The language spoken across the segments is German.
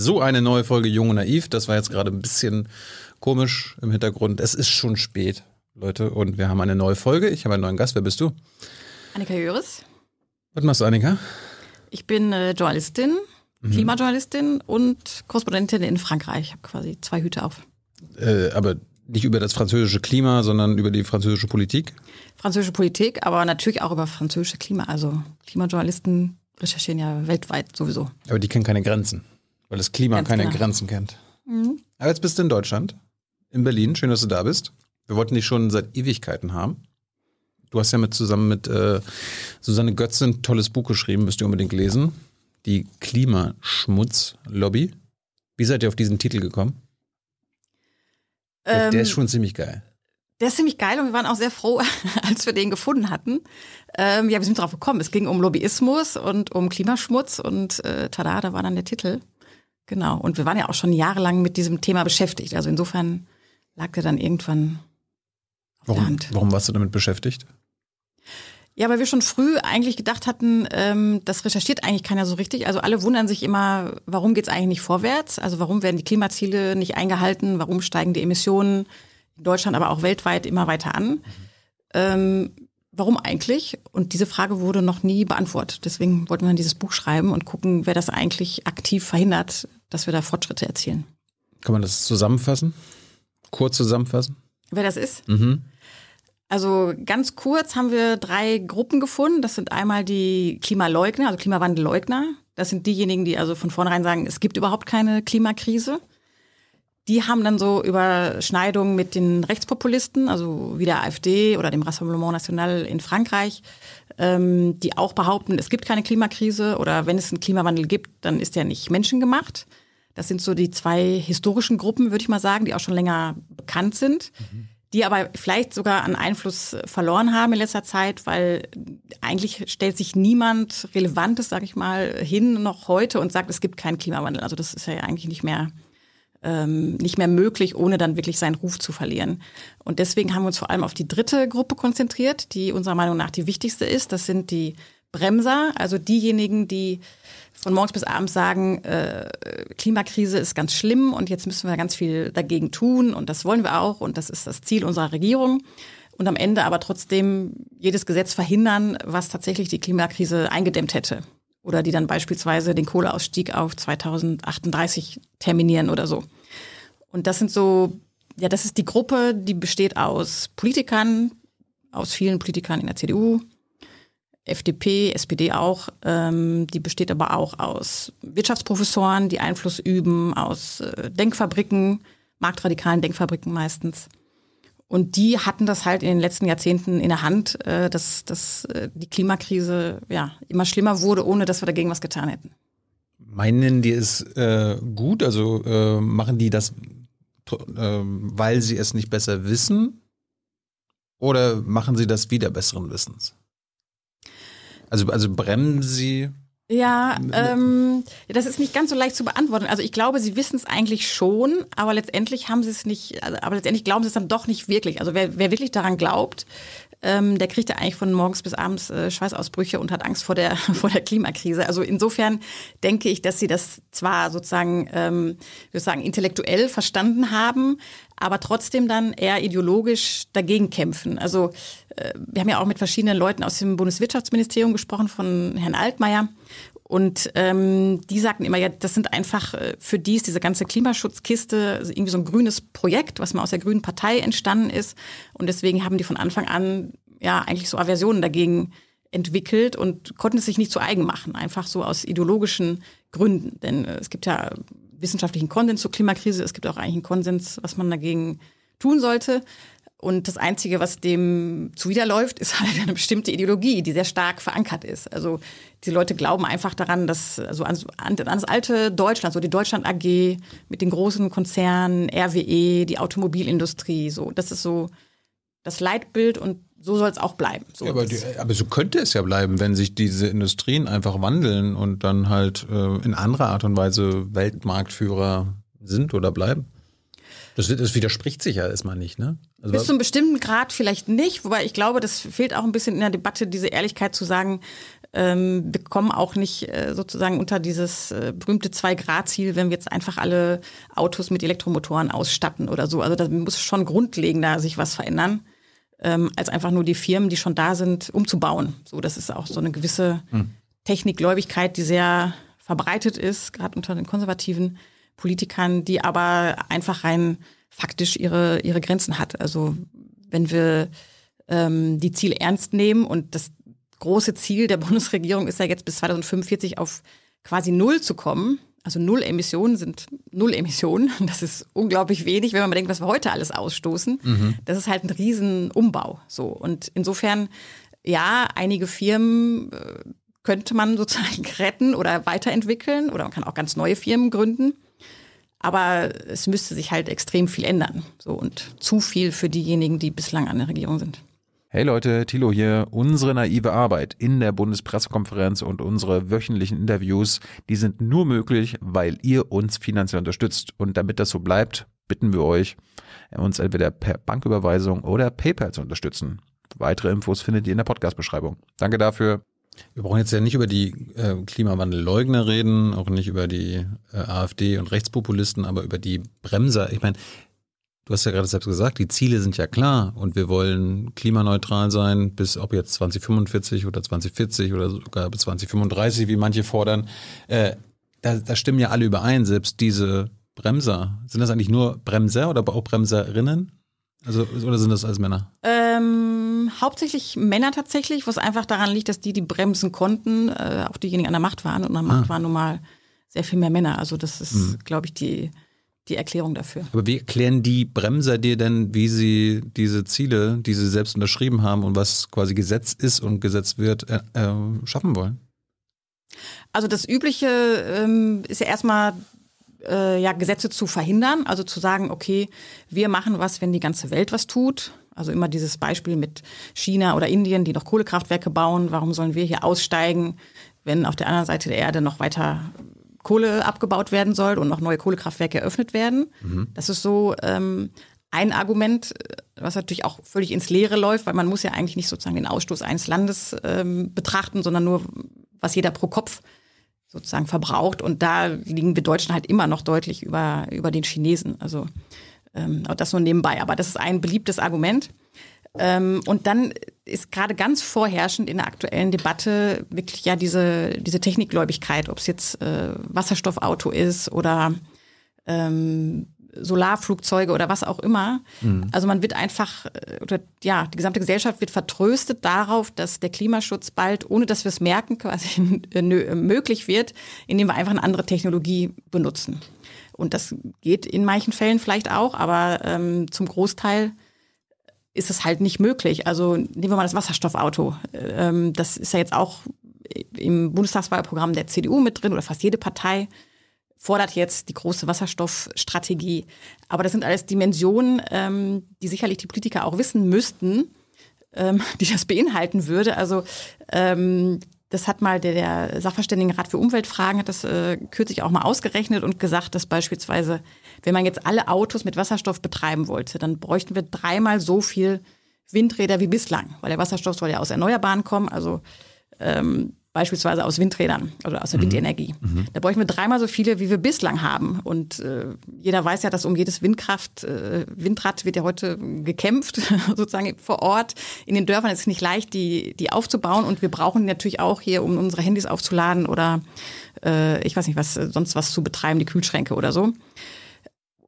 So eine neue Folge Jung und Naiv. Das war jetzt gerade ein bisschen komisch im Hintergrund. Es ist schon spät, Leute, und wir haben eine neue Folge. Ich habe einen neuen Gast. Wer bist du? Annika Jöris. Was machst du, Annika? Ich bin äh, Journalistin, mhm. Klimajournalistin und Korrespondentin in Frankreich. Ich habe quasi zwei Hüte auf. Äh, aber nicht über das französische Klima, sondern über die französische Politik? Französische Politik, aber natürlich auch über französische Klima. Also Klimajournalisten recherchieren ja weltweit sowieso. Aber die kennen keine Grenzen, weil das Klima Ganz keine genau. Grenzen kennt. Mhm. Aber jetzt bist du in Deutschland, in Berlin. Schön, dass du da bist. Wir wollten dich schon seit Ewigkeiten haben. Du hast ja mit zusammen mit äh, Susanne Götze ein tolles Buch geschrieben, müsst ihr unbedingt lesen. Die Klimaschmutzlobby. Wie seid ihr auf diesen Titel gekommen? Ähm, der ist schon ziemlich geil. Der ist ziemlich geil und wir waren auch sehr froh, als wir den gefunden hatten. Ähm, ja, wir sind darauf gekommen. Es ging um Lobbyismus und um Klimaschmutz und äh, tada, da war dann der Titel. Genau. Und wir waren ja auch schon jahrelang mit diesem Thema beschäftigt. Also insofern lag der dann irgendwann auf warum, der Hand. Warum warst du damit beschäftigt? Ja, weil wir schon früh eigentlich gedacht hatten, ähm, das recherchiert eigentlich keiner so richtig. Also alle wundern sich immer, warum geht's eigentlich nicht vorwärts? Also warum werden die Klimaziele nicht eingehalten? Warum steigen die Emissionen in Deutschland, aber auch weltweit immer weiter an? Mhm. Ähm, warum eigentlich? Und diese Frage wurde noch nie beantwortet. Deswegen wollten wir dann dieses Buch schreiben und gucken, wer das eigentlich aktiv verhindert, dass wir da Fortschritte erzielen. Kann man das zusammenfassen? Kurz zusammenfassen? Wer das ist? Mhm. Also ganz kurz haben wir drei Gruppen gefunden. Das sind einmal die Klimaleugner, also Klimawandelleugner. Das sind diejenigen, die also von vornherein sagen, es gibt überhaupt keine Klimakrise. Die haben dann so Überschneidungen mit den Rechtspopulisten, also wie der AfD oder dem Rassemblement National in Frankreich, ähm, die auch behaupten, es gibt keine Klimakrise oder wenn es einen Klimawandel gibt, dann ist der nicht menschengemacht. Das sind so die zwei historischen Gruppen, würde ich mal sagen, die auch schon länger bekannt sind. Mhm die aber vielleicht sogar an Einfluss verloren haben in letzter Zeit, weil eigentlich stellt sich niemand Relevantes, sage ich mal, hin noch heute und sagt, es gibt keinen Klimawandel. Also das ist ja eigentlich nicht mehr ähm, nicht mehr möglich, ohne dann wirklich seinen Ruf zu verlieren. Und deswegen haben wir uns vor allem auf die dritte Gruppe konzentriert, die unserer Meinung nach die wichtigste ist. Das sind die Bremser, also diejenigen, die von morgens bis abends sagen, äh, Klimakrise ist ganz schlimm und jetzt müssen wir ganz viel dagegen tun und das wollen wir auch und das ist das Ziel unserer Regierung. Und am Ende aber trotzdem jedes Gesetz verhindern, was tatsächlich die Klimakrise eingedämmt hätte. Oder die dann beispielsweise den Kohleausstieg auf 2038 terminieren oder so. Und das sind so, ja, das ist die Gruppe, die besteht aus Politikern, aus vielen Politikern in der CDU, FDP, SPD auch. Ähm, die besteht aber auch aus Wirtschaftsprofessoren, die Einfluss üben, aus äh, Denkfabriken, marktradikalen Denkfabriken meistens. Und die hatten das halt in den letzten Jahrzehnten in der Hand, äh, dass, dass äh, die Klimakrise ja immer schlimmer wurde, ohne dass wir dagegen was getan hätten. Meinen die es äh, gut? Also äh, machen die das, äh, weil sie es nicht besser wissen? Oder machen sie das wieder besseren Wissens? Also, also bremsen Sie? Ja, ähm, das ist nicht ganz so leicht zu beantworten. Also ich glaube, sie wissen es eigentlich schon, aber letztendlich haben sie es nicht, also, aber letztendlich glauben sie es dann doch nicht wirklich. Also wer, wer wirklich daran glaubt, ähm, der kriegt ja eigentlich von morgens bis abends äh, Schweißausbrüche und hat Angst vor der, vor der Klimakrise. Also insofern denke ich, dass sie das zwar sozusagen, ähm, sagen, intellektuell verstanden haben, aber trotzdem dann eher ideologisch dagegen kämpfen. Also äh, wir haben ja auch mit verschiedenen Leuten aus dem Bundeswirtschaftsministerium gesprochen, von Herrn Altmaier. Und ähm, die sagten immer, ja, das sind einfach äh, für die ist diese ganze Klimaschutzkiste irgendwie so ein grünes Projekt, was mal aus der Grünen Partei entstanden ist. Und deswegen haben die von Anfang an ja eigentlich so Aversionen dagegen entwickelt und konnten es sich nicht zu eigen machen, einfach so aus ideologischen Gründen. Denn äh, es gibt ja wissenschaftlichen Konsens zur Klimakrise, es gibt auch eigentlich einen Konsens, was man dagegen tun sollte. Und das Einzige, was dem zuwiderläuft, ist halt eine bestimmte Ideologie, die sehr stark verankert ist. Also die Leute glauben einfach daran, dass also an, an das alte Deutschland, so die Deutschland AG mit den großen Konzernen, RWE, die Automobilindustrie, so das ist so das Leitbild und so soll es auch bleiben. So ja, aber, die, aber, so könnte es ja bleiben, wenn sich diese Industrien einfach wandeln und dann halt äh, in anderer Art und Weise Weltmarktführer sind oder bleiben. Das, das widerspricht sich ja erstmal nicht, ne? Also Bis zu einem bestimmten Grad vielleicht nicht, wobei ich glaube, das fehlt auch ein bisschen in der Debatte, diese Ehrlichkeit zu sagen, Ähm, wir kommen auch nicht äh, sozusagen unter dieses äh, berühmte Zwei-Grad-Ziel, wenn wir jetzt einfach alle Autos mit Elektromotoren ausstatten oder so. Also da muss schon grundlegender sich was verändern, ähm, als einfach nur die Firmen, die schon da sind, umzubauen. So, das ist auch so eine gewisse hm. Technikgläubigkeit, die sehr verbreitet ist, gerade unter den konservativen Politikern, die aber einfach rein faktisch ihre, ihre Grenzen hat. Also wenn wir ähm, die Ziele ernst nehmen und das große Ziel der Bundesregierung ist ja jetzt bis 2045 auf quasi Null zu kommen. Also Null Emissionen sind Null Emissionen. Das ist unglaublich wenig, wenn man mal denkt, was wir heute alles ausstoßen. Mhm. Das ist halt ein Riesenumbau. So. Und insofern, ja, einige Firmen äh, könnte man sozusagen retten oder weiterentwickeln oder man kann auch ganz neue Firmen gründen. Aber es müsste sich halt extrem viel ändern. So und zu viel für diejenigen, die bislang an der Regierung sind. Hey Leute, Thilo hier. Unsere naive Arbeit in der Bundespressekonferenz und unsere wöchentlichen Interviews, die sind nur möglich, weil ihr uns finanziell unterstützt. Und damit das so bleibt, bitten wir euch, uns entweder per Banküberweisung oder PayPal zu unterstützen. Weitere Infos findet ihr in der Podcast-Beschreibung. Danke dafür. Wir brauchen jetzt ja nicht über die äh, Klimawandelleugner reden, auch nicht über die äh, AfD und Rechtspopulisten, aber über die Bremser. Ich meine, du hast ja gerade selbst gesagt, die Ziele sind ja klar und wir wollen klimaneutral sein bis ob jetzt 2045 oder 2040 oder sogar bis 2035, wie manche fordern. Äh, da, da stimmen ja alle überein, selbst diese Bremser. Sind das eigentlich nur Bremser oder auch Bremserinnen? Also, oder sind das alles Männer? Ähm, hauptsächlich Männer tatsächlich, was einfach daran liegt, dass die, die bremsen konnten, äh, auch diejenigen an der Macht waren. Und an der Macht ah. waren nun mal sehr viel mehr Männer. Also das ist, mhm. glaube ich, die, die Erklärung dafür. Aber wie erklären die Bremser dir denn, wie sie diese Ziele, die sie selbst unterschrieben haben und was quasi Gesetz ist und gesetzt wird, äh, äh, schaffen wollen? Also das Übliche ähm, ist ja erstmal äh, ja, Gesetze zu verhindern, also zu sagen, okay, wir machen was, wenn die ganze Welt was tut. Also immer dieses Beispiel mit China oder Indien, die noch Kohlekraftwerke bauen. Warum sollen wir hier aussteigen, wenn auf der anderen Seite der Erde noch weiter Kohle abgebaut werden soll und noch neue Kohlekraftwerke eröffnet werden? Mhm. Das ist so ähm, ein Argument, was natürlich auch völlig ins Leere läuft, weil man muss ja eigentlich nicht sozusagen den Ausstoß eines Landes ähm, betrachten, sondern nur, was jeder pro Kopf sozusagen verbraucht. Und da liegen wir Deutschen halt immer noch deutlich über, über den Chinesen. Also ähm, das nur nebenbei. Aber das ist ein beliebtes Argument. Ähm, und dann ist gerade ganz vorherrschend in der aktuellen Debatte wirklich ja diese, diese Technikgläubigkeit, ob es jetzt äh, Wasserstoffauto ist oder ähm, Solarflugzeuge oder was auch immer. Mhm. Also man wird einfach, äh, oder ja, die gesamte Gesellschaft wird vertröstet darauf, dass der Klimaschutz bald, ohne dass wir es merken, quasi möglich wird, indem wir einfach eine andere Technologie benutzen. Und das geht in manchen Fällen vielleicht auch, aber ähm, zum Großteil ist es halt nicht möglich. Also nehmen wir mal das Wasserstoffauto. Ähm, das ist ja jetzt auch im Bundestagswahlprogramm der CDU mit drin oder fast jede Partei fordert jetzt die große Wasserstoffstrategie. Aber das sind alles Dimensionen, ähm, die sicherlich die Politiker auch wissen müssten, ähm, die das beinhalten würde. Also ähm, das hat mal der, der Sachverständigenrat für Umweltfragen hat das äh, kürzlich auch mal ausgerechnet und gesagt, dass beispielsweise, wenn man jetzt alle Autos mit Wasserstoff betreiben wollte, dann bräuchten wir dreimal so viel Windräder wie bislang, weil der Wasserstoff soll ja aus Erneuerbaren kommen. Also ähm, beispielsweise aus Windrädern oder aus der mhm. Windenergie. Mhm. Da bräuchten wir dreimal so viele, wie wir bislang haben. Und äh, jeder weiß ja, dass um jedes Windkraft, äh, Windrad wird ja heute gekämpft, sozusagen vor Ort. In den Dörfern ist es nicht leicht, die, die aufzubauen. Und wir brauchen die natürlich auch hier, um unsere Handys aufzuladen oder äh, ich weiß nicht, was sonst was zu betreiben, die Kühlschränke oder so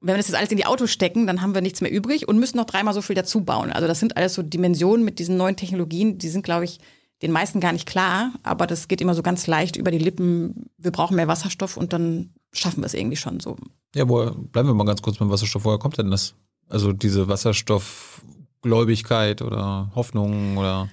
wenn wir das jetzt alles in die Autos stecken, dann haben wir nichts mehr übrig und müssen noch dreimal so viel dazu bauen. Also das sind alles so Dimensionen mit diesen neuen Technologien, die sind, glaube ich, den meisten gar nicht klar, aber das geht immer so ganz leicht über die Lippen. Wir brauchen mehr Wasserstoff und dann schaffen wir es irgendwie schon so. Ja, woher, bleiben wir mal ganz kurz beim Wasserstoff. Woher kommt denn das? Also diese Wasserstoffgläubigkeit oder Hoffnung oder?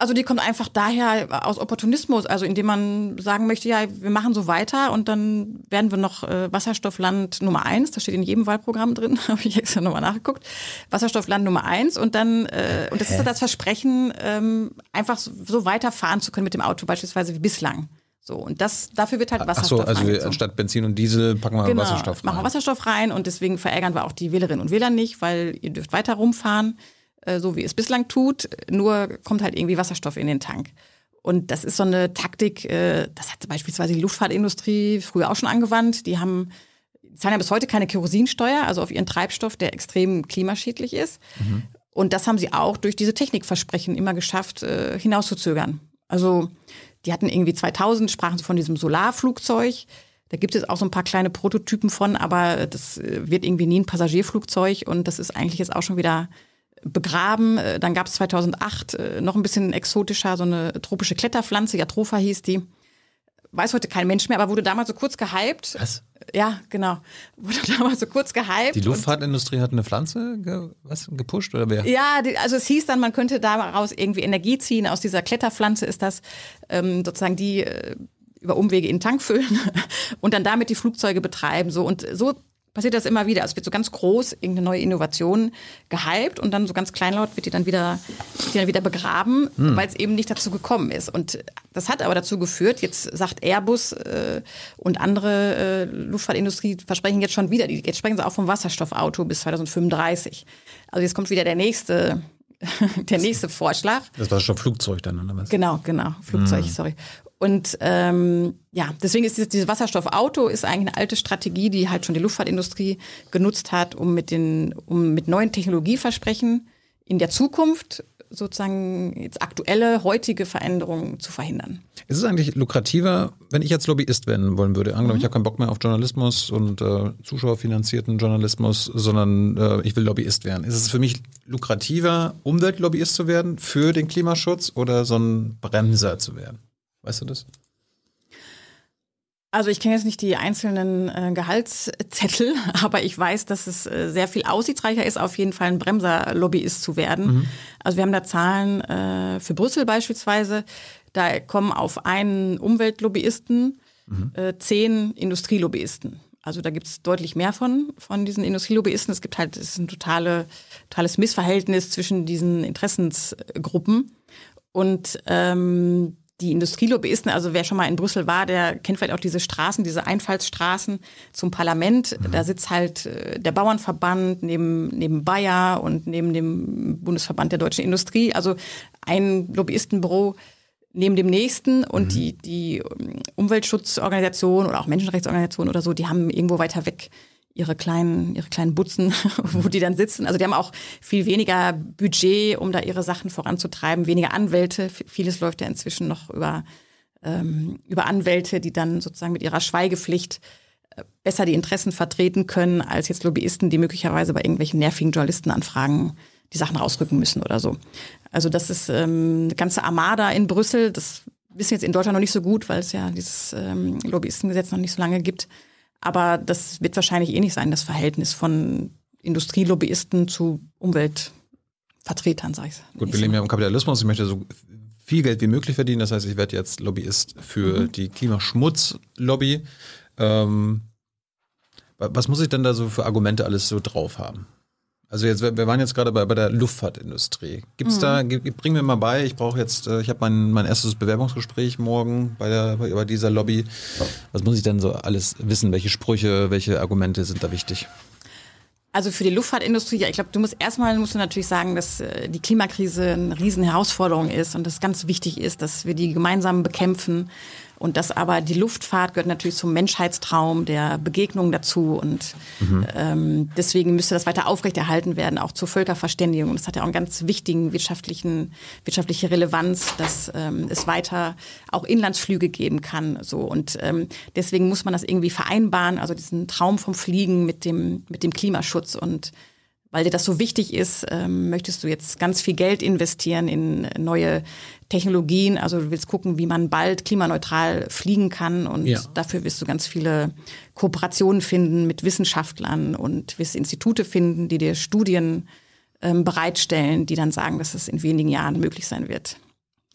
Also die kommt einfach daher aus Opportunismus, also indem man sagen möchte, ja, wir machen so weiter und dann werden wir noch äh, Wasserstoffland Nummer eins, das steht in jedem Wahlprogramm drin, habe ich extra nochmal nachgeguckt, Wasserstoffland Nummer eins und dann, äh, und das ist das Versprechen, ähm, einfach so, so weiterfahren zu können mit dem Auto beispielsweise wie bislang. So, und das, dafür wird halt Wasserstoff Ach so, also anstatt Benzin und Diesel packen wir genau, Wasserstoff rein. machen wir Wasserstoff rein und deswegen verärgern wir auch die Wählerinnen und Wähler nicht, weil ihr dürft weiter rumfahren. Äh, so wie es bislang tut, nur kommt halt irgendwie Wasserstoff in den Tank. Und das ist so eine Taktik, äh, das hat beispielsweise die Luftfahrtindustrie früher auch schon angewandt. Die haben zahlen ja bis heute keine Kerosinsteuer, also auf ihren Treibstoff, der extrem klimaschädlich ist. Mhm. Und das haben sie auch durch diese Technikversprechen immer geschafft, äh, hinauszuzögern. Also die hatten irgendwie 2000, sprachen sie von diesem Solarflugzeug. Da gibt es auch so ein paar kleine Prototypen von, aber das wird irgendwie nie ein Passagierflugzeug und das ist eigentlich jetzt auch schon wieder begraben. Äh, dann gab es 2008 äh, noch ein bisschen exotischer, so eine tropische Kletterpflanze, Jatropha hieß die. Weiß heute kein Mensch mehr, aber wurde damals so kurz gehypt. Was? Ja, genau. Wurde damals so kurz gehypt. Die Luftfahrtindustrie hat eine Pflanze ge was, gepusht oder wer? Ja, die, also es hieß dann, man könnte daraus irgendwie Energie ziehen. Aus dieser Kletterpflanze ist das ähm, sozusagen die äh, über Umwege in den Tank füllen und dann damit die Flugzeuge betreiben. So und so passiert das immer wieder. Es wird so ganz groß irgendeine neue Innovation gehypt und dann so ganz kleinlaut wird die dann wieder, die dann wieder begraben, hm. weil es eben nicht dazu gekommen ist. Und das hat aber dazu geführt, jetzt sagt Airbus äh, und andere äh, Luftfahrtindustrie versprechen jetzt schon wieder, jetzt sprechen sie auch vom Wasserstoffauto bis 2035. Also jetzt kommt wieder der nächste der nächste Vorschlag. Das Wasserstoffflugzeug dann, oder was? Genau, genau, Flugzeug, hm. sorry. Und ähm, ja, deswegen ist dieses, dieses Wasserstoffauto ist eigentlich eine alte Strategie, die halt schon die Luftfahrtindustrie genutzt hat, um mit den, um mit neuen Technologieversprechen in der Zukunft sozusagen jetzt aktuelle, heutige Veränderungen zu verhindern. Ist es eigentlich lukrativer, wenn ich jetzt Lobbyist werden wollen würde? Angenommen, mhm. ich habe keinen Bock mehr auf Journalismus und äh, zuschauerfinanzierten Journalismus, sondern äh, ich will Lobbyist werden. Ist es für mich lukrativer, Umweltlobbyist zu werden für den Klimaschutz oder so ein Bremser zu werden? Weißt du das? Also ich kenne jetzt nicht die einzelnen äh, Gehaltszettel, aber ich weiß, dass es äh, sehr viel aussichtsreicher ist, auf jeden Fall ein Bremser-Lobbyist zu werden. Mhm. Also wir haben da Zahlen äh, für Brüssel beispielsweise. Da kommen auf einen Umweltlobbyisten mhm. äh, zehn Industrielobbyisten. Also da gibt es deutlich mehr von, von diesen Industrielobbyisten. Es gibt halt, es ist ein totale, totales Missverhältnis zwischen diesen Interessensgruppen. Und ähm, die Industrielobbyisten, also wer schon mal in Brüssel war, der kennt vielleicht auch diese Straßen, diese Einfallsstraßen zum Parlament. Mhm. Da sitzt halt äh, der Bauernverband neben, neben Bayer und neben dem Bundesverband der deutschen Industrie. Also ein Lobbyistenbüro neben dem nächsten und mhm. die, die ähm, Umweltschutzorganisation oder auch Menschenrechtsorganisation oder so, die haben irgendwo weiter weg ihre kleinen, ihre kleinen Butzen, wo die dann sitzen. Also die haben auch viel weniger Budget, um da ihre Sachen voranzutreiben, weniger Anwälte. Vieles läuft ja inzwischen noch über, ähm, über Anwälte, die dann sozusagen mit ihrer Schweigepflicht äh, besser die Interessen vertreten können, als jetzt Lobbyisten, die möglicherweise bei irgendwelchen nervigen Journalistenanfragen die Sachen rausrücken müssen oder so. Also das ist ähm, eine ganze Armada in Brüssel. Das wissen jetzt in Deutschland noch nicht so gut, weil es ja dieses ähm, Lobbyistengesetz noch nicht so lange gibt. Aber das wird wahrscheinlich eh nicht sein, das Verhältnis von Industrielobbyisten zu Umweltvertretern, sag ich. Gut, wir leben ja im Kapitalismus. Ich möchte so viel Geld wie möglich verdienen. Das heißt, ich werde jetzt Lobbyist für mhm. die Klimaschmutzlobby. Ähm, was muss ich denn da so für Argumente alles so drauf haben? Also jetzt, wir waren jetzt gerade bei, bei der Luftfahrtindustrie. Gibt's mhm. da, bring mir mal bei, ich brauche jetzt, äh, ich habe mein, mein erstes Bewerbungsgespräch morgen bei, der, bei, dieser Lobby. Was muss ich denn so alles wissen? Welche Sprüche, welche Argumente sind da wichtig? Also für die Luftfahrtindustrie, ja, ich glaube, du musst erstmal musst du natürlich sagen, dass äh, die Klimakrise eine riesen Herausforderung ist und es ganz wichtig ist, dass wir die gemeinsam bekämpfen und das aber die Luftfahrt gehört natürlich zum Menschheitstraum der Begegnung dazu und mhm. ähm, deswegen müsste das weiter aufrechterhalten werden, auch zur Völkerverständigung. Und das hat ja auch einen ganz wichtigen wirtschaftlichen wirtschaftliche Relevanz, dass ähm, es weiter auch Inlandsflüge geben kann. So und ähm, deswegen muss man das irgendwie vereinbaren, also diesen Traum vom Fliegen mit dem mit dem Klimaschutz und weil dir das so wichtig ist, ähm, möchtest du jetzt ganz viel Geld investieren in neue Technologien. Also du willst gucken, wie man bald klimaneutral fliegen kann und ja. dafür wirst du ganz viele Kooperationen finden mit Wissenschaftlern und wirst Institute finden, die dir Studien ähm, bereitstellen, die dann sagen, dass es in wenigen Jahren möglich sein wird.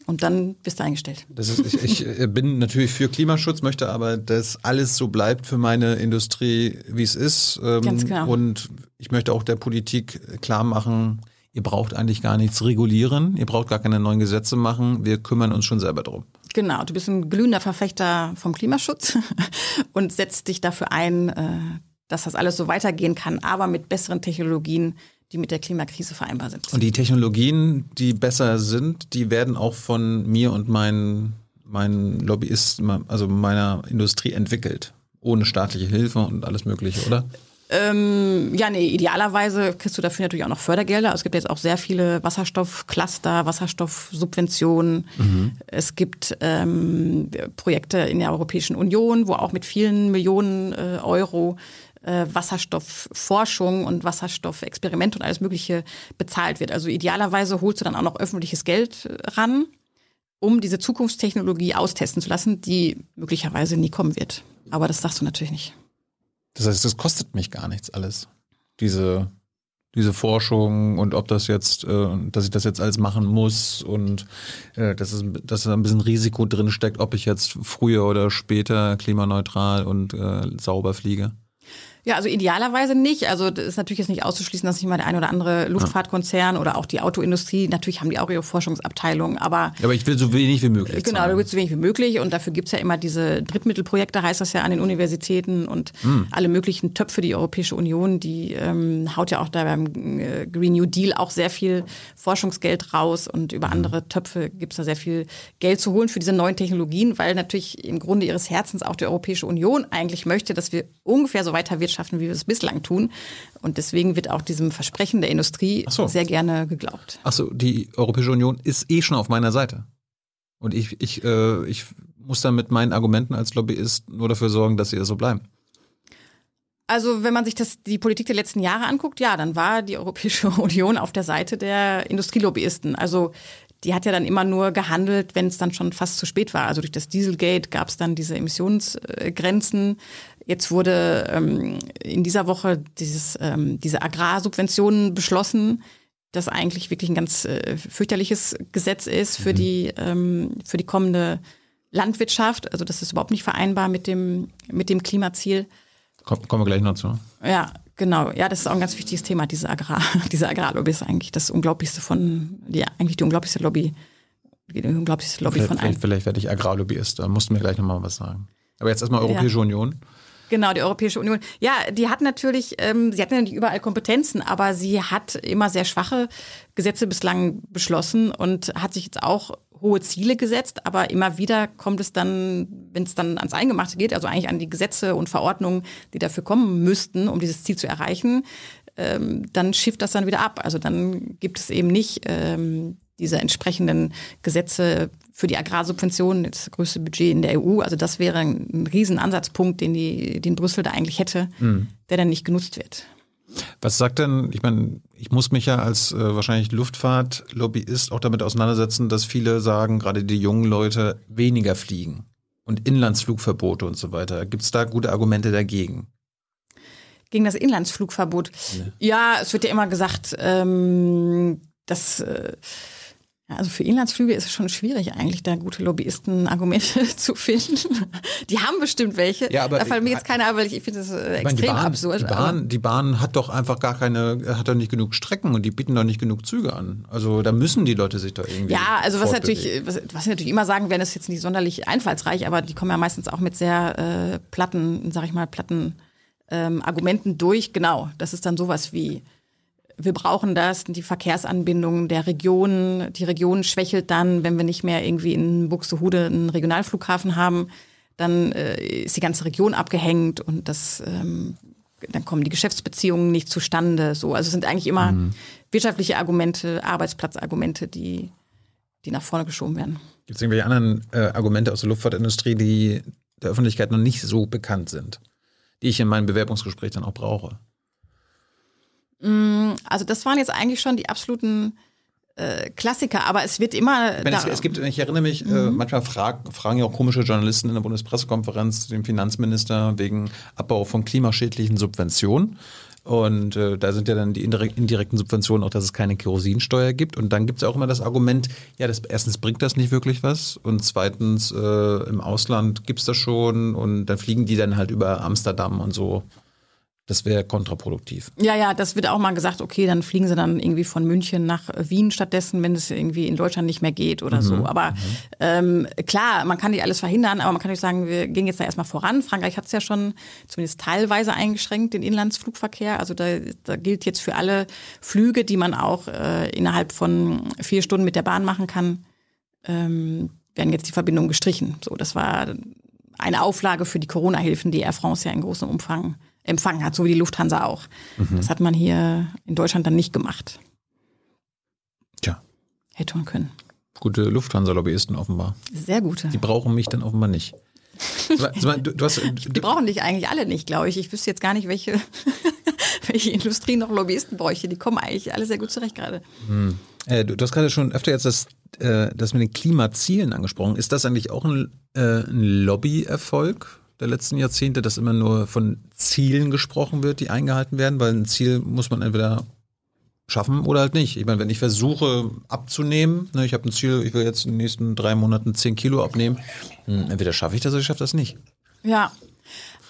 Und dann bist du eingestellt. Ist, ich, ich äh, bin natürlich für Klimaschutz, möchte aber, dass alles so bleibt für meine Industrie, wie es ist. Ähm, Ganz genau. Und ich möchte auch der Politik klar machen, ihr braucht eigentlich gar nichts regulieren, ihr braucht gar keine neuen Gesetze machen, wir kümmern uns schon selber drum. Genau, du bist ein glühender Verfechter vom Klimaschutz und setzt dich dafür ein, äh, dass das alles so weitergehen kann, aber mit besseren Technologien, die mit der Klimakrise vereinbar sind. Und die Technologien, die besser sind, die werden auch von mir und meinen, meinen Lobbyisten, also meiner Industrie entwickelt. Ohne staatliche Hilfe und alles Mögliche, oder? Ähm, ja, nee, idealerweise kriegst du dafür natürlich auch noch Fördergelder. Es gibt jetzt auch sehr viele Wasserstoffcluster, Wasserstoffsubventionen. Mhm. Es gibt ähm, Projekte in der Europäischen Union, wo auch mit vielen Millionen äh, Euro äh, Wasserstoffforschung und Wasserstoffexperiment und alles Mögliche bezahlt wird. Also idealerweise holst du dann auch noch öffentliches Geld äh, ran, um diese Zukunftstechnologie austesten zu lassen, die möglicherweise nie kommen wird. Aber das sagst du natürlich nicht. Das heißt, das kostet mich gar nichts alles. Diese, diese Forschung und ob das jetzt, äh, dass ich das jetzt alles machen muss und dass, dass da ein bisschen Risiko drin steckt, ob ich jetzt früher oder später klimaneutral und sauber fliege. Ja, also idealerweise nicht. Also das ist natürlich jetzt nicht auszuschließen, dass nicht mal der ein oder andere Luftfahrtkonzern oder auch die Autoindustrie, natürlich haben die auch ihre Forschungsabteilung, aber... Aber ich will so wenig wie möglich. Genau, zahlen. du willst so wenig wie möglich und dafür gibt's ja immer diese Drittmittelprojekte, heißt das ja an den Universitäten und hm. alle möglichen Töpfe, die Europäische Union, die ähm, haut ja auch da beim äh, Green New Deal auch sehr viel Forschungsgeld raus und über hm. andere Töpfe gibt's da sehr viel Geld zu holen für diese neuen Technologien, weil natürlich im Grunde ihres Herzens auch die Europäische Union eigentlich möchte, dass wir ungefähr so weiter wirtschaften wirtschaften, wie wir es bislang tun. Und deswegen wird auch diesem Versprechen der Industrie so. sehr gerne geglaubt. Achso, die Europäische Union ist eh schon auf meiner Seite. Und ich, ich, äh, ich muss dann mit meinen Argumenten als Lobbyist nur dafür sorgen, dass sie so bleiben. Also wenn man sich das, die Politik der letzten Jahre anguckt, ja, dann war die Europäische Union auf der Seite der Industrielobbyisten. Also die hat ja dann immer nur gehandelt, wenn es dann schon fast zu spät war. Also durch das Dieselgate gab es dann diese Emissionsgrenzen. Jetzt wurde ähm, in dieser Woche dieses, ähm, diese Agrarsubventionen beschlossen, das eigentlich wirklich ein ganz äh, fürchterliches Gesetz ist für mhm. die ähm, für die kommende Landwirtschaft. Also das ist überhaupt nicht vereinbar mit dem mit dem Klimaziel. Komm, kommen wir gleich noch zu. Ja, genau. Ja, das ist auch ein ganz wichtiges Thema. Diese Agrar, diese Agrarlobby ist eigentlich das Unglaublichste von, die eigentlich die unglaublichste Lobby, die unglaublichste Lobby vielleicht, von allen. Vielleicht, vielleicht werde ich Agrarlobbyist. Da musst du mir gleich nochmal was sagen. Aber jetzt erstmal Europäische ja. Union. Genau, die Europäische Union. Ja, die hat natürlich, ähm, sie hat nicht überall Kompetenzen, aber sie hat immer sehr schwache Gesetze bislang beschlossen und hat sich jetzt auch hohe Ziele gesetzt, aber immer wieder kommt es dann, wenn es dann ans Eingemachte geht, also eigentlich an die Gesetze und Verordnungen, die dafür kommen müssten, um dieses Ziel zu erreichen, ähm, dann schifft das dann wieder ab. Also dann gibt es eben nicht ähm, diese entsprechenden Gesetze für die Agrarsubventionen, das größte Budget in der EU. Also das wäre ein Riesenansatzpunkt, den, die, den Brüssel da eigentlich hätte, mhm. der dann nicht genutzt wird. Was sagt denn, ich meine, ich muss mich ja als äh, wahrscheinlich Luftfahrtlobbyist auch damit auseinandersetzen, dass viele sagen, gerade die jungen Leute weniger fliegen und Inlandsflugverbote und so weiter. Gibt es da gute Argumente dagegen? Gegen das Inlandsflugverbot? Nee. Ja, es wird ja immer gesagt, ähm, dass äh, ja, also für Inlandsflüge ist es schon schwierig, eigentlich da gute Lobbyisten-Argumente zu finden. Die haben bestimmt welche. Ja, aber da fallen mir jetzt keine ein, weil ich, finde das äh, extrem die Bahn, absurd. Die Bahn, die Bahn hat doch einfach gar keine, hat doch nicht genug Strecken und die bieten doch nicht genug Züge an. Also da müssen die Leute sich doch irgendwie. Ja, also was natürlich, was, was sie natürlich immer sagen werden, ist jetzt nicht sonderlich einfallsreich, aber die kommen ja meistens auch mit sehr äh, platten, sag ich mal, platten ähm, Argumenten durch. Genau, das ist dann sowas wie wir brauchen das, die Verkehrsanbindung der Region. Die Region schwächelt dann, wenn wir nicht mehr irgendwie in Buxtehude einen Regionalflughafen haben, dann äh, ist die ganze Region abgehängt und das, ähm, dann kommen die Geschäftsbeziehungen nicht zustande. So, also es sind eigentlich immer mhm. wirtschaftliche Argumente, Arbeitsplatzargumente, die, die nach vorne geschoben werden. Gibt es irgendwelche anderen äh, Argumente aus der Luftfahrtindustrie, die der Öffentlichkeit noch nicht so bekannt sind, die ich in meinem Bewerbungsgespräch dann auch brauche? Mm, also das waren jetzt eigentlich schon die absoluten äh, Klassiker, aber es wird immer. Ich, meine, es, es, gibt, ich erinnere mich, äh, mhm. äh, manchmal frag, fragen ja auch komische Journalisten in der Bundespressekonferenz den Finanzminister wegen Abbau von klimaschädlichen Subventionen. Und äh, da sind ja dann die indirekten Subventionen auch, dass es keine Kerosinsteuer gibt. Und dann gibt es auch immer das Argument, ja, das, erstens bringt das nicht wirklich was und zweitens äh, im Ausland gibt es das schon und dann fliegen die dann halt über Amsterdam und so Das wäre kontraproduktiv. Ja, ja, das wird auch mal gesagt, okay, dann fliegen sie dann irgendwie von München nach Wien stattdessen, wenn es irgendwie in Deutschland nicht mehr geht oder mhm. so. Aber mhm. ähm, klar, man kann nicht alles verhindern, aber man kann nicht sagen, wir gehen jetzt da erstmal voran. Frankreich hat es ja schon zumindest teilweise eingeschränkt, den Inlandsflugverkehr. Also da, da gilt jetzt für alle Flüge, die man auch äh, innerhalb von vier Stunden mit der Bahn machen kann, ähm, werden jetzt die Verbindungen gestrichen. So, das war eine Auflage für die Corona-Hilfen, die Air France ja in großem Umfang empfangen hat, so wie die Lufthansa auch. Mhm. Das hat man hier in Deutschland dann nicht gemacht. Tja. Hätte man können. Gute Lufthansa-Lobbyisten offenbar. Sehr gute. Die brauchen mich dann offenbar nicht. Du, du hast, du, die brauchen dich eigentlich alle nicht, glaube ich. Ich wüsste jetzt gar nicht, welche, welche Industrie noch Lobbyisten bräuchte. Die kommen eigentlich alle sehr gut zurecht gerade. Hm. Äh, du, hast gerade schon öfter jetzt das, äh, das mit den Klimazielen angesprochen. Ist das eigentlich auch ein, äh, ein Lobbyerfolg der letzten Jahrzehnte, dass immer nur von Zielen gesprochen wird, die eingehalten werden, weil ein Ziel muss man entweder schaffen oder halt nicht. Ich meine, wenn ich versuche abzunehmen, ne, ich habe ein Ziel, ich will jetzt in den nächsten drei Monaten zehn Kilo abnehmen, hm, entweder schaffe ich das oder ich schaffe das nicht. Ja,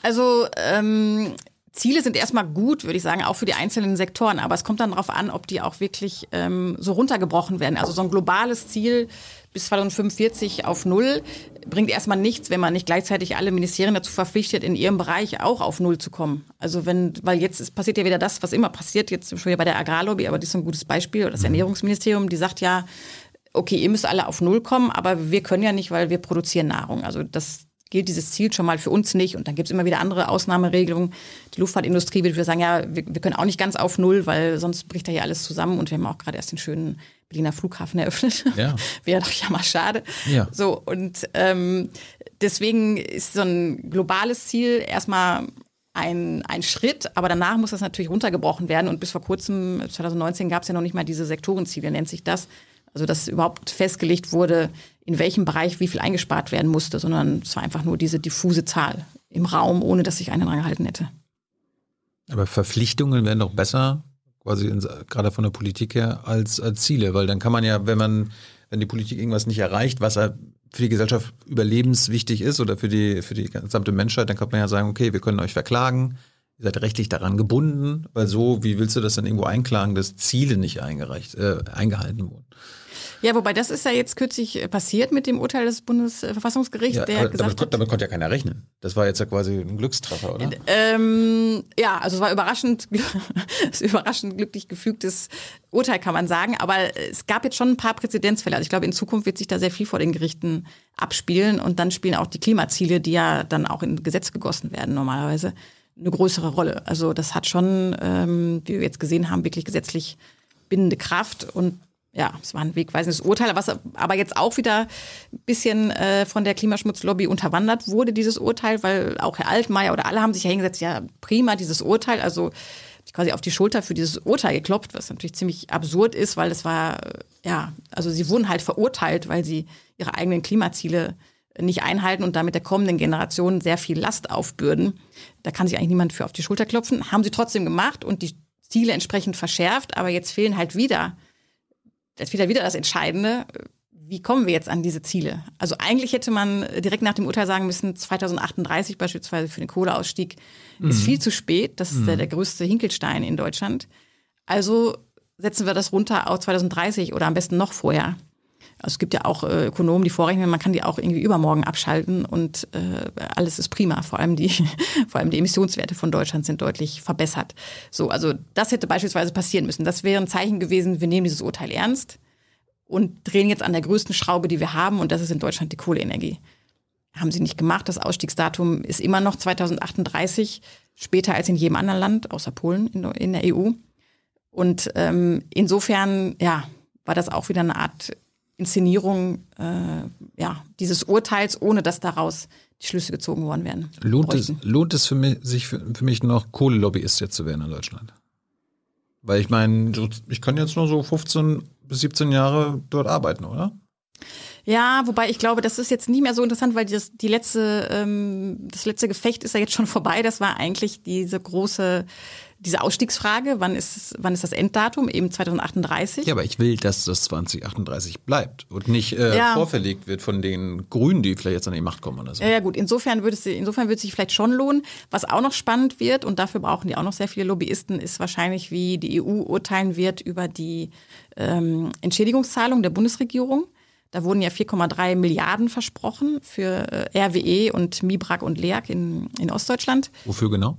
also ähm, Ziele sind erstmal gut, würde ich sagen, auch für die einzelnen Sektoren, aber es kommt dann darauf an, ob die auch wirklich ähm, so runtergebrochen werden. Also so ein globales Ziel bis 2045 auf Null bringt erstmal nichts, wenn man nicht gleichzeitig alle Ministerien dazu verpflichtet, in ihrem Bereich auch auf Null zu kommen. Also wenn, weil jetzt passiert ja wieder das, was immer passiert, jetzt schon wieder bei der Agrarlobby, aber das ist ein gutes Beispiel, das mhm. Ernährungsministerium, die sagt ja, okay, ihr müsst alle auf Null kommen, aber wir können ja nicht, weil wir produzieren Nahrung. Also das gilt dieses Ziel schon mal für uns nicht. Und dann gibt es immer wieder andere Ausnahmeregelungen. Die Luftfahrtindustrie würde sagen, ja, wir, wir, können auch nicht ganz auf Null, weil sonst bricht da hier alles zusammen. Und wir haben auch gerade erst den schönen Berliner Flughafen eröffnet. Ja. Wäre doch ja mal schade. Ja. So, und ähm, deswegen ist so ein globales Ziel erstmal ein, ein Schritt, aber danach muss das natürlich runtergebrochen werden. Und bis vor kurzem, 2019, gab es ja noch nicht mal diese Sektorenziele, nennt sich das. Also dass überhaupt festgelegt wurde, in welchem Bereich wie viel eingespart werden musste, sondern es war einfach nur diese diffuse Zahl im Raum, ohne dass sich einer dran gehalten hätte. Aber Verpflichtungen wären doch besser, quasi in, gerade von der Politik her, als, als Ziele, weil dann kann man ja, wenn man, wenn die Politik irgendwas nicht erreicht, was für die Gesellschaft überlebenswichtig ist oder für die, für die gesamte Menschheit, dann kann man ja sagen, okay, wir können euch verklagen, ihr seid rechtlich daran gebunden, weil so, wie willst du das dann irgendwo einklagen, dass Ziele nicht eingereicht, äh, eingehalten wurden? Ja, wobei das ist ja jetzt kürzlich äh, passiert mit dem Urteil des Bundesverfassungsgerichts, ja, der gesagt damit, hat, damit konnte ja keiner rechnen. Das war jetzt ja quasi ein Glückstreffer, oder? Ähm, ja, also es war überraschend, überraschend glücklich gefügtes Urteil, kann man sagen. Aber es gab jetzt schon ein paar Präzedenzfälle. Also ich glaube, in Zukunft wird sich da sehr viel vor den Gerichten abspielen und dann spielen auch die Klimaziele, die ja dann auch in Gesetz gegossen werden normalerweise, eine größere Rolle. Also das hat schon, ähm, wie wir jetzt gesehen haben, wirklich gesetzlich bindende Kraft und ja, es war ein wegweisendes Urteil, was aber jetzt auch wieder ein bisschen äh, von der Klimaschmutzlobby unterwandert wurde, dieses Urteil, weil auch Herr Altmaier oder alle haben sich ja hingesetzt, ja, prima, dieses Urteil, also quasi auf die Schulter für dieses Urteil geklopft, was natürlich ziemlich absurd ist, weil es war, ja, also sie wurden halt verurteilt, weil sie ihre eigenen Klimaziele nicht einhalten und damit der kommenden Generation sehr viel Last aufbürden. Da kann sich eigentlich niemand für auf die Schulter klopfen. Haben sie trotzdem gemacht und die Ziele entsprechend verschärft, aber jetzt fehlen halt wieder das ist wieder wieder das Entscheidende. Wie kommen wir jetzt an diese Ziele? Also eigentlich hätte man direkt nach dem Urteil sagen müssen, 2038 beispielsweise für den Kohleausstieg mhm. ist viel zu spät. Das ist mhm. der, der größte Hinkelstein in Deutschland. Also setzen wir das runter auf 2030 oder am besten noch vorher. Also es gibt ja auch äh, Ökonomen, die vorrechnen, man kann die auch irgendwie übermorgen abschalten und äh, alles ist prima. Vor allem die, vor allem die Emissionswerte von Deutschland sind deutlich verbessert. So, also das hätte beispielsweise passieren müssen. Das wäre ein Zeichen gewesen, wir nehmen dieses Urteil ernst und drehen jetzt an der größten Schraube, die wir haben, und das ist in Deutschland die Kohleenergie. Haben sie nicht gemacht. Das Ausstiegsdatum ist immer noch 2038, später als in jedem anderen Land, außer Polen in, der EU. Und ähm, insofern, ja, war das auch wieder eine Art Inszenierung äh, ja, dieses Urteils, ohne dass daraus die Schlüsse gezogen worden wären. Lohnt es, lohnt es für mich, sich für, für mich noch Kohlelobbyist jetzt zu werden in Deutschland? Weil ich meine, ich kann jetzt nur so 15 bis 17 Jahre dort arbeiten, oder? Ja, wobei ich glaube, das ist jetzt nicht mehr so interessant, weil das, die letzte, ähm, das letzte Gefecht ist ja jetzt schon vorbei. Das war eigentlich diese große diese Ausstiegsfrage, wann ist, wann ist das Enddatum? Eben 2038. Ja, aber ich will, dass das 2038 bleibt und nicht äh, ja. vorverlegt wird von den Grünen, die vielleicht jetzt an die Macht kommen oder so. Ja, ja gut, insofern würde es, insofern würde es sich vielleicht schon lohnen. Was auch noch spannend wird, und dafür brauchen die auch noch sehr viele Lobbyisten, ist wahrscheinlich, wie die EU urteilen wird über die ähm, Entschädigungszahlung der Bundesregierung. Da wurden ja 4,3 Milliarden versprochen für äh, RWE und Mibrak und LEAG in, in Ostdeutschland. Wofür genau?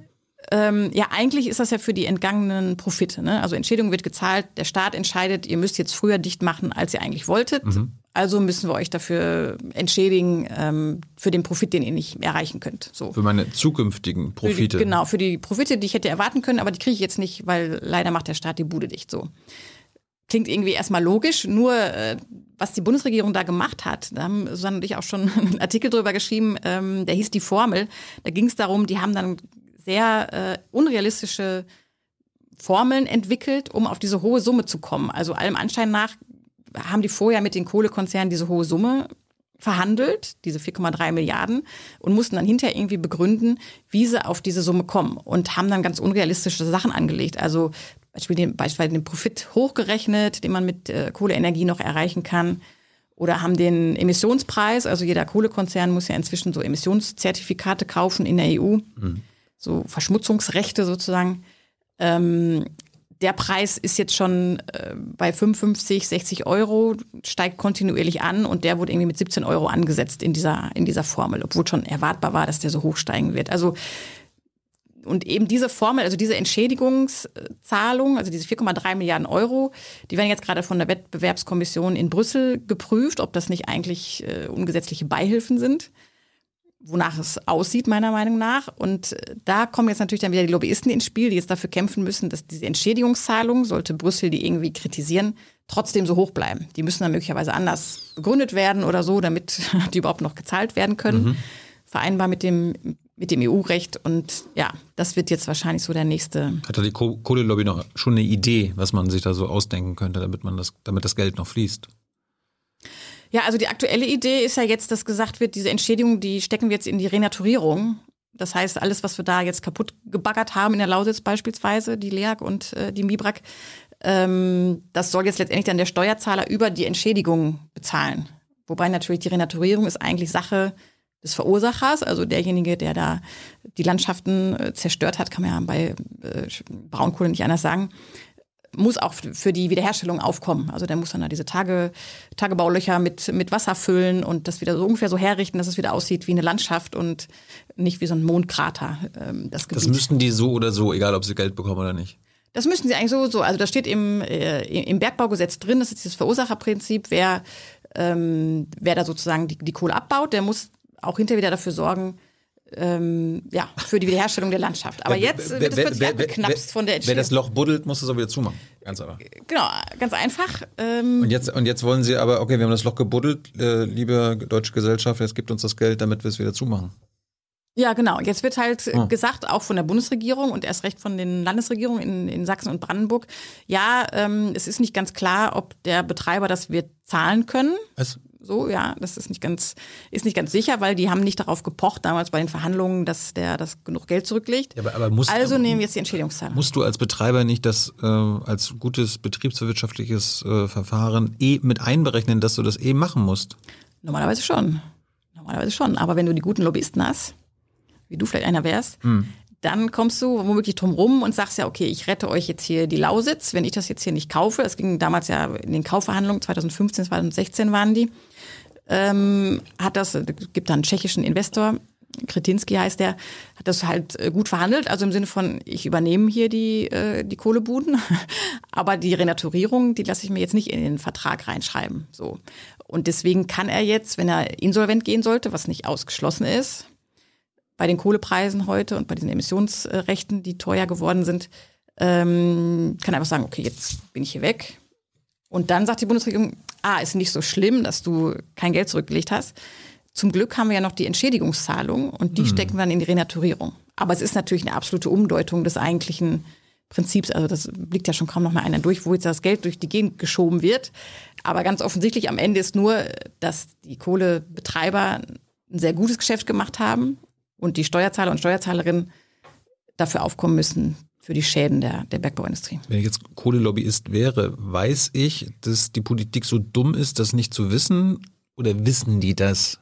Ähm, ja, eigentlich ist das ja für die entgangenen Profite. Ne? Also Entschädigung wird gezahlt, der Staat entscheidet, ihr müsst jetzt früher dicht machen, als ihr eigentlich wolltet. Mhm. Also müssen wir euch dafür entschädigen ähm, für den Profit, den ihr nicht erreichen könnt. So. Für meine zukünftigen Profite. Für die, genau, für die Profite, die ich hätte erwarten können, aber die kriege ich jetzt nicht, weil leider macht der Staat die Bude dicht. So. Klingt irgendwie erstmal logisch, nur äh, was die Bundesregierung da gemacht hat, da haben Susanne und ich auch schon einen Artikel drüber geschrieben, ähm, der hieß die Formel. Da ging es darum, die haben dann sehr äh, unrealistische Formeln entwickelt, um auf diese hohe Summe zu kommen. Also allem Anschein nach haben die vorher mit den Kohlekonzernen diese hohe Summe verhandelt, diese 4,3 Milliarden, und mussten dann hinterher irgendwie begründen, wie sie auf diese Summe kommen und haben dann ganz unrealistische Sachen angelegt. Also beispielsweise den Profit hochgerechnet, den man mit äh, Kohleenergie noch erreichen kann. Oder haben den Emissionspreis, also jeder Kohlekonzern muss ja inzwischen so Emissionszertifikate kaufen in der EU. Mhm so Verschmutzungsrechte sozusagen. Ähm, der Preis ist jetzt schon äh, bei 55, 60 Euro, steigt kontinuierlich an und der wurde irgendwie mit 17 Euro angesetzt in dieser, in dieser Formel, obwohl schon erwartbar war, dass der so hoch steigen wird. Also und eben diese Formel, also diese Entschädigungszahlung, also diese 4,3 Milliarden Euro, die werden jetzt gerade von der Wettbewerbskommission in Brüssel geprüft, ob das nicht eigentlich äh, ungesetzliche Beihilfen sind wonach es aussieht, meiner Meinung nach. Und äh, da kommen jetzt natürlich dann wieder die Lobbyisten ins Spiel, die jetzt dafür kämpfen müssen, dass diese Entschädigungszahlung, sollte Brüssel die irgendwie kritisieren, trotzdem so hoch bleiben. Die müssen dann möglicherweise anders begründet werden oder so, damit die überhaupt noch gezahlt werden können. Mhm. Vereinbar mit dem, mit dem EU-Recht. Und ja, das wird jetzt wahrscheinlich so der nächste. Hat da die Kohlelobby noch schon eine Idee, was man sich da so ausdenken könnte, damit man das, damit das Geld noch fließt? Ja, also die aktuelle Idee ist ja jetzt, dass gesagt wird, diese Entschädigung, die stecken wir jetzt in die Renaturierung. Das heißt, alles, was wir da jetzt kaputt gebaggert haben in der Lausitz beispielsweise, die LEAG und äh, die Mibrak, ähm, das soll jetzt letztendlich dann der Steuerzahler über die Entschädigung bezahlen. Wobei natürlich die Renaturierung ist eigentlich Sache des Verursachers, also derjenige, der da die Landschaften äh, zerstört hat, kann man ja bei äh, Braunkohle nicht anders sagen muss auch für die Wiederherstellung aufkommen. Also der muss dann da diese Tage, Tagebaulöcher mit, mit Wasser füllen und das wieder so ungefähr so herrichten, dass es wieder aussieht wie eine Landschaft und nicht wie so ein Mondkrater. Ähm, das, Gebiet. das müssten die so oder so, egal ob sie Geld bekommen oder nicht. Das müssten sie eigentlich so, so. Also das steht im, äh, im Bergbaugesetz drin, das ist dieses Verursacherprinzip. Wer, ähm, wer da sozusagen die, die Kohle abbaut, der muss auch hinterher wieder dafür sorgen, ähm, ja, für die Wiederherstellung der Landschaft. Aber jetzt wer, wird es plötzlich abgeknapst von der Entstehung. Wer das Loch buddelt, muss es auch wieder zumachen. Ganz einfach. Genau, ganz einfach. Ähm und, jetzt, und jetzt wollen Sie aber, okay, wir haben das Loch gebuddelt, äh, liebe deutsche Gesellschaft, jetzt gibt uns das Geld, damit wir es wieder zumachen. Ja, genau. Jetzt wird halt oh. gesagt, auch von der Bundesregierung und erst recht von den Landesregierungen in, in Sachsen und Brandenburg, ja, ähm, es ist nicht ganz klar, ob der Betreiber das wird zahlen können. Was? So, ja, das ist nicht ganz, ist nicht ganz sicher, weil die haben nicht darauf gepocht damals bei den Verhandlungen, dass der das genug Geld zurücklegt. Ja, aber, aber musst, also nehmen wir jetzt die Entschädigungszahlung. Musst du als Betreiber nicht das äh, als gutes betriebswirtschaftliches äh, Verfahren eh mit einberechnen, dass du das eh machen musst? Normalerweise schon. Normalerweise schon. Aber wenn du die guten Lobbyisten hast, wie du vielleicht einer wärst, hm dann kommst du womöglich drum rum und sagst ja, okay, ich rette euch jetzt hier die Lausitz, wenn ich das jetzt hier nicht kaufe. Das ging damals ja in den Kaufverhandlungen, 2015, 2016 waren die. Ähm, hat das, gibt da einen tschechischen Investor, Kretinski heißt der, hat das halt äh, gut verhandelt, also im Sinne von, ich übernehme hier die, äh, die Kohlebuden, aber die Renaturierung, die lasse ich mir jetzt nicht in den Vertrag reinschreiben. So. Und deswegen kann er jetzt, wenn er insolvent gehen sollte, was nicht ausgeschlossen ist, bei den Kohlepreisen heute und bei diesen Emissionsrechten, die teuer geworden sind, ähm, kann einfach sagen, okay, jetzt bin ich hier weg. Und dann sagt die Bundesregierung, ah, ist nicht so schlimm, dass du kein Geld zurückgelegt hast. Zum Glück haben wir ja noch die Entschädigungszahlung und die mhm. stecken dann in die Renaturierung. Aber es ist natürlich eine absolute Umdeutung des eigentlichen Prinzips. Also das blickt ja schon kaum noch mal einer durch, wo jetzt das Geld durch die Gegend geschoben wird. Aber ganz offensichtlich am Ende ist nur, dass die Kohlebetreiber ein sehr gutes Geschäft gemacht haben und die Steuerzahler und Steuerzahlerinnen dafür aufkommen müssen, für die Schäden der, der Bergbauindustrie. Wenn ich jetzt Kohlelobbyist wäre, weiß ich, dass die Politik so dumm ist, das nicht zu wissen? Oder wissen die das?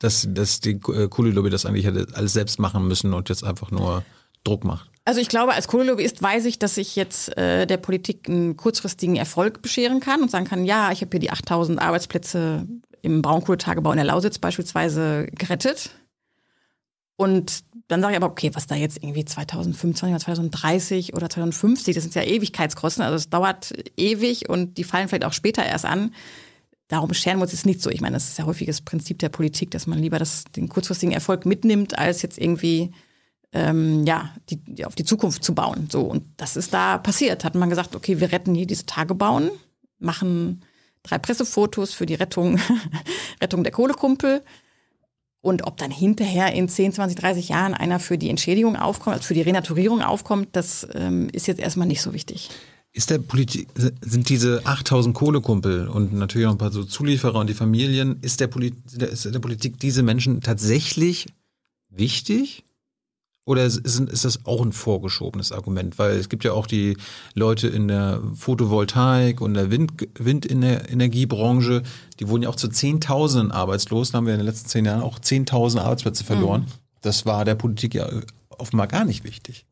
Dass, dass die äh, Kohlelobby das eigentlich hätte alles selbst machen müssen und jetzt einfach nur Druck macht? Also ich glaube, als Kohlelobbyist weiß ich, dass ich jetzt äh, der Politik einen kurzfristigen Erfolg bescheren kann und sagen kann, ja, ich habe hier die 8000 Arbeitsplätze im Braunkohletagebau in der Lausitz beispielsweise gerettet. Und dann sage ich aber, okay, was da jetzt irgendwie 2025 oder 2030 oder 2050, das sind ja Ewigkeitskosten, also es dauert ewig und die fallen vielleicht auch später erst an. Darum scheren wir uns jetzt nicht so. Ich meine, das ist ja häufiges Prinzip der Politik, dass man lieber das, den kurzfristigen Erfolg mitnimmt, als jetzt irgendwie ähm, ja, die, auf die Zukunft zu bauen. So, und das ist da passiert. Hat man gesagt, okay, wir retten hier diese Tagebauen, machen drei Pressefotos für die Rettung, Rettung der Kohlekumpel und ob dann hinterher in 10, 20, 30 Jahren einer für die Entschädigung aufkommt, also für die Renaturierung aufkommt, das ähm, ist jetzt erstmal nicht so wichtig. Ist der Politik, sind diese 8000 Kohlekumpel und natürlich noch ein paar so Zulieferer und die Familien, ist der, Polit, ist der Politik diese Menschen tatsächlich wichtig? Oder ist, ist das auch ein vorgeschobenes Argument? Weil es gibt ja auch die Leute in der Photovoltaik und der Wind, Windenergiebranche, die wurden ja auch zu Zehntausenden arbeitslos. Da haben wir in den letzten zehn Jahren auch Zehntausend Arbeitsplätze verloren. Mhm. Das war der Politik ja offenbar gar nicht wichtig.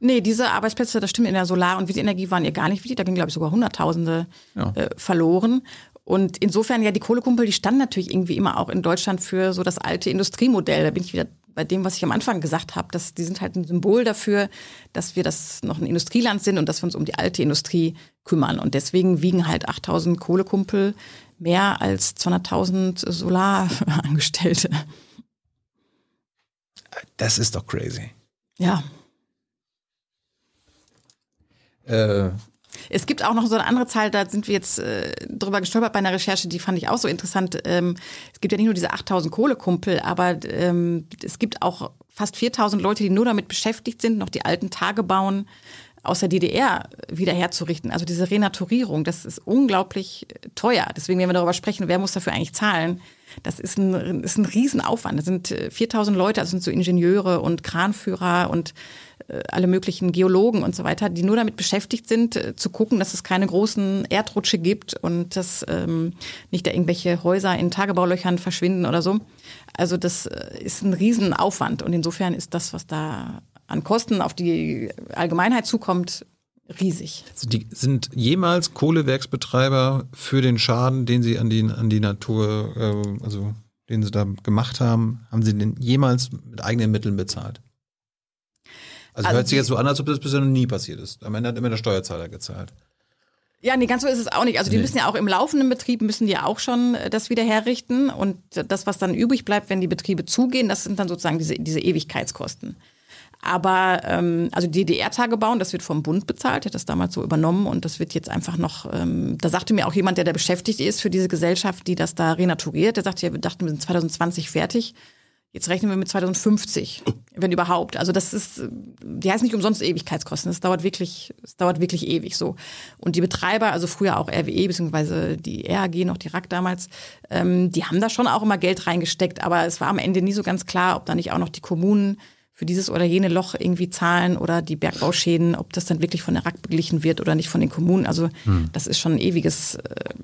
Nee, diese Arbeitsplätze, das stimmt, in der Solar- und Windenergie waren ihr gar nicht wichtig. Da gingen, glaube ich, sogar Hunderttausende ja. äh, verloren. Und insofern, ja, die Kohlekumpel, die standen natürlich irgendwie immer auch in Deutschland für so das alte Industriemodell. Da bin ich wieder bei dem, was ich am Anfang gesagt habe, dass die sind halt ein Symbol dafür, dass wir das noch ein Industrieland sind und dass wir uns um die alte Industrie kümmern. Und deswegen wiegen halt 8000 Kohlekumpel mehr als 200.000 Solarangestellte. Das ist doch crazy. Ja. Äh, es gibt auch noch so eine andere Zahl, da sind wir jetzt äh, drüber gestolpert bei einer Recherche, die fand ich auch so interessant. Ähm, es gibt ja nicht nur diese 8000 Kohlekumpel, aber ähm, es gibt auch fast 4000 Leute, die nur damit beschäftigt sind, noch die alten Tage bauen aus der DDR wiederherzurichten. Also diese Renaturierung, das ist unglaublich teuer. Deswegen, wenn wir darüber sprechen, wer muss dafür eigentlich zahlen, das ist ein, ist ein Riesenaufwand. Das sind 4000 äh, Leute, das sind so Ingenieure und Kranführer und äh, alle möglichen Geologen und so weiter, die nur damit beschäftigt sind, äh, zu gucken, dass es keine großen Erdrutsche gibt und dass ähm, nicht da irgendwelche Häuser in Tagebaulöchern verschwinden oder so. Also das ist ein Riesenaufwand und insofern ist das, was da an Kosten auf die Allgemeinheit zukommt, riesig. Also die, sind jemals Kohlewerksbetreiber für den Schaden, den sie an die, an die Natur, äh, also den sie da gemacht haben, haben sie den jemals mit eigenen Mitteln bezahlt? Also, also hört sich jetzt so an, als ob das bisher noch nie passiert ist. Am Ende hat immer der Steuerzahler gezahlt. Ja, nee, ganz so ist es auch nicht. Also die nee. müssen ja auch im laufenden Betrieb müssen die auch schon äh, das wieder herrichten. Und das, was dann übrig bleibt, wenn die Betriebe zugehen, das sind dann sozusagen diese, diese Ewigkeitskosten. Aber ähm, also DDR-Tage bauen, das wird vom Bund bezahlt, der hat das damals so übernommen und das wird jetzt einfach noch, ähm, da sagte mir auch jemand, der da beschäftigt ist für diese Gesellschaft, die das da renaturiert, der sagte, ja, wir dachten, wir sind 2020 fertig. Jetzt rechnen wir mit 2050, wenn überhaupt. Also das ist, die heißt nicht umsonst Ewigkeitskosten. Das dauert wirklich, es dauert wirklich ewig so. Und die Betreiber, also früher auch RWE beziehungsweise die RAG noch, die RAG damals, ähm, die haben da schon auch immer Geld reingesteckt. Aber es war am Ende nie so ganz klar, ob da nicht auch noch die Kommunen für dieses oder jene Loch irgendwie zahlen oder die Bergbauschäden, ob das dann wirklich von der RAG beglichen wird oder nicht von den Kommunen. Also hm. das ist schon ein ewiges, äh,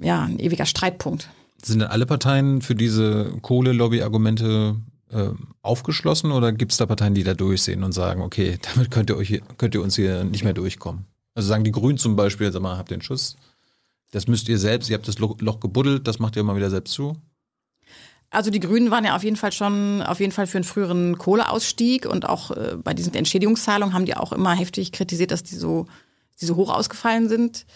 ja, ein ewiger Streitpunkt. Sind denn alle Parteien für diese Kohle-Lobby-Argumente äh, aufgeschlossen oder gibt es da Parteien, die da durchsehen und sagen, okay, damit könnt ihr, euch hier, könnt ihr uns hier nicht mehr durchkommen? Also sagen die Grünen zum Beispiel, sag mal, habt den Schuss. Das müsst ihr selbst, ihr habt das Loch, gebuddelt, das macht ihr mal wieder selbst zu. Also die Grünen waren ja auf jeden Fall schon auf jeden Fall für einen früheren Kohleausstieg und auch äh, bei diesen Entschädigungszahlungen haben die auch immer heftig kritisiert, dass die so, die so hoch ausgefallen sind.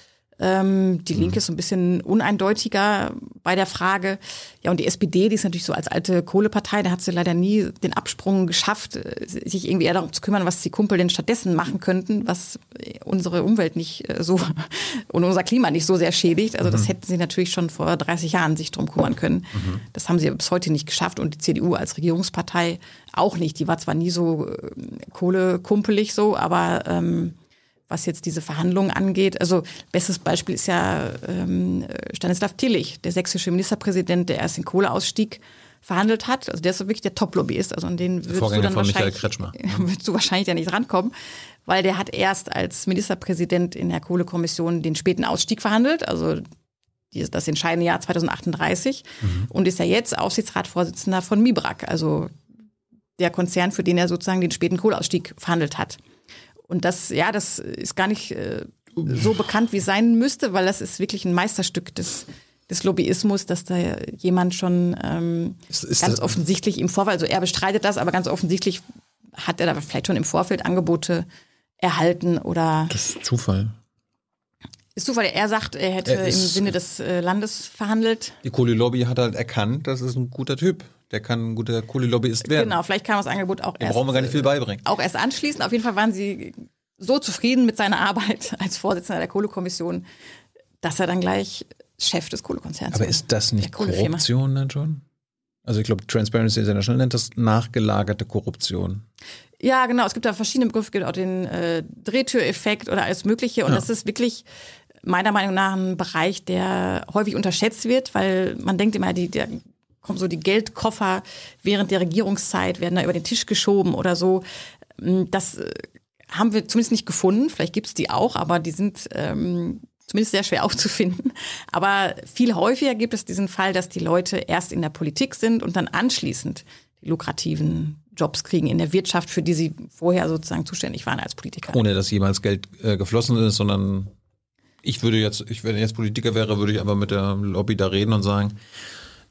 Ähm, die Linke ist so ein bisschen uneindeutiger bei der Frage. Ja, und die SPD, die ist natürlich so als alte Kohlepartei, da hat sie leider nie den Absprung geschafft, äh, sich irgendwie eher darum zu kümmern, was die Kumpel denn stattdessen machen könnten, was unsere Umwelt nicht äh, so und unser Klima nicht so sehr schädigt. Also das mhm. hätten sie natürlich schon vor 30 Jahren sich drum kümmern können. Mhm. Das haben sie bis heute nicht geschafft und die CDU als Regierungspartei auch nicht. Die war zwar nie so äh, kohlekumpelig so, aber ähm, was jetzt diese Verhandlungen angeht. Also bestes Beispiel ist ja ähm, Stanislav Tillich, der sächsische Ministerpräsident, der erst den Kohleausstieg verhandelt hat. Also der ist wirklich der Top-Lobbyist. Also an den würdest du dann wahrscheinlich, würdest du wahrscheinlich ja nicht rankommen, weil der hat erst als Ministerpräsident in der Kohlekommission den späten Ausstieg verhandelt. Also das entscheidende Jahr 2038 mhm. und ist ja jetzt Aufsichtsratsvorsitzender von Mibrak, also der Konzern, für den er sozusagen den späten Kohleausstieg verhandelt hat. Und das, ja, das ist gar nicht äh, so bekannt, wie es sein müsste, weil das ist wirklich ein Meisterstück des, des Lobbyismus, dass da jemand schon ähm, ist, ist ganz offensichtlich im Vorfeld, also er bestreitet das, aber ganz offensichtlich hat er da vielleicht schon im Vorfeld Angebote erhalten oder. Das ist Zufall. Ist Zufall. Er sagt, er hätte er im Sinne des äh, Landes verhandelt. Die Kohle-Lobby hat halt erkannt, das ist ein guter Typ. Der kann ein guter Kohle-Lobbyist werden. Genau, vielleicht kam das Angebot auch Dem erst. brauchen wir gar nicht viel beibringen. Auch erst anschließend. Auf jeden Fall waren sie so zufrieden mit seiner Arbeit als Vorsitzender der Kohlekommission, dass er dann gleich Chef des Kohlekonzerns Aber ist das nicht Korruption dann schon? Also ich glaube, Transparency International nennt das nachgelagerte Korruption. Ja, genau. Es gibt da verschiedene Begriffe, gibt auch den äh, Drehtüreffekt oder alles Mögliche. Und ja. das ist wirklich meiner Meinung nach ein Bereich, der häufig unterschätzt wird, weil man denkt immer, die, der kommen so die Geldkoffer während der Regierungszeit, werden da über den Tisch geschoben oder so. Ähm, das äh, haben wir zumindest nicht gefunden. Vielleicht gibt es die auch, aber die sind ähm, zumindest sehr schwer aufzufinden. Aber viel häufiger gibt es diesen Fall, dass die Leute erst in der Politik sind und dann anschließend die lukrativen Jobs kriegen in der Wirtschaft, für die sie vorher sozusagen zuständig waren als Politiker. Ohne dass jemals Geld äh, geflossen ist, sondern ich würde jetzt, ich, wenn ich jetzt Politiker wäre, würde ich einfach mit der Lobby da reden und sagen,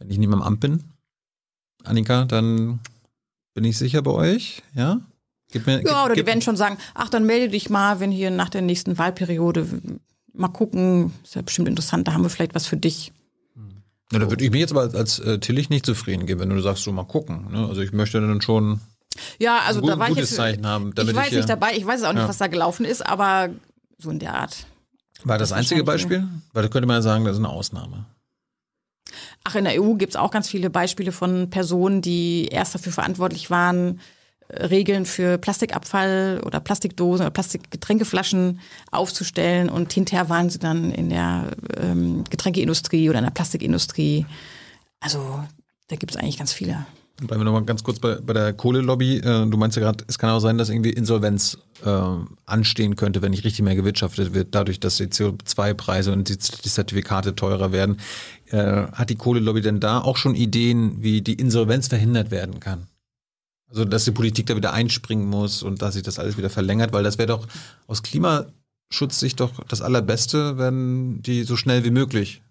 wenn ich nicht mehr im Amt bin, Annika, dann bin ich sicher bei euch, ja? Gib mir, ja, oder gib, die werden schon sagen, ach, dann melde dich mal, wenn hier nach der nächsten Wahlperiode mal gucken, ist ja bestimmt interessant, da haben wir vielleicht was für dich. Ja, da würde ich mich jetzt aber als, als äh, Tillich nicht zufrieden geben, wenn du sagst, so mal gucken. Ne? Also ich möchte dann schon ja, also ein da war ich jetzt, Zeichen haben. ich weiß ich nicht dabei, ich weiß auch nicht, ja. was da gelaufen ist, aber so in der Art. War das, das einzige Beispiel? Weil da könnte man ja sagen, das ist eine Ausnahme. Ach, in der EU gibt es auch ganz viele Beispiele von Personen, die erst dafür verantwortlich waren, äh, Regeln für Plastikabfall oder Plastikdosen oder Plastikgetränkeflaschen aufzustellen und hinterher waren sie dann in der ähm, Getränkeindustrie oder in der Plastikindustrie. Also da gibt es eigentlich ganz viele. Bleiben wir nochmal ganz kurz bei, bei der Kohlelobby. Äh, du meinst ja gerade, es kann auch sein, dass irgendwie Insolvenz äh, anstehen könnte, wenn nicht richtig mehr gewirtschaftet wird, dadurch, dass die CO2-Preise und die, die, Zertifikate teurer werden. Äh, hat die Kohlelobby denn da auch schon Ideen, wie die Insolvenz verhindert werden kann? Also, dass die Politik da wieder einspringen muss und dass sich das alles wieder verlängert, weil das wäre doch aus Klimaschutzsicht doch das Allerbeste, wenn die so schnell wie möglich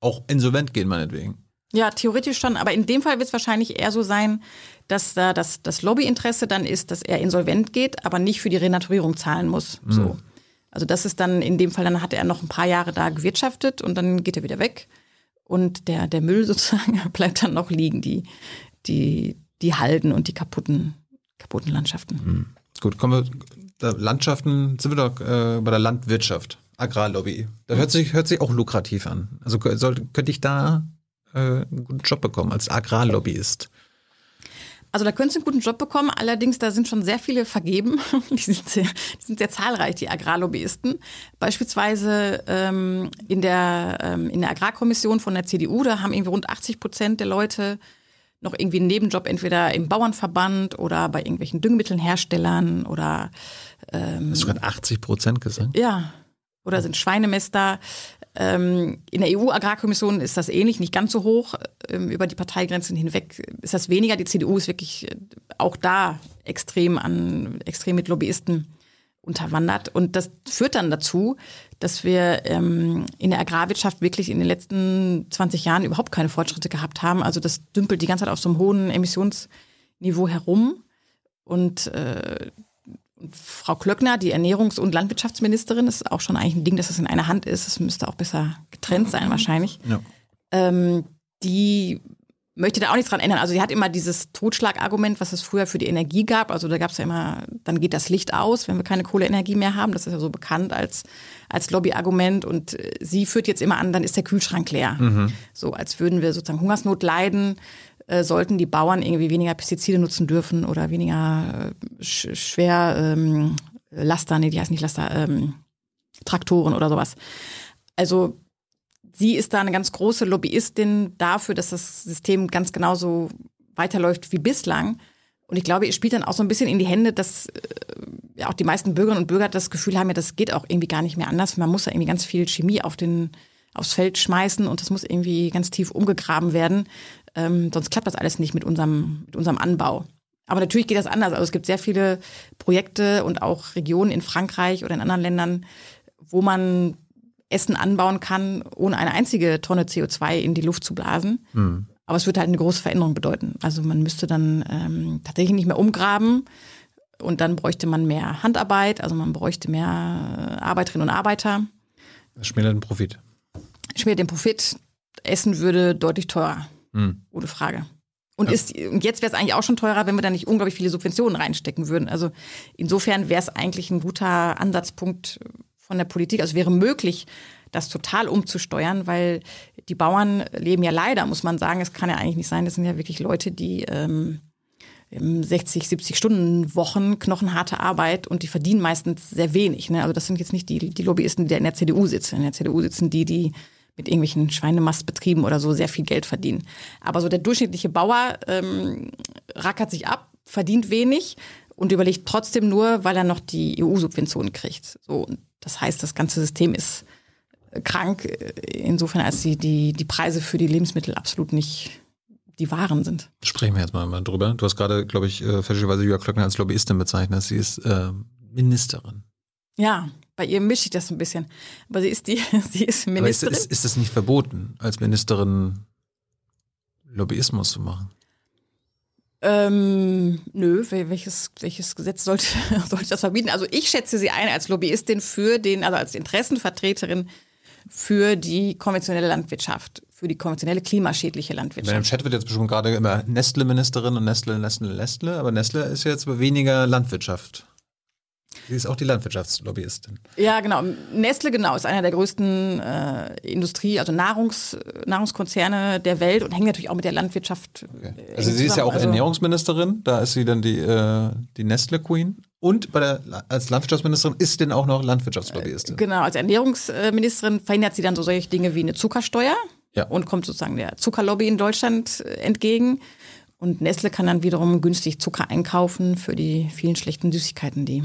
auch insolvent gehen, meinetwegen. Ja, theoretisch schon, aber in dem Fall wird es wahrscheinlich eher so sein, dass da das, das Lobbyinteresse dann ist, dass er insolvent geht, aber nicht für die Renaturierung zahlen muss. Mhm. So. Also das ist dann in dem Fall, dann hat er noch ein paar Jahre da gewirtschaftet und dann geht er wieder weg. Und der, der Müll sozusagen bleibt dann noch liegen, die, die, die Halden und die kaputten, kaputten Landschaften. Mhm. Gut, kommen wir, Landschaften, sind wir doch äh, bei der Landwirtschaft, Agrarlobby. Da hört sich, hört sich auch lukrativ an. Also soll, könnte ich da äh, einen guten Job bekommen als Agrarlobbyist? Also da könntest du einen guten Job bekommen, allerdings da sind schon sehr viele vergeben. Die sind sehr, die sind sehr zahlreich, die Agrarlobbyisten. Beispielsweise ähm, in, der, ähm, in der Agrarkommission von der CDU, da haben irgendwie rund 80 Prozent der Leute noch irgendwie einen Nebenjob, entweder im Bauernverband oder bei irgendwelchen Düngemittelherstellern oder ähm, Hast du gerade 80 Prozent gesagt? Ja. Oder sind Schweinemester. Ähm, in der EU-Agrarkommission ist das ähnlich, nicht ganz so hoch. Ähm, über die Parteigrenzen hinweg ist das weniger. Die CDU ist wirklich äh, auch da extrem an, extrem mit Lobbyisten unterwandert. Und das führt dann dazu, dass wir ähm, in der Agrarwirtschaft wirklich in den letzten 20 Jahren überhaupt keine Fortschritte gehabt haben. Also das dümpelt die ganze Zeit auf so einem hohen Emissionsniveau herum. Und äh, Frau Klöckner, die Ernährungs- und Landwirtschaftsministerin, das ist auch schon eigentlich ein Ding, dass das in einer Hand ist. Es müsste auch besser getrennt sein wahrscheinlich. Ja. Ähm, die möchte da auch nichts dran ändern. Also sie hat immer dieses Totschlagargument, was es früher für die Energie gab. Also da gab es ja immer, dann geht das Licht aus, wenn wir keine Kohleenergie mehr haben. Das ist ja so bekannt als, als Lobbyargument. Und äh, sie führt jetzt immer an, dann ist der Kühlschrank leer. Mhm. So als würden wir sozusagen Hungersnot leiden, äh, sollten die Bauern irgendwie weniger Pestizide nutzen dürfen oder weniger äh, sch schwer ähm, Laster, nee, die heißen nicht Laster, ähm, Traktoren oder sowas. Also sie ist da eine ganz große Lobbyistin dafür, dass das System ganz genauso weiterläuft wie bislang. Und ich glaube, ihr spielt dann auch so ein bisschen in die Hände, dass äh, ja auch die meisten Bürgerinnen und Bürger das Gefühl haben, ja, das geht auch irgendwie gar nicht mehr anders. Man muss da irgendwie ganz viel Chemie auf den, aufs Feld schmeißen und das muss irgendwie ganz tief umgegraben werden. Ähm, sonst klappt das alles nicht mit unserem, mit unserem Anbau. Aber natürlich geht das anders. Also es gibt sehr viele Projekte und auch Regionen in Frankreich oder in anderen Ländern, wo man Essen anbauen kann, ohne eine einzige Tonne CO2 in die Luft zu blasen. Mhm. Aber es würde halt eine große Veränderung bedeuten. Also man müsste dann ähm, tatsächlich nicht mehr umgraben und dann bräuchte man mehr Handarbeit, also man bräuchte mehr Arbeiterinnen und Arbeiter. Das schmälert den Profit. Schmälert den Profit. Essen würde deutlich teurer. Mhm. Ohne Frage. Und, ja. ist, und jetzt wäre es eigentlich auch schon teurer, wenn wir da nicht unglaublich viele Subventionen reinstecken würden. Also insofern wäre es eigentlich ein guter Ansatzpunkt von der Politik. Also wäre möglich, das total umzusteuern, weil die Bauern leben ja leider, muss man sagen, es kann ja eigentlich nicht sein, das sind ja wirklich Leute, die ähm, 60, 70 Stunden Wochen, knochenharte Arbeit und die verdienen meistens sehr wenig. Ne? Also das sind jetzt nicht die, die Lobbyisten, die in der CDU sitzen. In der CDU sitzen die, die mit irgendwelchen Schweinemastbetrieben oder so sehr viel Geld verdienen. Aber so der durchschnittliche Bauer ähm, rackert sich ab, verdient wenig und überlegt trotzdem nur, weil er noch die EU-Subventionen kriegt. So, das heißt, das ganze System ist krank, äh, insofern als die, die, die Preise für die Lebensmittel absolut nicht die Waren sind. Sprechen wir jetzt mal, drüber. Du hast gerade, glaube ich, äh, fälschlicherweise Julia Klöckner als Lobbyistin bezeichnet. Sie ist äh, Ministerin. Ja, bei ihr mische ich das ein bisschen. Aber sie ist die, sie ist Ministerin. Ist, ist, ist es nicht verboten, als Ministerin Lobbyismus zu machen? Ähm, nö, welches, welches Gesetz sollte, sollte das verbieten? Also ich schätze sie ein als Lobbyistin für den, also als Interessenvertreterin für die konventionelle Landwirtschaft, für die konventionelle klimaschädliche Landwirtschaft. Im Chat wird jetzt bestimmt gerade immer Nestle-Ministerin und Nestle, Nestle, Nestle, aber Nestle ist jetzt weniger Landwirtschaft. Sie ist auch die Landwirtschaftslobbyistin. Ja, genau. Nestle, genau, ist einer der größten äh, Industrie-, also Nahrungs, Nahrungskonzerne der Welt und hängt natürlich auch mit der Landwirtschaft. Okay. Äh, also sie ist ja auch also, Ernährungsministerin, da ist sie dann die, äh, die Nestle-Queen. Und bei der, als Landwirtschaftsministerin ist denn auch noch Landwirtschaftslobbyistin. Genau, als Ernährungsministerin verhindert sie dann so solche Dinge wie eine Zuckersteuer ja. und kommt sozusagen der Zuckerlobby in Deutschland äh, entgegen. Und Nestle kann dann wiederum günstig Zucker einkaufen für die vielen schlechten Süßigkeiten, die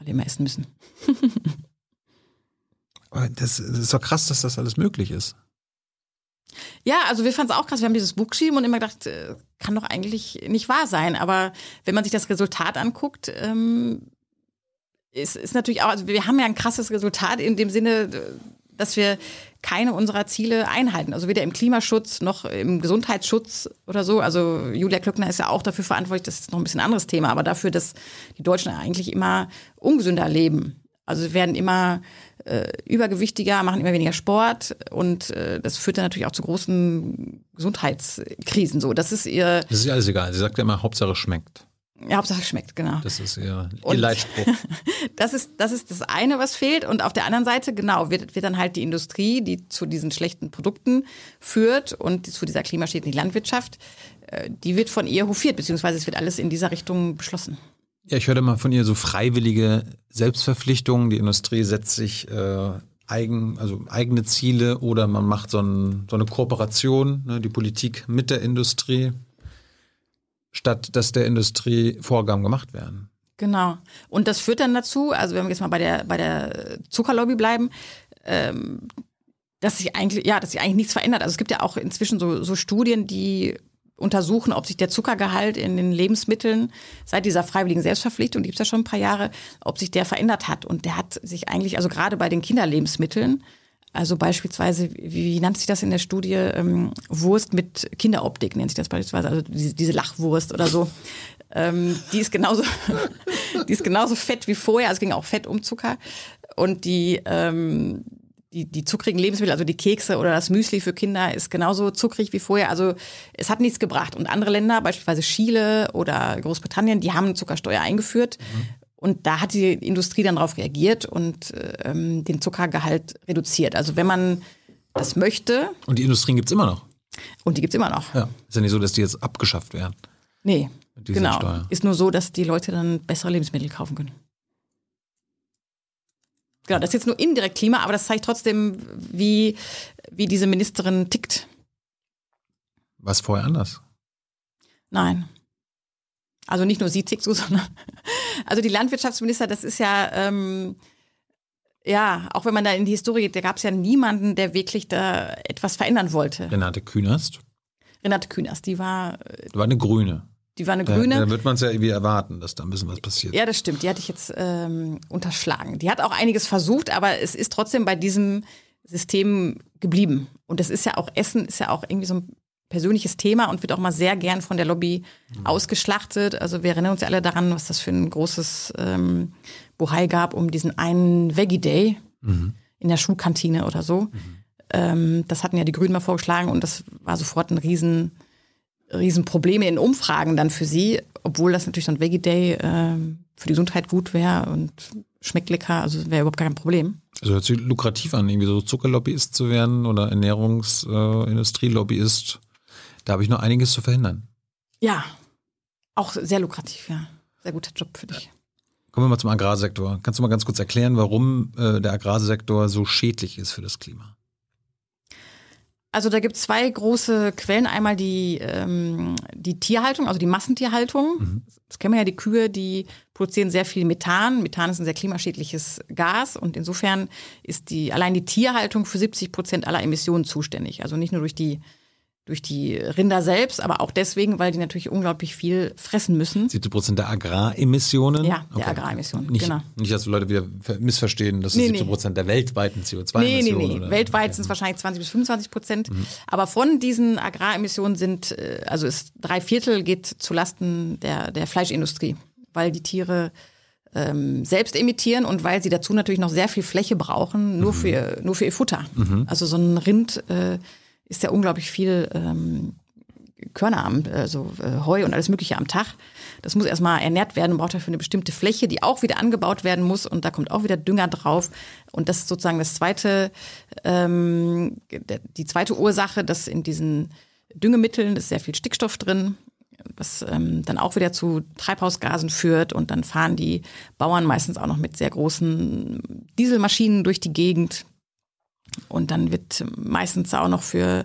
alle immer essen müssen. das, das ist doch krass, dass das alles möglich ist. Ja, also wir fanden es auch krass. Wir haben dieses Buch geschrieben und immer gedacht, äh, kann doch eigentlich nicht wahr sein. Aber wenn man sich das Resultat anguckt, ähm, ist, ist natürlich auch, also wir haben ja ein krasses Resultat in dem Sinne, dass wir keine unserer Ziele einhalten. Also weder im Klimaschutz noch im Gesundheitsschutz oder so. Also Julia Klöckner ist ja auch dafür verantwortlich, das ist noch ein bisschen ein anderes Thema, aber dafür, dass die Deutschen eigentlich immer ungesünder leben. Also sie werden immer äh, übergewichtiger, machen immer weniger Sport und äh, das führt dann natürlich auch zu großen Gesundheitskrisen. So, das ist ihr. Das ist ihr alles egal. Sie sagt ja immer, Hauptsache schmeckt. Ja, Hauptsache schmeckt, genau. Das ist ihr, ihr Leitspruch. das, ist, das ist das eine, was fehlt. Und auf der anderen Seite, genau, wird, wird dann halt die Industrie, die zu diesen schlechten Produkten führt und zu dieser klimaschädlichen Landwirtschaft, äh, die wird von ihr hofiert, beziehungsweise es wird alles in dieser Richtung beschlossen. Ja, ich hörte mal von ihr so freiwillige Selbstverpflichtungen. Die Industrie setzt sich äh, eigen, also eigene Ziele oder man macht so, ein, so eine Kooperation, ne, die Politik mit der Industrie statt dass der Industrie Vorgaben gemacht werden. Genau. Und das führt dann dazu, also wenn wir jetzt mal bei der, bei der Zuckerlobby bleiben, ähm, dass sich eigentlich, ja, dass sich eigentlich nichts verändert. Also es gibt ja auch inzwischen so, so Studien, die untersuchen, ob sich der Zuckergehalt in den Lebensmitteln seit dieser freiwilligen Selbstverpflichtung, die gibt es ja schon ein paar Jahre, ob sich der verändert hat. Und der hat sich eigentlich, also gerade bei den Kinderlebensmitteln, Also beispielsweise, wie, wie nannte sich das in der Studie? Ähm, Wurst mit Kinderoptik nennt sich das beispielsweise, also diese, diese Lachwurst oder so. Ähm, die ist genauso, die ist genauso fett wie vorher. Also es ging auch Fett um Zucker. Und die, ähm, die, die zuckrigen Lebensmittel, also die Kekse oder das Müsli für Kinder, ist genauso zuckrig wie vorher. Also es hat nichts gebracht. Und andere Länder, beispielsweise Chile oder Großbritannien, die haben eine Zuckersteuer eingeführt. Mhm. Und da hat die Industrie dann darauf reagiert und ähm, den Zuckergehalt reduziert. Also wenn man das möchte. Und die Industrien gibt's immer noch. Und die gibt's immer noch. Ja. Ist ja nicht so, dass die jetzt abgeschafft werden. Nee. Genau. Steuer. Ist nur so, dass die Leute dann bessere Lebensmittel kaufen können. Genau, das ist jetzt nur indirekt Klima, aber das zeigt trotzdem, wie, wie diese Ministerin tickt. Was vorher anders? Nein. Also nicht nur sie tickt so, sondern also die Landwirtschaftsminister, das ist ja ähm, ja, auch wenn man da in die Historie geht, da gab es ja niemanden, der wirklich da etwas verändern wollte. Renate Künast? Renate Künast, die war. Die war eine Grüne. Die war eine Grüne. Da, da wird man es ja irgendwie erwarten, dass da ein bisschen was passiert. Ja, das stimmt. Die hatte ich jetzt ähm, unterschlagen. Die hat auch einiges versucht, aber es ist trotzdem bei diesem System geblieben. Und das ist ja auch, Essen ist ja auch irgendwie so ein persönliches Thema und wird auch mal sehr gern von der Lobby mhm. ausgeschlachtet. Also wir erinnern uns ja alle daran, was das für ein großes ähm, Bohai gab um diesen einen Veggie Day mhm. in der Schulkantine oder so. Mhm. Ähm, das hatten ja die Grünen mal vorgeschlagen und das war sofort ein riesen, riesen Problem in Umfragen dann für sie, obwohl das natürlich so ein Veggie Day äh, für die Gesundheit gut wäre und schmeckt lecker, also wäre überhaupt kein Problem. Also hört sich lukrativ an, irgendwie so Zuckerlobbyist zu werden oder Ernährungsindustrielobbyist. Äh, da habe ich noch einiges zu verhindern. Ja, auch sehr lukrativ, ja. Sehr guter Job für dich. Kommen wir mal zum Agrarsektor. Kannst du mal ganz kurz erklären, warum äh, der Agrarsektor so schädlich ist für das Klima? Also da gibt es zwei große Quellen. Einmal die, ähm, die Tierhaltung, also die Massentierhaltung. Mhm. Das kennen wir ja, die Kühe, die produzieren sehr viel Methan. Methan ist ein sehr klimaschädliches Gas und insofern ist die, allein die Tierhaltung für 70 Prozent aller Emissionen zuständig. Also nicht nur durch die durch die Rinder selbst, aber auch deswegen, weil die natürlich unglaublich viel fressen müssen. 70 Prozent der Agraremissionen? Ja, der okay. Agraremissionen, nicht, genau. Nicht, dass Leute wieder missverstehen, dass nee, 70 Prozent nee. der weltweiten CO2-Emissionen Nee, nee, nee. Weltweit sind es wahrscheinlich 20 bis 25 Prozent. Mhm. Aber von diesen Agraremissionen sind, äh, also ist drei Viertel geht zulasten der, der Fleischindustrie, weil die Tiere ähm, selbst emittieren und weil sie dazu natürlich noch sehr viel Fläche brauchen, nur, mhm. für, nur für ihr Futter. Mhm. Also so ein Rind äh, ist ja unglaublich viel ähm, Körner am, also äh, Heu und alles Mögliche am Tag. Das muss erstmal ernährt werden und braucht dafür eine bestimmte Fläche, die auch wieder angebaut werden muss und da kommt auch wieder Dünger drauf. Und das ist sozusagen das zweite, ähm, die zweite Ursache, dass in diesen Düngemitteln ist sehr viel Stickstoff drin, was ähm, dann auch wieder zu Treibhausgasen führt und dann fahren die Bauern meistens auch noch mit sehr großen Dieselmaschinen durch die Gegend, und dann wird meistens auch noch für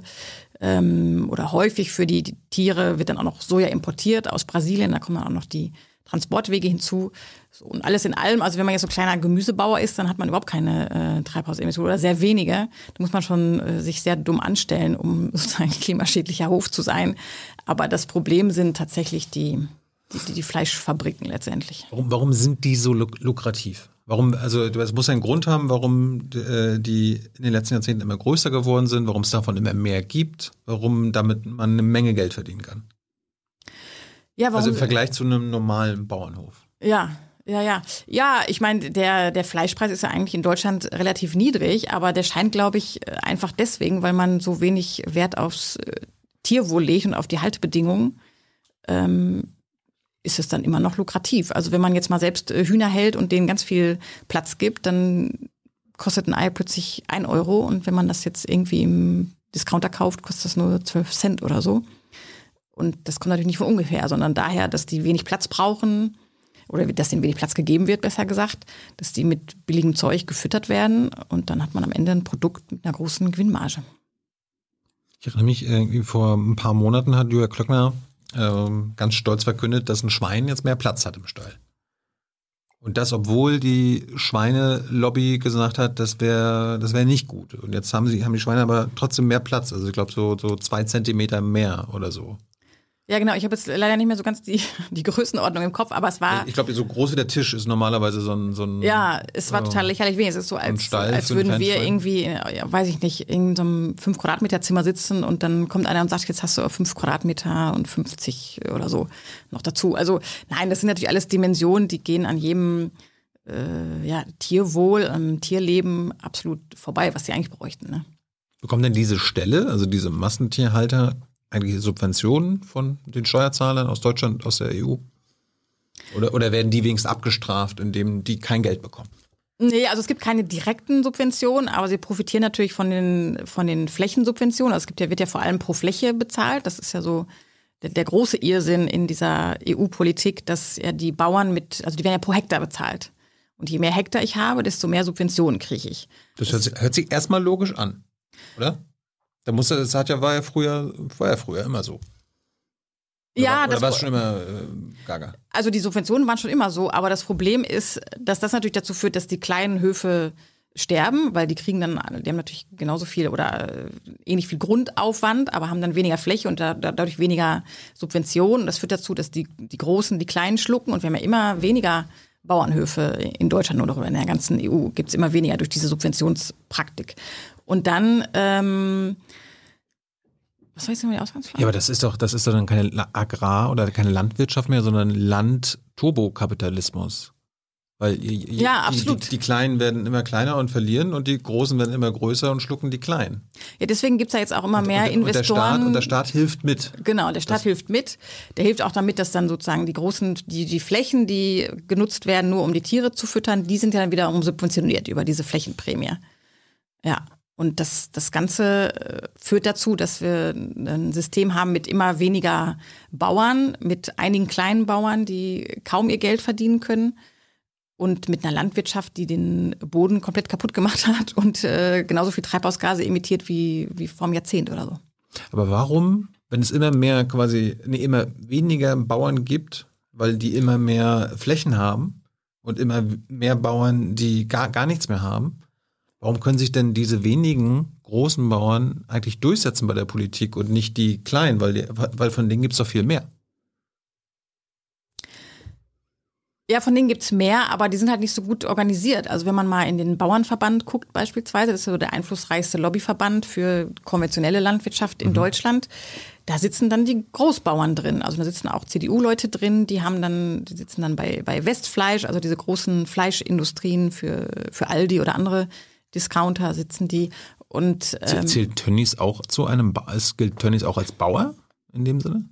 ähm, oder häufig für die, die Tiere wird dann auch noch Soja importiert aus Brasilien. Da kommen dann auch noch die Transportwege hinzu. So, und alles in allem, also wenn man jetzt so ein kleiner Gemüsebauer ist, dann hat man überhaupt keine äh, Treibhausemissionen oder sehr wenige. Da muss man schon äh, sich sehr dumm anstellen, um sozusagen klimaschädlicher Hof zu sein. Aber das Problem sind tatsächlich die, die, die Fleischfabriken letztendlich. Warum, warum sind die so lukrativ? Warum, also es muss einen Grund haben, warum äh, die in den letzten Jahrzehnten immer größer geworden sind, warum es davon immer mehr gibt, warum damit man eine Menge Geld verdienen kann. Ja, warum, also im Vergleich zu einem normalen Bauernhof. Ja, ja, ja. Ja, ich meine, der, der Fleischpreis ist ja eigentlich in Deutschland relativ niedrig, aber der scheint, glaube ich, einfach deswegen, weil man so wenig Wert aufs äh, Tierwohl legt und auf die Haltebedingungen. Ähm, ist es dann immer noch lukrativ. Also wenn man jetzt mal selbst äh, Hühner hält und denen ganz viel Platz gibt, dann kostet ein Ei plötzlich ein Euro und wenn man das jetzt irgendwie im Discounter kauft, kostet das nur 12 Cent oder so. Und das kommt natürlich nicht von ungefähr, sondern daher, dass die wenig Platz brauchen oder dass denen wenig Platz gegeben wird, besser gesagt, dass die mit billigem Zeug gefüttert werden und dann hat man am Ende ein Produkt mit einer großen Gewinnmarge. Ich erinnere mich, irgendwie vor ein paar Monaten hat Julia Klöckner ähm, ganz stolz verkündet, dass ein Schwein jetzt mehr Platz hat im Stall. Und das, obwohl die Schweinelobby gesagt hat, das wäre das wäre nicht gut. Und jetzt haben sie haben die Schweine aber trotzdem mehr Platz. Also ich glaube so so zwei Zentimeter mehr oder so. Ja, genau. Ich habe jetzt leider nicht mehr so ganz die, die Größenordnung im Kopf, aber es war. Ich glaube, so groß wie der Tisch ist normalerweise so ein. So ein ja, es war total lächerlich wenig. Es ist so, als, als würden wir irgendwie, ja, weiß ich nicht, in so einem 5 Quadratmeter Zimmer sitzen und dann kommt einer und sagt, jetzt hast du 5 Quadratmeter und 50 oder so noch dazu. Also nein, das sind natürlich alles Dimensionen, die gehen an jedem äh, ja, Tierwohl, am Tierleben absolut vorbei, was sie eigentlich bräuchten. Ne? Bekommen denn diese Stelle, also diese Massentierhalter, eigentlich Subventionen von den Steuerzahlern aus Deutschland, aus der EU? Oder, oder werden die wenigstens abgestraft, indem die kein Geld bekommen? Nee, also es gibt keine direkten Subventionen, aber sie profitieren natürlich von den, von den Flächensubventionen. Also es gibt ja, wird ja vor allem pro Fläche bezahlt. Das ist ja so der, der große Irrsinn in dieser EU-Politik, dass ja die Bauern mit, also die werden ja pro Hektar bezahlt. Und je mehr Hektar ich habe, desto mehr Subventionen kriege ich. Das hört sich, hört sich erstmal logisch an, oder? Da musste, das hat ja, war ja früher, war ja früher immer so. Oder ja, war, das war es schon immer äh, gaga. Also die Subventionen waren schon immer so, aber das Problem ist, dass das natürlich dazu führt, dass die kleinen Höfe sterben, weil die kriegen dann, die haben natürlich genauso viel oder äh, ähnlich viel Grundaufwand, aber haben dann weniger Fläche und da, dadurch weniger Subventionen. Das führt dazu, dass die, die Großen die Kleinen schlucken und wir haben ja immer weniger Bauernhöfe in Deutschland oder in der ganzen EU gibt es immer weniger durch diese Subventionspraktik. Und dann ähm, was heißt denn die Ausgangsfrage? Ja, aber das ist doch, das ist doch dann keine Agrar- oder keine Landwirtschaft mehr, sondern Land-Turbokapitalismus. Weil ja, absolut. Die, die, Kleinen werden immer kleiner und verlieren und die Großen werden immer größer und schlucken die Kleinen. Ja, deswegen gibt es ja jetzt auch immer mehr und, Investoren. Und der, Staat, und der Staat hilft mit. Genau, der Staat das hilft mit. Der hilft auch damit, dass dann sozusagen die großen, die, die Flächen, die genutzt werden, nur um die Tiere zu füttern, die sind ja dann wiederum subventioniert über diese Flächenprämie. Ja. Und das, das Ganze äh, führt dazu, dass wir ein System haben mit immer weniger Bauern, mit einigen kleinen Bauern, die kaum ihr Geld verdienen können und mit einer Landwirtschaft, die den Boden komplett kaputt gemacht hat und äh, genauso viel Treibhausgase emittiert wie, wie vor einem Jahrzehnt oder so. Aber warum, wenn es immer mehr quasi, nee, immer weniger Bauern gibt, weil die immer mehr Flächen haben und immer mehr Bauern, die gar, gar nichts mehr haben, Warum können sich denn diese wenigen großen Bauern eigentlich durchsetzen bei der Politik und nicht die kleinen? Weil, die, weil von denen gibt es doch viel mehr. Ja, von denen gibt es mehr, aber die sind halt nicht so gut organisiert. Also wenn man mal in den Bauernverband guckt beispielsweise, das ist so der einflussreichste Lobbyverband für konventionelle Landwirtschaft in mhm. Deutschland, da sitzen dann die Großbauern drin. Also da sitzen auch CDU-Leute drin, die haben dann, die sitzen dann bei, bei Westfleisch, also diese großen Fleischindustrien für, für Aldi oder andere Discounter sitzen die. Und, ähm, Zählt Tönnies auch zu einem, ba gilt Tönnies auch als Bauer in dem Sinne?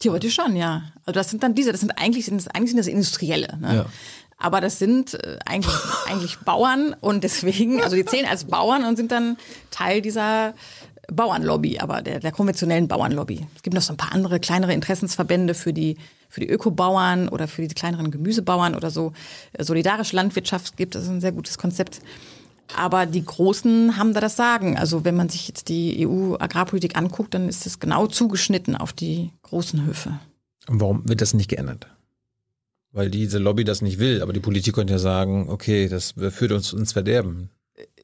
Theoretisch schon, ja. Also das sind dann diese, das sind eigentlich, sind das, eigentlich sind das Industrielle. Ne? Ja. Aber das sind äh, eigentlich, eigentlich Bauern und deswegen, also die zählen als Bauern und sind dann Teil dieser Bauernlobby, aber der, der konventionellen Bauernlobby. Es gibt noch so ein paar andere kleinere Interessensverbände für die, für die Ökobauern oder für die kleineren Gemüsebauern oder so. Solidarische Landwirtschaft gibt, das ist ein sehr gutes Konzept. Aber die Großen haben da das Sagen. Also wenn man sich jetzt die EU-Agrarpolitik anguckt, dann ist es genau zugeschnitten auf die großen Höfe. Und warum wird das nicht geändert? Weil diese Lobby das nicht will, aber die Politik könnte ja sagen, okay, das führt uns ins Verderben.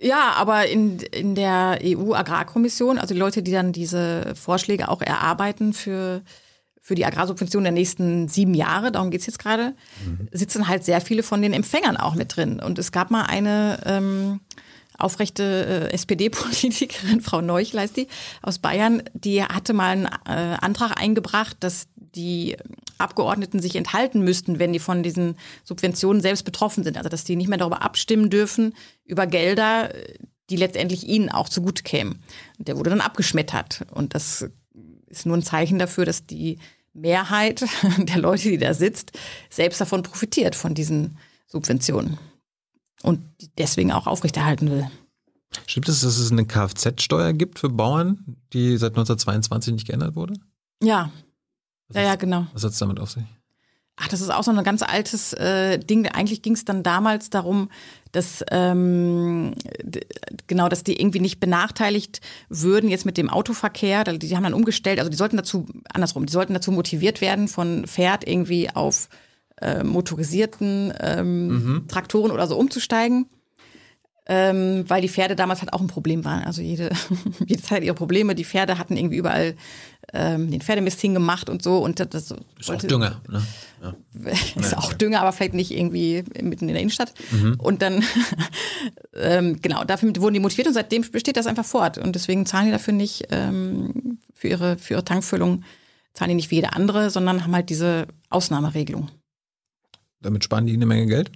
Ja, aber in, in der EU-Agrarkommission, also die Leute, die dann diese Vorschläge auch erarbeiten für, für die Agrarsubvention der nächsten sieben Jahre, darum geht's jetzt gerade, mhm. sitzen halt sehr viele von den Empfängern auch mit drin. Und es gab mal eine ähm, aufrechte äh, SPD-Politikerin, Frau Neuch heißt die, aus Bayern, die hatte mal einen äh, Antrag eingebracht, dass die Abgeordneten sich enthalten müssten, wenn die von diesen Subventionen selbst betroffen sind. Also dass die nicht mehr darüber abstimmen dürfen, über Gelder, die letztendlich ihnen auch zugute kämen. Und der wurde dann abgeschmettert. Und das ist nur ein Zeichen dafür, dass die Mehrheit der Leute, die da sitzt, selbst davon profitiert, von diesen Subventionen und deswegen auch aufrechterhalten will. Stimmt es, dass es eine Kfz-Steuer gibt für Bauern, die seit 1922 nicht geändert wurde? Ja. Was ja, ja, genau. Was hat es damit auf sich? Ach, das ist auch so ein ganz altes äh, Ding. Eigentlich ging es dann damals darum, dass ähm, genau, dass die irgendwie nicht benachteiligt würden jetzt mit dem Autoverkehr. Die haben dann umgestellt. Also die sollten dazu andersrum. Die sollten dazu motiviert werden von Pferd irgendwie auf äh, motorisierten ähm, mhm. Traktoren oder so umzusteigen. Ähm, weil die Pferde damals halt auch ein Problem waren. Also jede, jede Zeit ihre Probleme. Die Pferde hatten irgendwie überall ähm, den Pferdemist hingemacht und so. Und das, ist wollte, auch Dünger. Ne? Ja. ist auch Dünger, aber vielleicht nicht irgendwie mitten in der Innenstadt. Mhm. Und dann, ähm, genau, dafür wurden die motiviert und seitdem besteht das einfach fort. Und deswegen zahlen die dafür nicht ähm, für, ihre, für ihre Tankfüllung, zahlen die nicht wie jede andere, sondern haben halt diese Ausnahmeregelung. Damit sparen die eine Menge Geld?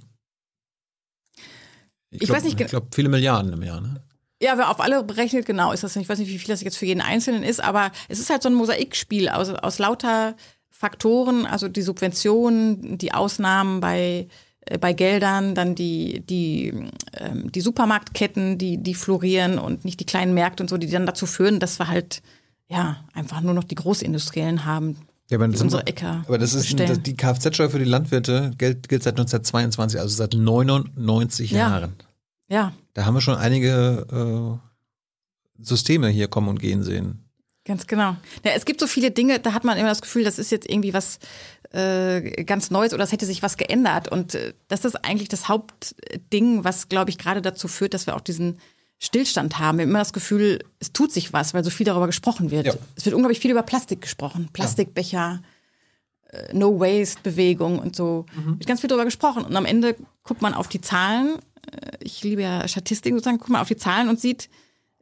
Ich, ich glaub, weiß nicht. Ich glaube, viele Milliarden im Jahr, ne? Ja, wer auf alle berechnet, genau ist das nicht. Ich weiß nicht, wie viel das jetzt für jeden Einzelnen ist, aber es ist halt so ein Mosaikspiel aus, aus lauter Faktoren, also die Subventionen, die Ausnahmen bei, äh, bei Geldern, dann die, die, ähm, die Supermarktketten, die, die florieren und nicht die kleinen Märkte und so, die dann dazu führen, dass wir halt ja einfach nur noch die Großindustriellen haben, ja, aber das unsere Äcker. Aber das ist bestellen. die Kfz-Steuer für die Landwirte gilt, gilt seit 1922, also seit 99 ja. Jahren. Ja. Da haben wir schon einige äh, Systeme hier kommen und gehen sehen. Ganz genau. Ja, es gibt so viele Dinge, da hat man immer das Gefühl, das ist jetzt irgendwie was äh, ganz Neues oder es hätte sich was geändert. Und äh, das ist eigentlich das Hauptding, was, glaube ich, gerade dazu führt, dass wir auch diesen Stillstand haben. Wir haben immer das Gefühl, es tut sich was, weil so viel darüber gesprochen wird. Ja. Es wird unglaublich viel über Plastik gesprochen. Plastikbecher, ja. Äh, No-Waste-Bewegung und so. Mhm. Wird ganz viel darüber gesprochen. Und am Ende guckt man auf die Zahlen. Äh, ich liebe ja Statistiken sozusagen. Guckt man auf die Zahlen und sieht,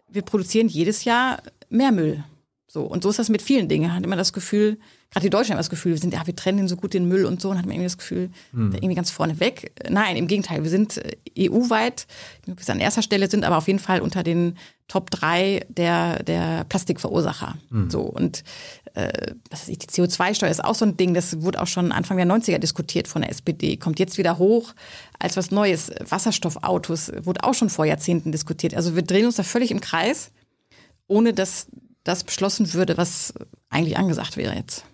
wir produzieren jedes Jahr mehr Müll. So. Und so ist das mit vielen Dingen. Man hat immer das Gefühl, gerade die Deutschen haben das Gefühl, wir sind, ja, wir trennen so gut den Müll und so und hat man irgendwie das Gefühl, hm. irgendwie ganz vorne weg. Nein, im Gegenteil, wir sind äh, EU-weit, wir sind an erster Stelle, sind aber auf jeden Fall unter den Top 3 der, der Plastikverursacher. Hm. So. Und äh, was ist die CO2-Steuer ist auch so ein Ding, das wurde auch schon Anfang der 90er diskutiert von der SPD, kommt jetzt wieder hoch als was Neues. Wasserstoffautos wurde auch schon vor Jahrzehnten diskutiert. Also wir drehen uns da völlig im Kreis, ohne dass das beschlossen würde, was eigentlich angesagt wäre jetzt.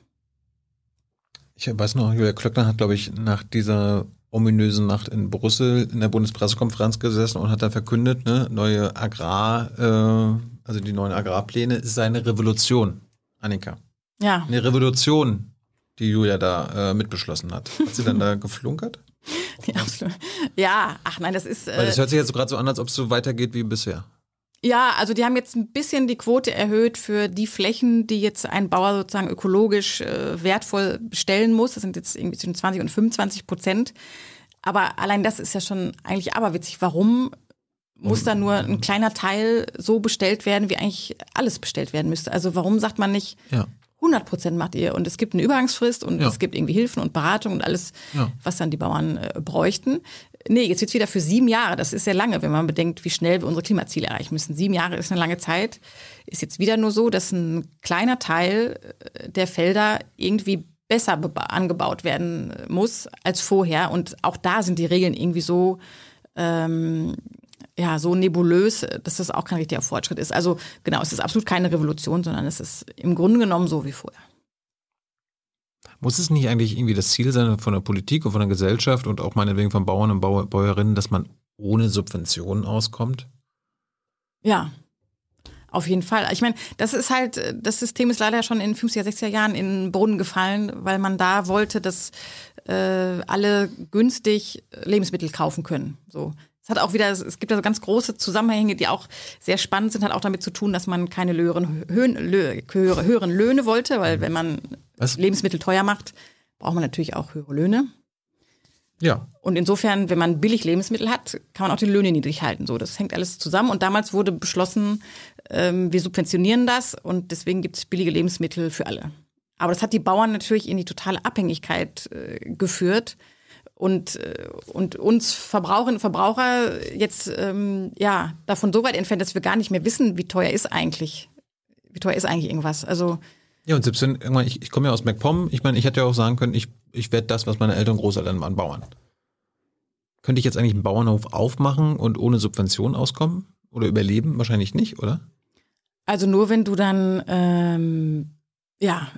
Ich weiß noch, Julia Klöckner hat, glaube ich, nach dieser ominösen Nacht in Brüssel in der Bundespressekonferenz gesessen und hat dann verkündet, ne, neue Agrar, äh, also die neuen Agrarpläne ist eine Revolution, Annika. Ja. Eine Revolution, die Julia da äh, mitbeschlossen hat. Hat sie dann da geflunkert? Ja, ja, ach nein, das ist. Äh, Weil das hört sich jetzt gerade so an, als ob es so weitergeht wie bisher. Ja, also die haben jetzt ein bisschen die Quote erhöht für die Flächen, die jetzt ein Bauer sozusagen ökologisch äh, wertvoll bestellen muss. Das sind jetzt irgendwie zwischen 20 und 25 Prozent. Aber allein das ist ja schon eigentlich aberwitzig. Warum muss da nur ein kleiner Teil so bestellt werden, wie eigentlich alles bestellt werden müsste? Also warum sagt man nicht, ja. 100 Prozent macht ihr und es gibt eine Übergangsfrist und ja. es gibt irgendwie Hilfen und Beratung und alles, ja. was dann die Bauern äh, bräuchten. Nee, jetzt wird's wieder für sieben Jahre. Das ist sehr lange, wenn man bedenkt, wie schnell wir unsere Klimaziele erreichen müssen. Sieben Jahre ist eine lange Zeit. Ist jetzt wieder nur so, dass ein kleiner Teil äh, der Felder irgendwie besser angebaut werden muss als vorher. Und auch da sind die Regeln irgendwie so, ähm, ja, so nebulös, dass das auch kein richtiger Fortschritt ist. Also genau, es ist absolut keine Revolution, sondern es ist im Grunde genommen so wie vorher. Muss es nicht eigentlich irgendwie das Ziel sein von der Politik und von der Gesellschaft und auch meinetwegen von Bauern und Bäuerinnen, dass man ohne Subventionen auskommt? Ja, auf jeden Fall. Ich meine, das ist halt, das System ist leider schon in 50er, 60er Jahren in den Boden gefallen, weil man da wollte, dass äh, alle günstig Lebensmittel kaufen können. So. Es hat auch wieder, es gibt da so ganz große Zusammenhänge, die auch sehr spannend sind, hat auch damit zu tun, dass man keine höheren, höheren Löhne wollte, weil wenn man was? Lebensmittel teuer macht, braucht man natürlich auch höhere Löhne. Ja. Und insofern, wenn man billig Lebensmittel hat, kann man auch die Löhne niedrig halten. So, das hängt alles zusammen. Und damals wurde beschlossen, ähm, wir subventionieren das und deswegen gibt es billige Lebensmittel für alle. Aber das hat die Bauern natürlich in die totale Abhängigkeit äh, geführt und, äh, und uns Verbraucherinnen und Verbraucher jetzt ähm, ja davon so weit entfernt, dass wir gar nicht mehr wissen, wie teuer ist eigentlich, wie teuer ist eigentlich irgendwas. Also ja, und selbst wenn irgendwann, ich, ich komme ja aus MacPom, ich meine, ich hätte ja auch sagen können, ich, ich werde das, was meine Eltern und Großeltern waren, Bauern. Könnte ich jetzt eigentlich einen Bauernhof aufmachen und ohne Subvention auskommen? Oder überleben? Wahrscheinlich nicht, oder? Also nur wenn du dann ähm, ja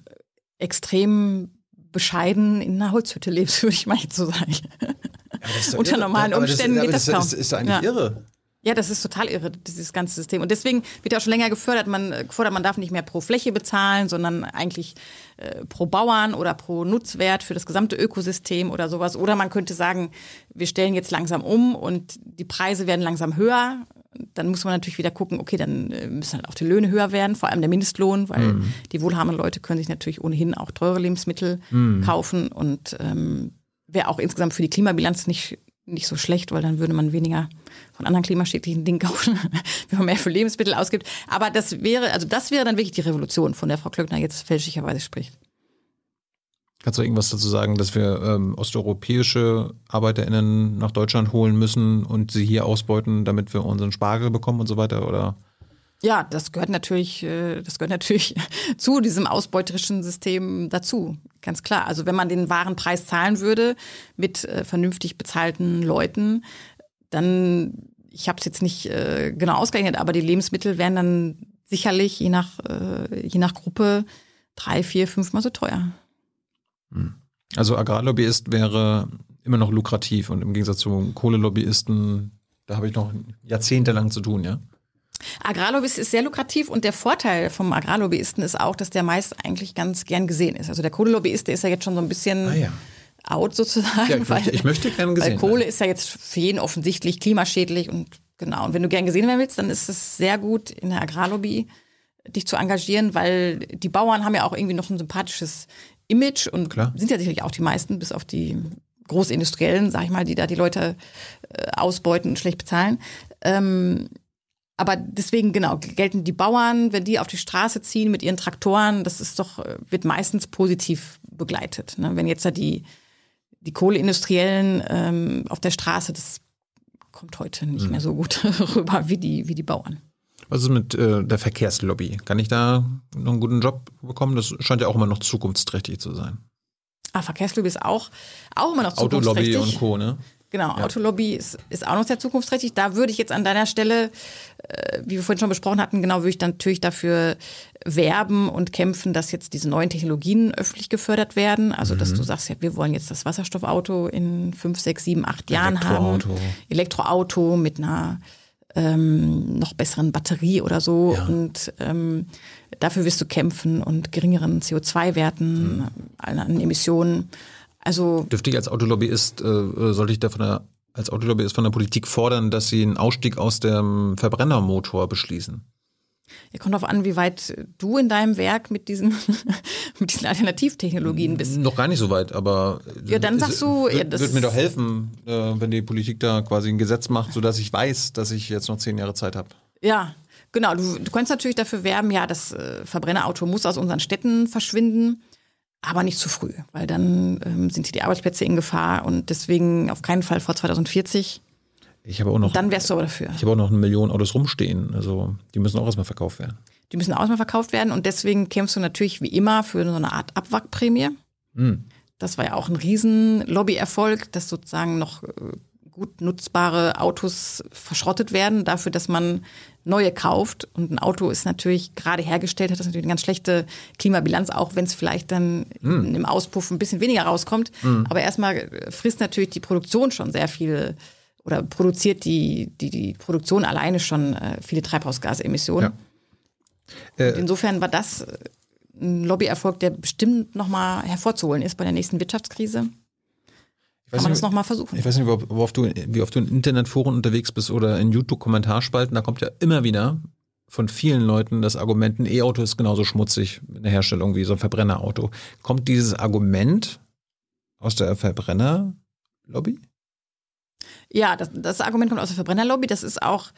extrem bescheiden in einer Holzhütte lebst, würde ich mal jetzt so sagen. Ja, Unter irre. normalen Umständen aber das, geht das, das, ist, ist, ist eigentlich ja. irre. Ja, das ist total irre, dieses ganze System. Und deswegen wird ja auch schon länger gefördert, man gefordert, man darf nicht mehr pro Fläche bezahlen, sondern eigentlich äh, pro Bauern oder pro Nutzwert für das gesamte Ökosystem oder sowas. Oder man könnte sagen, wir stellen jetzt langsam um und die Preise werden langsam höher. Dann muss man natürlich wieder gucken, okay, dann äh, müssen halt auch die Löhne höher werden, vor allem der Mindestlohn, weil mhm. die wohlhabenden Leute können sich natürlich ohnehin auch teure Lebensmittel mhm. kaufen und ähm, wäre auch insgesamt für die Klimabilanz nicht nicht so schlecht, weil dann würde man weniger von anderen klimaschädlichen Dingen kaufen, wenn man mehr für Lebensmittel ausgibt. Aber das wäre, also das wäre dann wirklich die Revolution, von der Frau Klöckner jetzt fälschlicherweise spricht. Kannst du irgendwas dazu sagen, dass wir ähm, osteuropäische ArbeiterInnen nach Deutschland holen müssen und sie hier ausbeuten, damit wir unseren Spargel bekommen und so weiter? Oder? Ja, das gehört natürlich, äh, das gehört natürlich zu diesem ausbeuterischen System dazu. Ganz klar. Also wenn man den wahren Preis zahlen würde mit äh, vernünftig bezahlten Leuten, dann, ich habe es jetzt nicht äh, genau ausgerechnet, aber die Lebensmittel wären dann sicherlich je nach, je nach Gruppe drei, vier, fünfmal so teuer. Hm. Also Agrarlobbyist wäre immer noch lukrativ und im Gegensatz zu Kohlelobbyisten, da habe ich noch jahrzehntelang zu tun, ja? Agrarlobbyist ist sehr lukrativ und der Vorteil vom Agrarlobbyisten ist auch, dass der meist eigentlich ganz gern gesehen ist. Also der Kohlelobbyist, der ist ja jetzt schon so ein bisschen ah, ja. out sozusagen. Ja, ich, weil, möchte, ich möchte gern gesehen Weil Kohle ist ja jetzt für jeden offensichtlich klimaschädlich und genau. Und wenn du gern gesehen werden willst, dann ist es sehr gut in der Agrarlobby dich zu engagieren, weil die Bauern haben ja auch irgendwie noch ein sympathisches Image und Klar. sind ja sicherlich auch die meisten, bis auf die Großindustriellen, sag ich mal, die da die Leute äh, ausbeuten und schlecht bezahlen. Ähm, aber deswegen, genau, gelten die Bauern, wenn die auf die Straße ziehen mit ihren Traktoren, das ist doch, wird meistens positiv begleitet. Ne? Wenn jetzt da die, die Kohleindustriellen ähm, auf der Straße, das kommt heute nicht mhm. mehr so gut rüber wie die, wie die Bauern. Was ist mit äh, der Verkehrslobby? Kann ich da noch einen guten Job bekommen? Das scheint ja auch immer noch zukunftsträchtig zu sein. Ah, Verkehrslobby ist auch, auch immer noch zukunftsträchtig. Autolobby und Co., ne? Genau, ja. Autolobby ist, ist auch noch sehr zukunftsträchtig. Da würde ich jetzt an deiner Stelle, äh, wie wir vorhin schon besprochen hatten, genau würde ich dann natürlich dafür werben und kämpfen, dass jetzt diese neuen Technologien öffentlich gefördert werden. Also, dass mhm. du sagst, ja, wir wollen jetzt das Wasserstoffauto in fünf, sechs, sieben, acht Jahren haben. Elektroauto mit einer ähm, noch besseren Batterie oder so. Ja. Und ähm, dafür wirst du kämpfen und geringeren CO2-Werten, mhm. an Emissionen. Also dürfte ich als Autolobbyist, äh, sollte ich da von der, als Autolobbyist von der Politik fordern, dass sie einen Ausstieg aus dem Verbrennermotor beschließen? Ja, kommt darauf an, wie weit du in deinem Werk mit diesen, mit diesen Alternativtechnologien bist. Noch gar nicht so weit, aber ja, dann sagst du, ja, das würde mir doch helfen, äh, wenn die Politik da quasi ein Gesetz macht, sodass ich weiß, dass ich jetzt noch zehn Jahre Zeit habe. Ja, genau. Du, du kannst natürlich dafür werben, ja, das äh, Verbrennerauto muss aus unseren Städten verschwinden aber nicht zu früh, weil dann ähm, sind die Arbeitsplätze in Gefahr und deswegen auf keinen Fall vor 2040. Ich habe auch noch. Dann wärst du aber dafür. Ich habe auch noch eine Million Autos rumstehen. Also die müssen auch erstmal verkauft werden. Die müssen auch erstmal verkauft werden und deswegen kämpfst du natürlich wie immer für so eine Art Abwrackprämie. Hm. Das war ja auch ein riesen Lobbyerfolg, dass sozusagen noch äh, gut nutzbare Autos verschrottet werden, dafür, dass man neue kauft. Und ein Auto ist natürlich gerade hergestellt, hat das natürlich eine ganz schlechte Klimabilanz, auch wenn es vielleicht dann mm. im Auspuff ein bisschen weniger rauskommt. Mm. Aber erstmal frisst natürlich die Produktion schon sehr viel oder produziert die, die, die Produktion alleine schon äh, viele Treibhausgasemissionen. Ja. Äh, insofern war das ein Lobbyerfolg, der bestimmt nochmal hervorzuholen ist bei der nächsten Wirtschaftskrise. Kann man das nochmal versuchen? Ich weiß nicht, wie oft, du, wie oft du in Internetforen unterwegs bist oder in YouTube-Kommentarspalten, da kommt ja immer wieder von vielen Leuten das Argument, ein E-Auto ist genauso schmutzig in der Herstellung wie so ein Verbrennerauto. Kommt dieses Argument aus der Verbrennerlobby? Ja, das, das Argument kommt aus der Verbrennerlobby. Das ist auch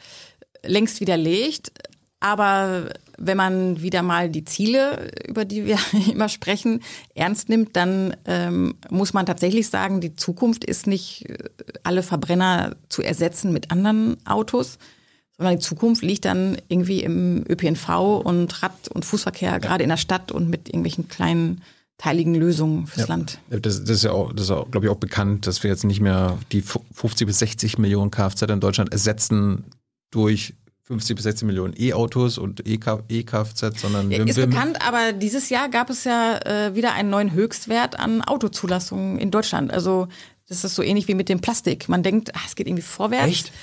längst widerlegt. Aber wenn man wieder mal die Ziele, über die wir immer sprechen, ernst nimmt, dann ähm, muss man tatsächlich sagen, die Zukunft ist nicht äh, alle Verbrenner zu ersetzen mit anderen Autos, sondern die Zukunft liegt dann irgendwie im ÖPNV und Rad- und Fußverkehr, ja. gerade in der Stadt und mit irgendwelchen kleinen teiligen Lösungen fürs ja. Land. Das, das, ist ja auch, das ist auch, glaube ich, auch bekannt, dass wir jetzt nicht mehr die 50 bis 60 Millionen Kfz in Deutschland ersetzen durch 50 bis 60 Millionen E-Autos und E-Kfz, sondern ja, ist bekannt, aber dieses Jahr gab es ja äh, wieder einen neuen Höchstwert an Autozulassungen in Deutschland. Also das ist so ähnlich wie mit dem Plastik. Man denkt, ach, es geht irgendwie vorwärts. Echt?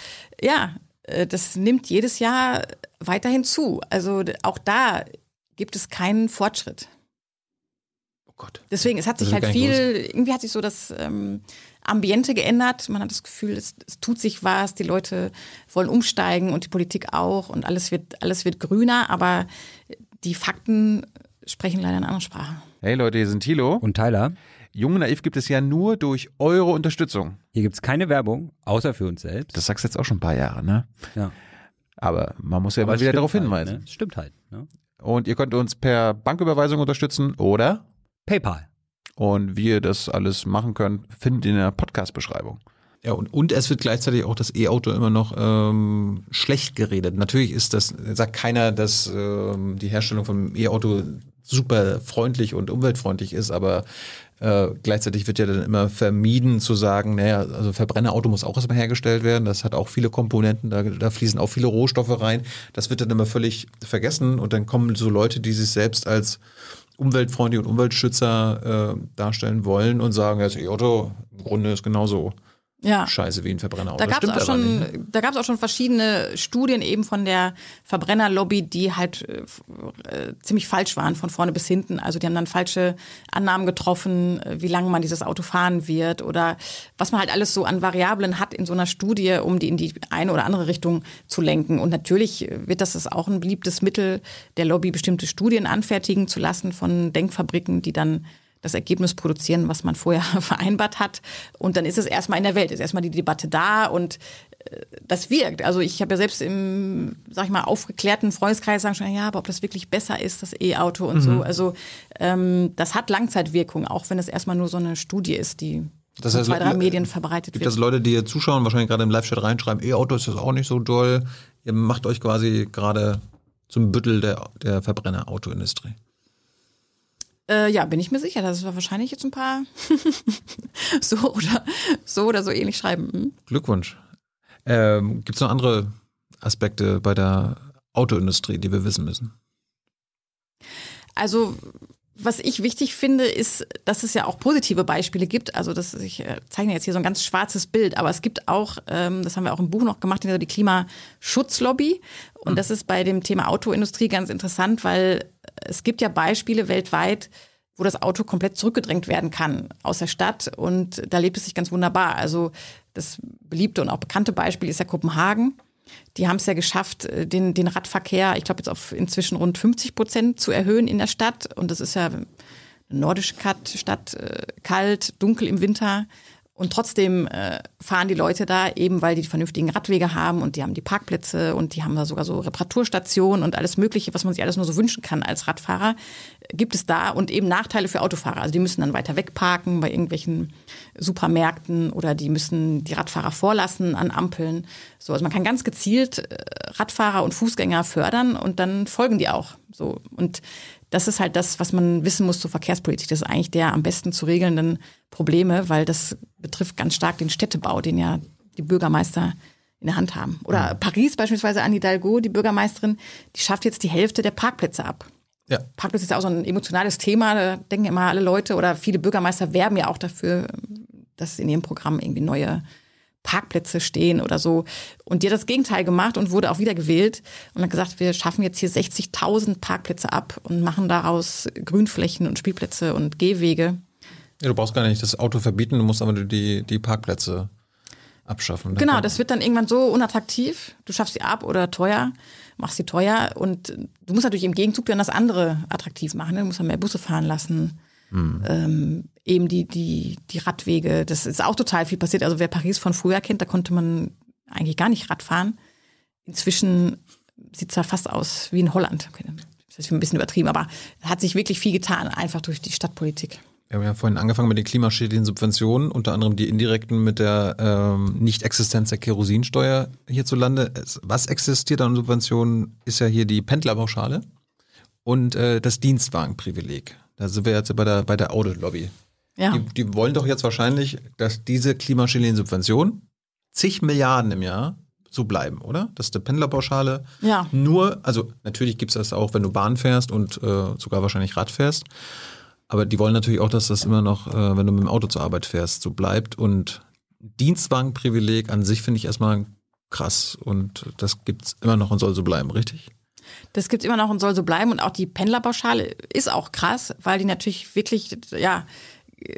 Ja, äh, das nimmt jedes Jahr weiterhin zu. Also auch da gibt es keinen Fortschritt. Oh Gott. Deswegen, es hat sich halt viel, irgendwie hat sich so das ähm, Ambiente geändert. Man hat das Gefühl, es, es, tut sich was, die Leute wollen umsteigen und die Politik auch und alles wird, alles wird grüner, aber die Fakten sprechen leider eine andere Sprache. Hey Leute, hier sind Thilo und Tyler. Jung und Naiv gibt es ja nur durch eure Unterstützung. Hier gibt es keine Werbung, außer für uns selbst. Das sagst du jetzt auch schon ein paar Jahre, ne? Ja. Aber man muss ja Aber mal wieder darauf halt, hinweisen. Ne? Stimmt halt. Ne? Und ihr könnt uns per Banküberweisung unterstützen oder PayPal. Und wie ihr das alles machen könnt, findet ihr in der Podcast-Beschreibung. Ja, und, und es wird gleichzeitig auch das E-Auto immer noch ähm, schlecht geredet. Natürlich ist das, sagt keiner, dass ähm, die Herstellung vom E-Auto super freundlich und umweltfreundlich ist, aber äh, gleichzeitig wird ja dann immer vermieden zu sagen, naja, also Verbrennerauto muss auch erstmal hergestellt werden. Das hat auch viele Komponenten, da, da fließen auch viele Rohstoffe rein. Das wird dann immer völlig vergessen und dann kommen so Leute, die sich selbst als umweltfreundlich und Umweltschützer äh, darstellen wollen und sagen, das E-Auto im Grunde ist genauso ja. scheiße wie ein Verbrennerauto. Da gab es auch, schon, ne? da gab's auch schon verschiedene Studien eben von der Verbrennerlobby, die halt äh, äh, ziemlich falsch waren von vorne bis hinten. Also die haben dann falsche Annahmen getroffen, äh, wie lange man dieses Auto fahren wird oder was man halt alles so an Variablen hat in so einer Studie, um die in die eine oder andere Richtung zu lenken. Und natürlich wird das auch ein beliebtes Mittel der Lobby, bestimmte Studien anfertigen zu lassen von Denkfabriken, die dann das Ergebnis produzieren, was man vorher vereinbart hat. Und dann ist es erstmal in der Welt, ist erstmal die Debatte da und äh, das wirkt. Also ich habe ja selbst im, sag ich mal, aufgeklärten Freundeskreis sagen schon, ja, aber ob das wirklich besser ist, das E-Auto und mhm. so. Also ähm, das hat Langzeitwirkung, auch wenn es erstmal nur so eine Studie ist, die das heißt, zwei, drei Medien verbreitet gibt wird. Gibt es Leute, die hier zuschauen, wahrscheinlich gerade im Live-Chat reinschreiben, E-Auto ist das auch nicht so doll. Ihr macht euch quasi gerade zum Büttel der, der Verbrennerautoindustrie. Äh, ja, bin ich mir sicher, dass wir wahrscheinlich jetzt ein paar so oder so oder so ähnlich schreiben. Hm? Glückwunsch. Ähm, Gibt es noch andere Aspekte bei der Autoindustrie, die wir wissen müssen? Also was ich wichtig finde, ist, dass es ja auch positive Beispiele gibt. Also das, ich äh, zeichne jetzt hier so ein ganz schwarzes Bild, aber es gibt auch, ähm, das haben wir auch im Buch noch gemacht, die Klimaschutzlobby. Und das ist bei dem Thema Autoindustrie ganz interessant, weil es gibt ja Beispiele weltweit, wo das Auto komplett zurückgedrängt werden kann aus der Stadt und da lebt es sich ganz wunderbar. Also das beliebte und auch bekannte Beispiel ist ja Kopenhagen. Die haben es ja geschafft, äh, den, den Radverkehr, ich glaube jetzt auf inzwischen rund 50 Prozent zu erhöhen in der Stadt. Und das ist ja eine nordische Stadt, äh, kalt, dunkel im Winter. Und trotzdem äh, fahren die Leute da eben, weil die vernünftigen Radwege haben und die haben die Parkplätze und die haben da sogar so Reparaturstationen und alles Mögliche, was man sich alles nur so wünschen kann als Radfahrer, gibt es da und eben Nachteile für Autofahrer. Also die müssen dann weiter wegparken bei irgendwelchen Supermärkten oder die müssen die Radfahrer vorlassen an Ampeln. So, also man kann ganz gezielt äh, Radfahrer und Fußgänger fördern und dann folgen die auch. So und das ist halt das, was man wissen muss zur Verkehrspolitik. Das ist eigentlich der am besten zu regelnden Probleme, weil das betrifft ganz stark den Städtebau, den ja die Bürgermeister in der Hand haben. Oder mhm. Paris beispielsweise, Anne Hidalgo, die Bürgermeisterin, die schafft jetzt die Hälfte der Parkplätze ab. Ja. Parkplätze ist ja auch so ein emotionales Thema, da denken immer alle Leute oder viele Bürgermeister werben ja auch dafür, dass in ihrem Programm irgendwie neue Parkplätze stehen oder so. Und die hat das Gegenteil gemacht und wurde auch wieder gewählt und hat gesagt, wir schaffen jetzt hier 60.000 Parkplätze ab und machen daraus Grünflächen und Spielplätze und Gehwege. Ja, du brauchst gar nicht das Auto verbieten, du musst aber die, die Parkplätze abschaffen. Genau, das wird dann irgendwann so unattraktiv. Du schaffst sie ab oder teuer, machst sie teuer und du musst natürlich im Gegenzug dann das andere attraktiv machen. Ne? Du musst dann mehr Busse fahren lassen. Hm. Ähm, eben die, die, die Radwege, das ist auch total viel passiert. Also wer Paris von früher kennt, da konnte man eigentlich gar nicht Rad fahren. Inzwischen sieht es da fast aus wie in Holland. Das ist ein bisschen übertrieben, aber hat sich wirklich viel getan, einfach durch die Stadtpolitik. Wir haben ja vorhin angefangen mit den klimaschädlichen Subventionen, unter anderem die indirekten mit der ähm, Nicht-Existenz der Kerosinsteuer hierzulande. Was existiert an Subventionen, ist ja hier die Pendlerpauschale und äh, das Dienstwagenprivileg. Da sind wir jetzt bei der, bei der Audit-Lobby. Ja. Die, die wollen doch jetzt wahrscheinlich, dass diese klimaschädlichen Subventionen zig Milliarden im Jahr so bleiben, oder? Dass der Pendlerpauschale ja. nur, also natürlich gibt es das auch, wenn du Bahn fährst und äh, sogar wahrscheinlich Rad fährst. Aber die wollen natürlich auch, dass das immer noch, äh, wenn du mit dem Auto zur Arbeit fährst, so bleibt. Und Dienstwagenprivileg an sich finde ich erstmal krass und das gibt's immer noch und soll so bleiben, richtig? Das gibt's immer noch und soll so bleiben. Und auch die Pendlerpauschale ist auch krass, weil die natürlich wirklich, ja,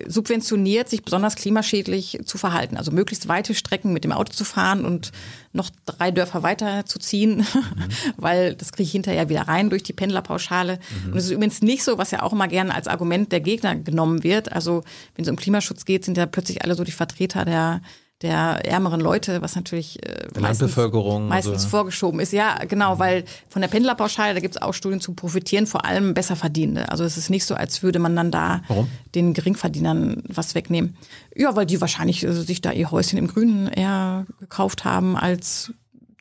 subventioniert, sich besonders klimaschädlich zu verhalten. Also möglichst weite Strecken mit dem Auto zu fahren und noch drei Dörfer weiter zu ziehen, mhm. weil das kriege ich hinterher wieder rein durch die Pendlerpauschale. Mhm. Und es ist übrigens nicht so, was ja auch immer gerne als Argument der Gegner genommen wird. Also wenn es um Klimaschutz geht, sind ja plötzlich alle so die Vertreter der der ärmeren Leute, was natürlich äh, meistens, meistens so. vorgeschoben ist. Ja, genau, weil von der Pendlerpauschale, da gibt es auch Studien zu profitieren, vor allem Besserverdienende. Also es ist nicht so, als würde man dann da Warum? den Geringverdienern was wegnehmen. Ja, weil die wahrscheinlich äh, sich da ihr Häuschen im Grünen eher gekauft haben als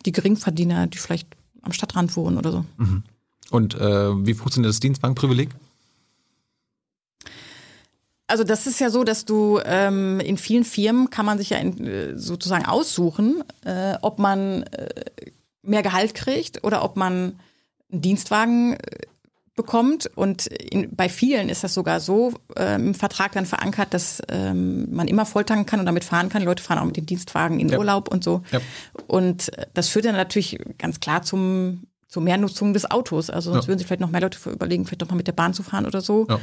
die Geringverdiener, die vielleicht am Stadtrand wohnen oder so. Mhm. Und äh, wie funktioniert das Dienstwagenprivileg? Also das ist ja so, dass du ähm, in vielen Firmen kann man sich ja in, äh, sozusagen aussuchen, äh, ob man äh, mehr Gehalt kriegt oder ob man einen Dienstwagen äh, bekommt. Und in, bei vielen ist das sogar so äh, im Vertrag dann verankert, dass ähm, man immer volltanken kann und damit fahren kann. Die Leute fahren auch mit dem Dienstwagen in ja. Urlaub und so. Ja. Und das führt dann natürlich ganz klar zum zur Mehrnutzung des Autos. Also sonst ja. würden sich vielleicht noch mehr Leute überlegen, vielleicht doch mal mit der Bahn zu fahren oder so. Ja.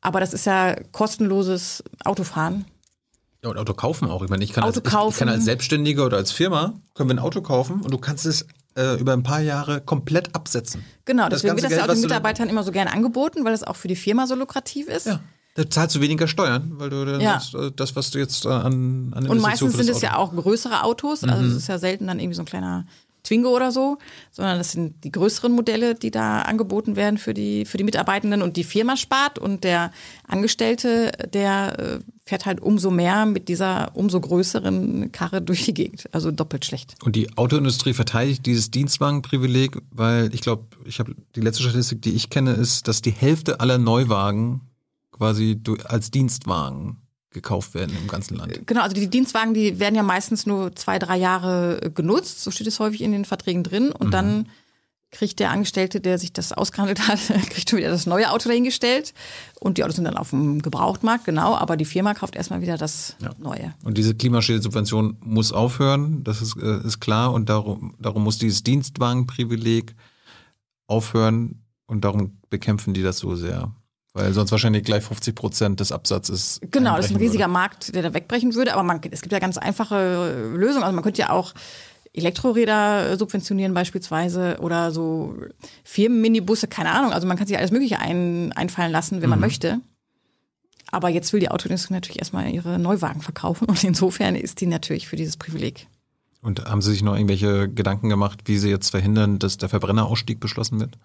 Aber das ist ja kostenloses Autofahren. Ja, und Auto kaufen auch. Ich meine, ich kann, Auto als, ich, ich kann als Selbstständiger oder als Firma, können wir ein Auto kaufen und du kannst es äh, über ein paar Jahre komplett absetzen. Genau, deswegen wird das Geld, ja auch den Mitarbeitern immer so gerne angeboten, weil das auch für die Firma so lukrativ ist. Ja. Da zahlst du weniger Steuern, weil du dann ja. das, äh, das, was du jetzt äh, an, an Und meistens sind es ja auch größere Autos, also mhm. es ist ja selten dann irgendwie so ein kleiner Twingo oder so, sondern das sind die größeren Modelle, die da angeboten werden für die, für die Mitarbeitenden und die Firma spart und der Angestellte, der äh, fährt halt umso mehr mit dieser umso größeren Karre durch die Gegend. Also doppelt schlecht. Und die Autoindustrie verteidigt dieses Dienstwagenprivileg, weil ich glaube, ich habe die letzte Statistik, die ich kenne, ist, dass die Hälfte aller Neuwagen quasi als Dienstwagen gekauft werden im ganzen Land. Genau, also die Dienstwagen, die werden ja meistens nur zwei, drei Jahre äh, genutzt, so steht es häufig in den Verträgen drin. Und mhm. dann kriegt der Angestellte, der sich das ausgehandelt hat, kriegt schon wieder das neue Auto dahingestellt. Und die Autos sind dann auf dem Gebrauchtmarkt, genau, aber die Firma kauft erstmal wieder das ja. neue. Und diese Klimaschädesubvention muss aufhören, das ist, äh, ist klar. Und darum, darum muss dieses Dienstwagenprivileg aufhören. Und darum bekämpfen die das so sehr. Weil sonst wahrscheinlich gleich 50 Prozent des Absatzes. Genau, das ist ein riesiger würde. Markt, der da wegbrechen würde. Aber man, es gibt ja ganz einfache Lösungen. Also man könnte ja auch Elektroräder subventionieren beispielsweise oder so Firmen-Minibusse, keine Ahnung. Also man kann sich alles Mögliche ein, einfallen lassen, wenn mhm. man möchte. Aber jetzt will die Autoindustrie natürlich erstmal ihre Neuwagen verkaufen und insofern ist die natürlich für dieses Privileg. Und haben Sie sich noch irgendwelche Gedanken gemacht, wie Sie jetzt verhindern, dass der Verbrennerausstieg beschlossen wird?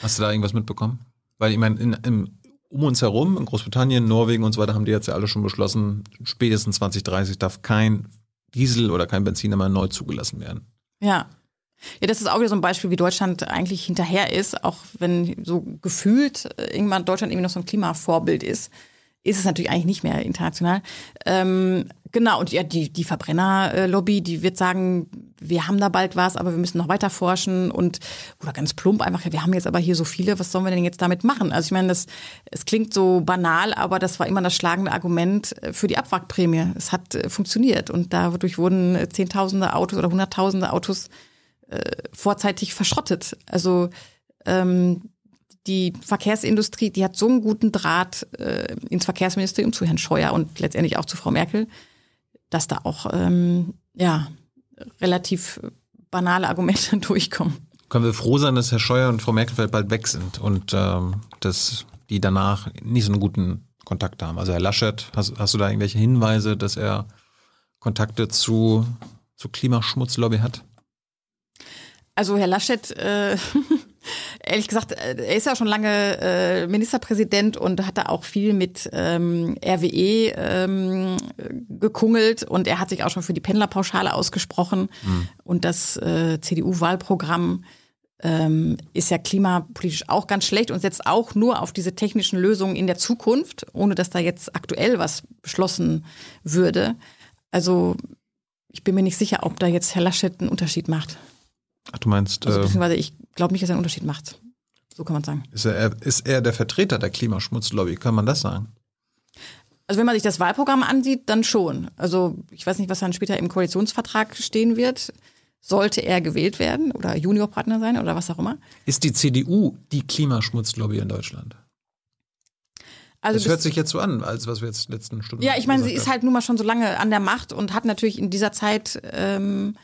Hast du da irgendwas mitbekommen? Weil ich meine, in, in, um uns herum, in Großbritannien, Norwegen und so weiter, haben die jetzt ja alle schon beschlossen, spätestens 2030 darf kein Diesel oder kein Benziner mehr neu zugelassen werden. Ja. Ja, das ist auch wieder so ein Beispiel, wie Deutschland eigentlich hinterher ist, auch wenn so gefühlt irgendwann Deutschland irgendwie noch so ein Klimavorbild ist ist es natürlich eigentlich nicht mehr international. Ähm, genau, und ja, die, die Verbrennerlobby, die wird sagen, wir haben da bald was, aber wir müssen noch weiter forschen und oder ganz plump einfach, wir haben jetzt aber hier so viele, was sollen wir denn jetzt damit machen? Also ich meine, das es klingt so banal, aber das war immer das schlagende Argument für die Abwrackprämie. Es hat äh, funktioniert und dadurch wurden Zehntausende Autos oder Hunderttausende Autos äh, vorzeitig verschrottet. Also ähm, die Verkehrsindustrie, die hat so einen guten Draht äh, ins Verkehrsministerium zu Herrn Scheuer und letztendlich auch zu Frau Merkel, dass da auch ähm, ja relativ banale Argumente durchkommen. Können wir froh sein, dass Herr Scheuer und Frau Merkel bald weg sind und ähm, dass die danach nicht so einen guten Kontakt haben. Also Herr Laschet, hast, hast du da irgendwelche Hinweise, dass er Kontakte zu, zu Klimaschmutzlobby hat? Also Herr Laschet äh, ehrlich gesagt, äh, er ist ja schon lange äh, Ministerpräsident und hat da auch viel mit ähm, RWE ähm, gekungelt und er hat sich auch schon für die Pendlerpauschale ausgesprochen mhm. und das äh, CDU-Wahlprogramm ähm, ist ja klimapolitisch auch ganz schlecht und setzt auch nur auf diese technischen Lösungen in der Zukunft, ohne dass da jetzt aktuell was beschlossen würde. Also ich bin mir nicht sicher, ob da jetzt Herr Laschet einen Unterschied macht. Ach, du meinst. Also, beziehungsweise ich glaube nicht, dass er einen Unterschied macht. So kann man sagen. Ist er, ist er der Vertreter der Klimaschmutzlobby? Kann man das sagen? Also wenn man sich das Wahlprogramm ansieht, dann schon. Also ich weiß nicht, was dann später im Koalitionsvertrag stehen wird. Sollte er gewählt werden oder Juniorpartner sein oder was auch immer? Ist die CDU die Klimaschmutzlobby in Deutschland? Also das hört sich jetzt so an, als was wir jetzt letzten Stunden. Ja, ich meine, sie ist halt nun mal schon so lange an der Macht und hat natürlich in dieser Zeit ähm,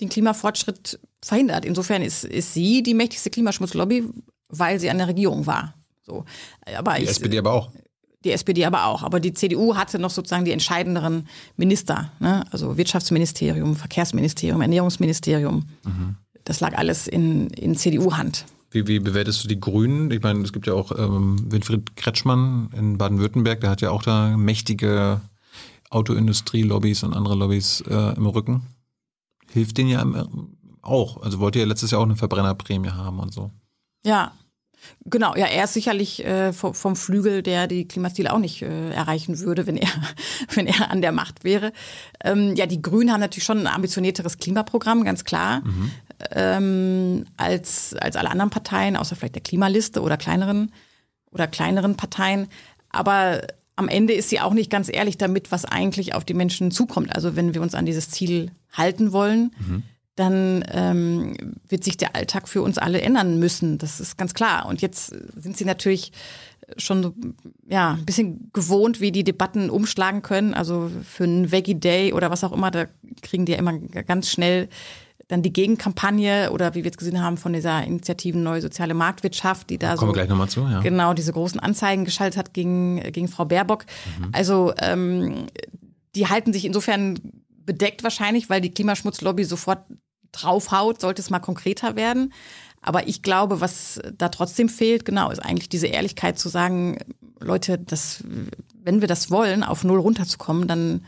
den Klimafortschritt verhindert. Insofern ist, ist sie die mächtigste Klimaschmutzlobby, weil sie an der Regierung war. So. Aber die ich, SPD aber auch. Die SPD aber auch. Aber die CDU hatte noch sozusagen die entscheidenderen Minister. Ne? Also Wirtschaftsministerium, Verkehrsministerium, Ernährungsministerium. Mhm. Das lag alles in, in CDU-Hand. Wie, wie bewertest du die Grünen? Ich meine, es gibt ja auch ähm, Winfried Kretschmann in Baden-Württemberg, der hat ja auch da mächtige Autoindustrie-Lobbys und andere Lobbys äh, im Rücken. Hilft denen ja auch. Also wollte ja letztes Jahr auch eine Verbrennerprämie haben und so. Ja, Genau, ja, er ist sicherlich äh, vom, vom, Flügel, der die Klimaziele auch nicht äh, erreichen würde, wenn er, wenn er an der Macht wäre. Ähm, ja, die Grünen haben natürlich schon ein ambitionierteres Klimaprogramm, ganz klar, mhm. ähm, als, als alle anderen Parteien, außer vielleicht der Klimaliste oder kleineren oder kleineren Parteien. Aber am Ende ist sie auch nicht ganz ehrlich damit, was eigentlich auf die Menschen zukommt. Also wenn wir uns an dieses Ziel halten wollen, mhm dann ähm, wird sich der Alltag für uns alle ändern müssen. Das ist ganz klar. Und jetzt sind sie natürlich schon ja, ein bisschen gewohnt, wie die Debatten umschlagen können. Also für einen Veggie Day oder was auch immer, da kriegen die ja immer ganz schnell dann die Gegenkampagne oder wie wir es gesehen haben von dieser Initiative Neue Soziale Marktwirtschaft, die da Kommen so wir gleich nochmal zu, ja. genau diese großen Anzeigen geschaltet hat gegen, gegen Frau Baerbock. Mhm. Also ähm, die halten sich insofern bedeckt wahrscheinlich, weil die Klimaschmutzlobby sofort draufhaut, sollte es mal konkreter werden. Aber ich glaube, was da trotzdem fehlt, genau, ist eigentlich diese Ehrlichkeit zu sagen, Leute, das, wenn wir das wollen, auf Null runterzukommen, dann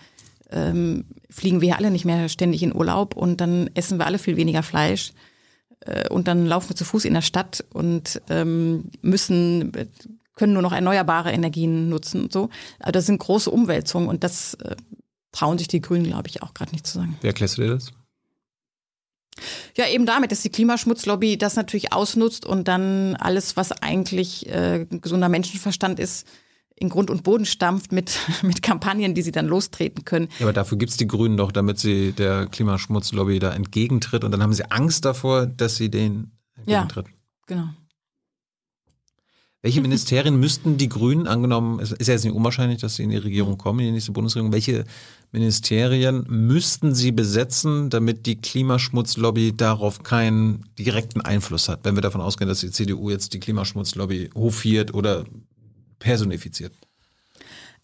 ähm, fliegen wir alle nicht mehr ständig in Urlaub und dann essen wir alle viel weniger Fleisch äh, und dann laufen wir zu Fuß in der Stadt und ähm, müssen können nur noch erneuerbare Energien nutzen und so. Aber das sind große Umwälzungen und das äh, trauen sich die Grünen, glaube ich, auch gerade nicht zu sagen. Wer erklärst du dir das? Ja, eben damit, dass die Klimaschmutzlobby das natürlich ausnutzt und dann alles, was eigentlich äh, gesunder Menschenverstand ist, in Grund und Boden stampft mit, mit Kampagnen, die sie dann lostreten können. Ja, aber dafür gibt es die Grünen doch, damit sie der Klimaschmutzlobby da entgegentritt und dann haben sie Angst davor, dass sie den entgegentritt. Ja, genau. Welche Ministerien müssten die Grünen, angenommen, es ist ja jetzt nicht unwahrscheinlich, dass sie in die Regierung kommen, in die nächste Bundesregierung, welche Ministerien müssten sie besetzen, damit die Klimaschmutzlobby darauf keinen direkten Einfluss hat, wenn wir davon ausgehen, dass die CDU jetzt die Klimaschmutzlobby hofiert oder personifiziert?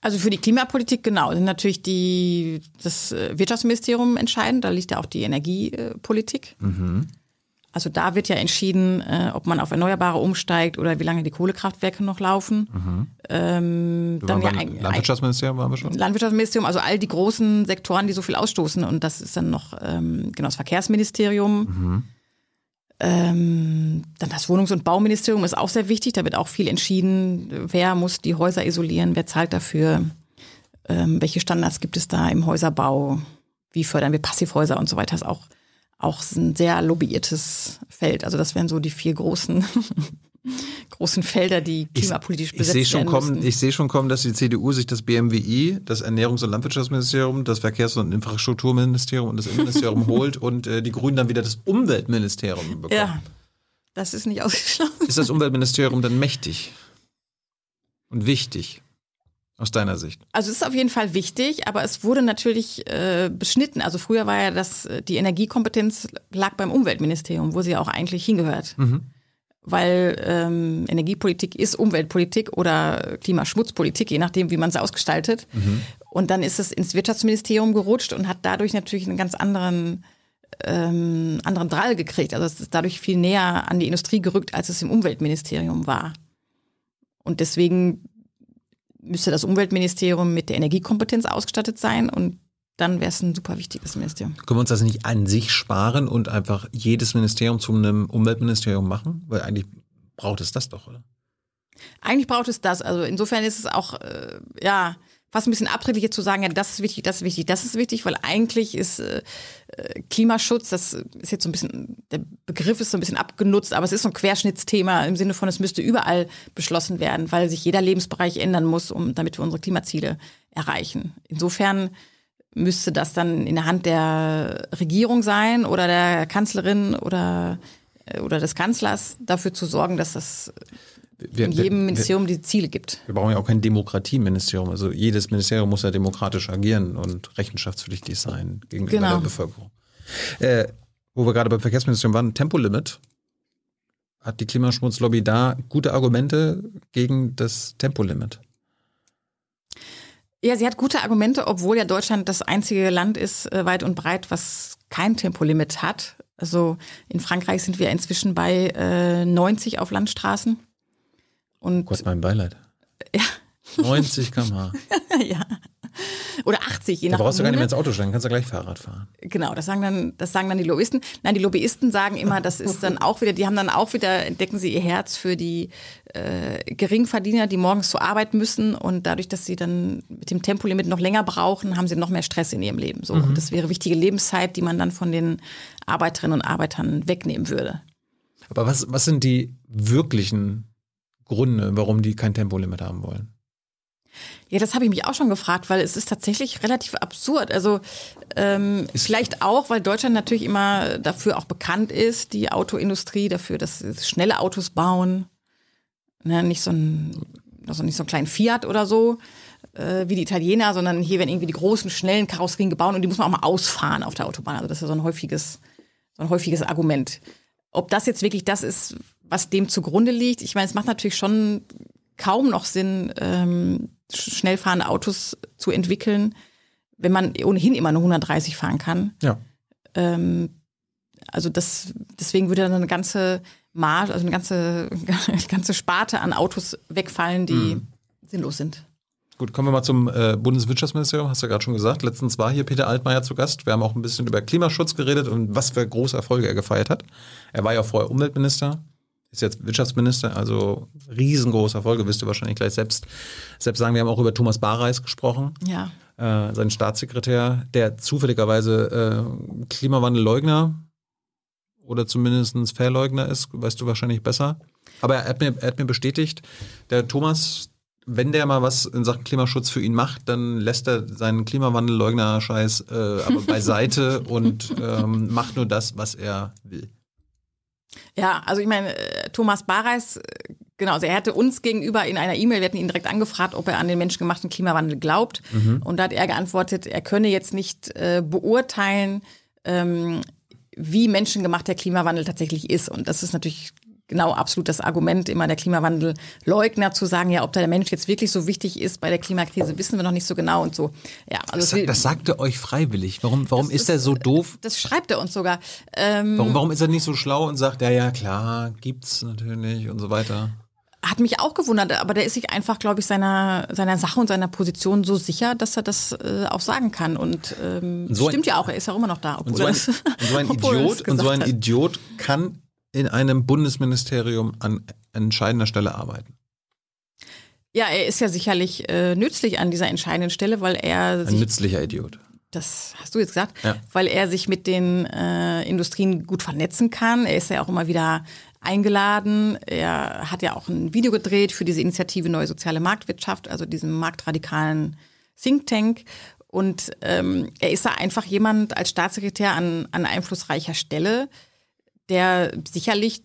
Also für die Klimapolitik genau sind natürlich die das Wirtschaftsministerium entscheidend. Da liegt ja auch die Energiepolitik. Mhm. Also da wird ja entschieden, äh, ob man auf Erneuerbare umsteigt oder wie lange die Kohlekraftwerke noch laufen. Mhm. Ähm, dann ja ein, Landwirtschaftsministerium waren wir schon. Landwirtschaftsministerium, also all die großen Sektoren, die so viel ausstoßen. Und das ist dann noch ähm, genau das Verkehrsministerium. Mhm. Ähm, dann das Wohnungs- und Bauministerium ist auch sehr wichtig. Da wird auch viel entschieden, wer muss die Häuser isolieren, wer zahlt dafür, ähm, welche Standards gibt es da im Häuserbau, wie fördern wir Passivhäuser und so weiter. Das ist auch auch ein sehr lobbyiertes Feld. Also das wären so die vier großen großen Felder, die klimapolitisch besetzt ich, ich werden kommen, Ich sehe schon kommen, dass die CDU sich das BMWI, das Ernährungs- und Landwirtschaftsministerium, das Verkehrs- und Infrastrukturministerium und das Innenministerium holt und äh, die Grünen dann wieder das Umweltministerium bekommen. Ja, das ist nicht ausgeschlossen. Ist das Umweltministerium dann mächtig und wichtig? Aus deiner Sicht? Also es ist auf jeden Fall wichtig, aber es wurde natürlich äh, beschnitten. Also früher war ja das, äh, die Energiekompetenz lag beim Umweltministerium, wo sie auch eigentlich hingehört. Mhm. Weil ähm, Energiepolitik ist Umweltpolitik oder Klimaschmutzpolitik, je nachdem, wie man es ausgestaltet. Mhm. Und dann ist es ins Wirtschaftsministerium gerutscht und hat dadurch natürlich einen ganz anderen ähm, anderen Drall gekriegt. Also es ist dadurch viel näher an die Industrie gerückt, als es im Umweltministerium war. Und deswegen müsste das Umweltministerium mit der Energiekompetenz ausgestattet sein und dann wäre es ein super wichtiges Ministerium. Können wir uns das nicht an sich sparen und einfach jedes Ministerium zu einem Umweltministerium machen? Weil eigentlich braucht es das doch, oder? Eigentlich braucht es das. Also insofern ist es auch, äh, ja, fast ein bisschen abträglich zu sagen, ja, das ist wichtig, das ist wichtig, das ist wichtig, weil eigentlich ist äh, äh, Klimaschutz, das ist jetzt so ein bisschen, der Begriff ist so ein bisschen abgenutzt, aber es ist so ein Querschnittsthema im Sinne von, es müsste überall beschlossen werden, weil sich jeder Lebensbereich ändern muss, um damit wir unsere Klimaziele erreichen. Insofern müsste das dann in der Hand der Regierung sein oder der Kanzlerin oder, äh, oder des Kanzlers, dafür zu sorgen, dass das wir, in jedem Ministerium wir, die Ziele gibt. Wir brauchen ja auch kein Demokratieministerium. Also jedes Ministerium muss ja demokratisch agieren und rechenschaftspflichtig sein gegenüber genau. der Bevölkerung. Äh, wo wir gerade beim Verkehrsministerium waren, Tempolimit. Hat die Klimaschmutzlobby da gute Argumente gegen das Tempolimit? Ja, sie hat gute Argumente, obwohl ja Deutschland das einzige Land ist, äh, weit und breit, was kein Tempolimit hat. Also in Frankreich sind wir inzwischen bei äh, 90 auf Landstraßen. Und Gott, mein Beileid. Ja. 90 km/h. ja. Oder 80, je nach Da brauchst du gar nicht mehr ins Auto steigen, kannst du gleich Fahrrad fahren. Genau, das sagen dann, das sagen dann die Lobbyisten. Nein, die Lobbyisten sagen immer, das ist dann auch wieder, die haben dann auch wieder, entdecken sie ihr Herz für die äh, Geringverdiener, die morgens zur Arbeit müssen und dadurch, dass sie dann mit dem Tempolimit noch länger brauchen, haben sie noch mehr Stress in ihrem Leben. So. Mhm. Und das wäre wichtige Lebenszeit, die man dann von den Arbeiterinnen und Arbeitern wegnehmen würde. Aber was, was sind die wirklichen Gründe, warum die kein Tempolimit haben wollen? Ja, das habe ich mich auch schon gefragt, weil es ist tatsächlich relativ absurd. Also ähm, vielleicht auch, weil Deutschland natürlich immer dafür auch bekannt ist, die Autoindustrie dafür, dass sie schnelle Autos bauen, ne, nicht so ein, also nicht so einen kleinen Fiat oder so äh, wie die Italiener, sondern hier werden irgendwie die großen schnellen Karosserien gebaut und die muss man auch mal ausfahren auf der Autobahn. Also das ist ja so ein häufiges, so ein häufiges Argument. Ob das jetzt wirklich das ist, was dem zugrunde liegt. Ich meine, es macht natürlich schon kaum noch Sinn, ähm, schnell fahrende Autos zu entwickeln, wenn man ohnehin immer nur 130 fahren kann. Ja. Ähm, also das, deswegen würde dann eine ganze Marge, also eine ganze, eine ganze Sparte an Autos wegfallen, die mhm. sinnlos sind. Gut, kommen wir mal zum äh, Bundeswirtschaftsministerium, hast du ja gerade schon gesagt. Letztens war hier Peter Altmaier zu Gast. Wir haben auch ein bisschen über Klimaschutz geredet und was für große Erfolge er gefeiert hat. Er war ja vorher Umweltminister, ist jetzt Wirtschaftsminister, also riesengroße Erfolge, wirst du wahrscheinlich gleich selbst, selbst sagen. Wir haben auch über Thomas Barreis gesprochen, ja. äh, seinen Staatssekretär, der zufälligerweise äh, Klimawandelleugner oder zumindest Verleugner ist, weißt du wahrscheinlich besser. Aber er hat mir, er hat mir bestätigt, der Thomas, wenn der mal was in Sachen Klimaschutz für ihn macht, dann lässt er seinen Klimawandelleugner-Scheiß äh, aber beiseite und ähm, macht nur das, was er will. Ja, also ich meine, äh, Thomas Bareis, äh, genau, also er hatte uns gegenüber in einer E-Mail, wir hatten ihn direkt angefragt, ob er an den menschengemachten Klimawandel glaubt. Mhm. Und da hat er geantwortet, er könne jetzt nicht äh, beurteilen, ähm, wie menschengemacht der Klimawandel tatsächlich ist. Und das ist natürlich genau absolut das Argument immer der Klimawandelleugner zu sagen, ja, ob da der Mensch jetzt wirklich so wichtig ist bei der Klimakrise, wissen wir noch nicht so genau und so. Ja, also das, das sagt er euch freiwillig. Warum, warum ist, ist er so doof? Das schreibt er uns sogar. Ähm, warum, warum ist er nicht so schlau und sagt, ja, ja, klar, gibt's natürlich und so weiter? Hat mich auch gewundert, aber der ist sich einfach, glaube ich, seiner, seiner Sache und seiner Position so sicher, dass er das äh, auch sagen kann. Und ähm, so stimmt ein, ja auch, er ist ja auch immer noch da. Und so ein, das, und so ein Idiot, und so ein Idiot kann in einem Bundesministerium an entscheidender Stelle arbeiten? Ja, er ist ja sicherlich äh, nützlich an dieser entscheidenden Stelle, weil er. Ein nützlicher Idiot. Das hast du jetzt gesagt, ja. weil er sich mit den äh, Industrien gut vernetzen kann. Er ist ja auch immer wieder eingeladen. Er hat ja auch ein Video gedreht für diese Initiative Neue Soziale Marktwirtschaft, also diesen marktradikalen Think Tank. Und ähm, er ist da einfach jemand als Staatssekretär an, an einflussreicher Stelle, der sicherlich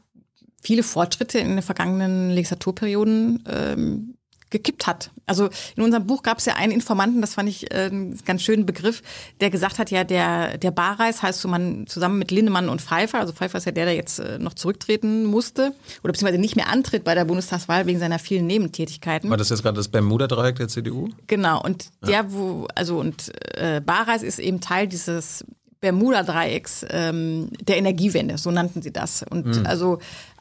viele Fortschritte in den vergangenen Legislaturperioden ähm, gekippt hat. Also in unserem Buch gab es ja einen Informanten, das fand ich äh, einen ganz schönen Begriff, der gesagt hat, ja, der, der Barreis heißt so man zusammen mit Lindemann und Pfeiffer, also Pfeiffer ist ja der, der jetzt äh, noch zurücktreten musste oder beziehungsweise nicht mehr antritt bei der Bundestagswahl wegen seiner vielen Nebentätigkeiten. War das jetzt gerade das Bermuda-Dreieck der CDU? Genau, und ja. der, wo, also und äh, Barreis ist eben Teil dieses Bermuda-Dreiecks ähm, der Energiewende, so nannten sie das. Und mhm. also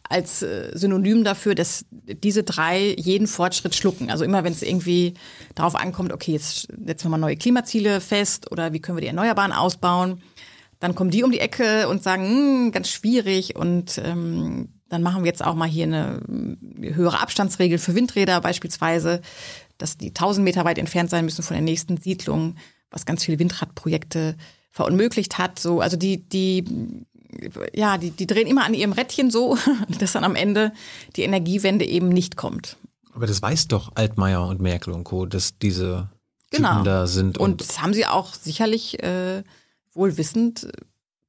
als äh, Synonym dafür, dass diese drei jeden Fortschritt schlucken. Also immer, wenn es irgendwie darauf ankommt, okay, jetzt setzen wir mal neue Klimaziele fest oder wie können wir die Erneuerbaren ausbauen, dann kommen die um die Ecke und sagen, hm, ganz schwierig und ähm, dann machen wir jetzt auch mal hier eine höhere Abstandsregel für Windräder beispielsweise. dass die 1000 Meter weit entfernt sein müssen von der nächsten Siedlung, was ganz viele Windradprojekte verunmöglicht hat. So, also die, die, ja, die, die drehen immer an ihrem Rädchen so, dass dann am Ende die Energiewende eben nicht kommt. Aber das weiß doch Altmaier und Merkel und Co., dass diese Typen Genau. da sind. Und das haben sie auch sicherlich äh, wohl wissend äh,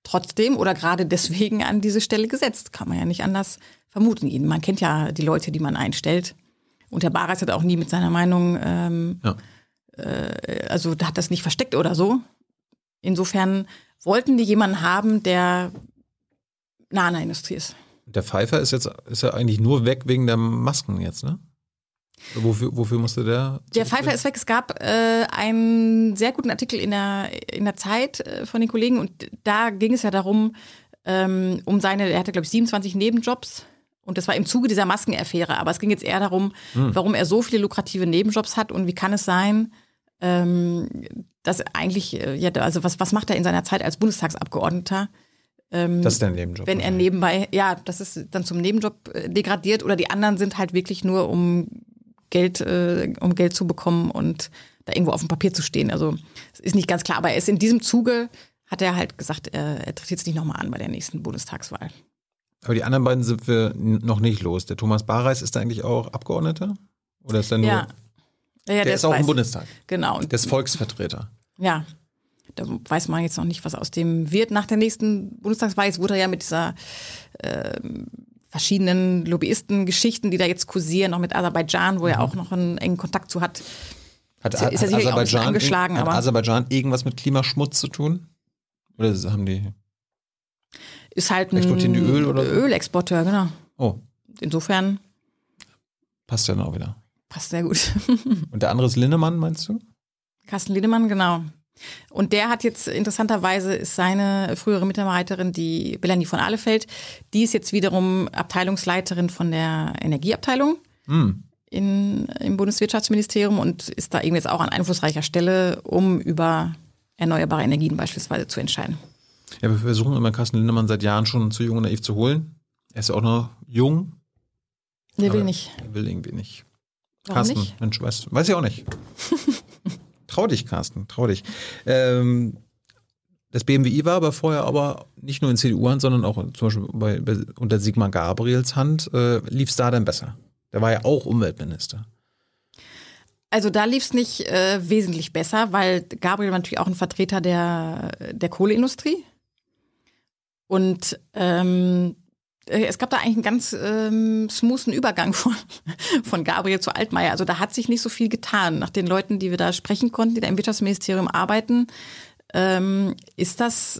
trotzdem oder gerade deswegen an diese Stelle gesetzt. Kann man ja nicht anders vermuten. Man kennt ja die Leute, die man einstellt. Und Herr Baras hat auch nie mit seiner Meinung, ähm, Ja. äh, also hat das nicht versteckt oder so. Insofern wollten die jemanden haben, der nah an der Industrie ist. Der Pfeiffer ist jetzt ist ja eigentlich nur weg wegen der Masken jetzt, ne? Wofür, wofür musste der? Der Pfeiffer ist weg. Es gab äh, einen sehr guten Artikel in der, in der Zeit äh, von den Kollegen und da ging es ja darum, ähm, um seine, er hatte glaube ich 27 Nebenjobs und das war im Zuge dieser Maskenaffäre. Aber es ging jetzt eher darum, warum er so viele lukrative Nebenjobs hat und wie kann es sein, ähm, dass eigentlich, äh, ja, also was, was macht er in seiner Zeit als Bundestagsabgeordneter? Ähm, Das ist dein Nebenjob. wenn er nebenbei, ja, das ist dann zum Nebenjob äh, degradiert oder die anderen sind halt wirklich nur um Geld, äh, um Geld zu bekommen und da irgendwo auf dem Papier zu stehen. Also es ist nicht ganz klar, aber er ist in diesem Zuge hat er halt gesagt, er, er tritt jetzt nicht nochmal an bei der nächsten Bundestagswahl. Aber die anderen beiden sind wir noch nicht los. Der Thomas Bareis ist da eigentlich auch Abgeordneter? Oder ist er nur. Ja. Ja, der das ist auch im Bundestag. Genau. Der ist Volksvertreter. Ja, da weiß man jetzt noch nicht, was aus dem wird nach der nächsten Bundestagswahl. Jetzt wurde er ja mit dieser ähm, verschiedenen Lobbyisten-Geschichten, die da jetzt kursieren, noch mit Aserbaidschan, wo er auch noch einen engen Kontakt zu hat. Hat, Ist ist auch ein bisschen angeschlagen, hat aber- Aserbaidschan irgendwas mit Klimaschmutz zu tun? Oder haben die. Ist halt ein Exportieren die Öl oder? Ölexporteur, genau. Oh, Insofern passt ja noch wieder. Passt sehr gut. Und der andere ist Linnemann, meinst du? Carsten Liedemann, genau. Und der hat jetzt interessanterweise ist seine frühere Mitarbeiterin, die Melanie von Ahlefeld, die ist jetzt wiederum Abteilungsleiterin von der Energieabteilung Hm. in, im Bundeswirtschaftsministerium und ist da eben jetzt auch an einflussreicher Stelle, um über erneuerbare Energien beispielsweise zu entscheiden. Ja, wir versuchen immer Carsten Lindemann seit Jahren schon zu jung und naiv zu holen. Er ist ja auch noch jung. Der will nicht. Er will irgendwie nicht. Warum Carsten, nicht? Mensch, weiß, weiß ich auch nicht. trau dich, Carsten, trau dich. Ähm, das BMWI war aber vorher aber nicht nur in CDU-Hand, sondern auch zum Beispiel bei, bei, unter Sigmar Gabriels Hand. Äh, Lief es da denn besser? Der war ja auch Umweltminister. Also da lief es nicht äh, wesentlich besser, weil Gabriel war natürlich auch ein Vertreter der, der Kohleindustrie. Und ähm, äh, es gab da eigentlich einen ganz ähm, smoothen Übergang von, von Gabriel zu Altmaier. Also da hat sich nicht so viel getan. Nach den Leuten, die wir da sprechen konnten, die da im Wirtschaftsministerium arbeiten, ähm, ist das,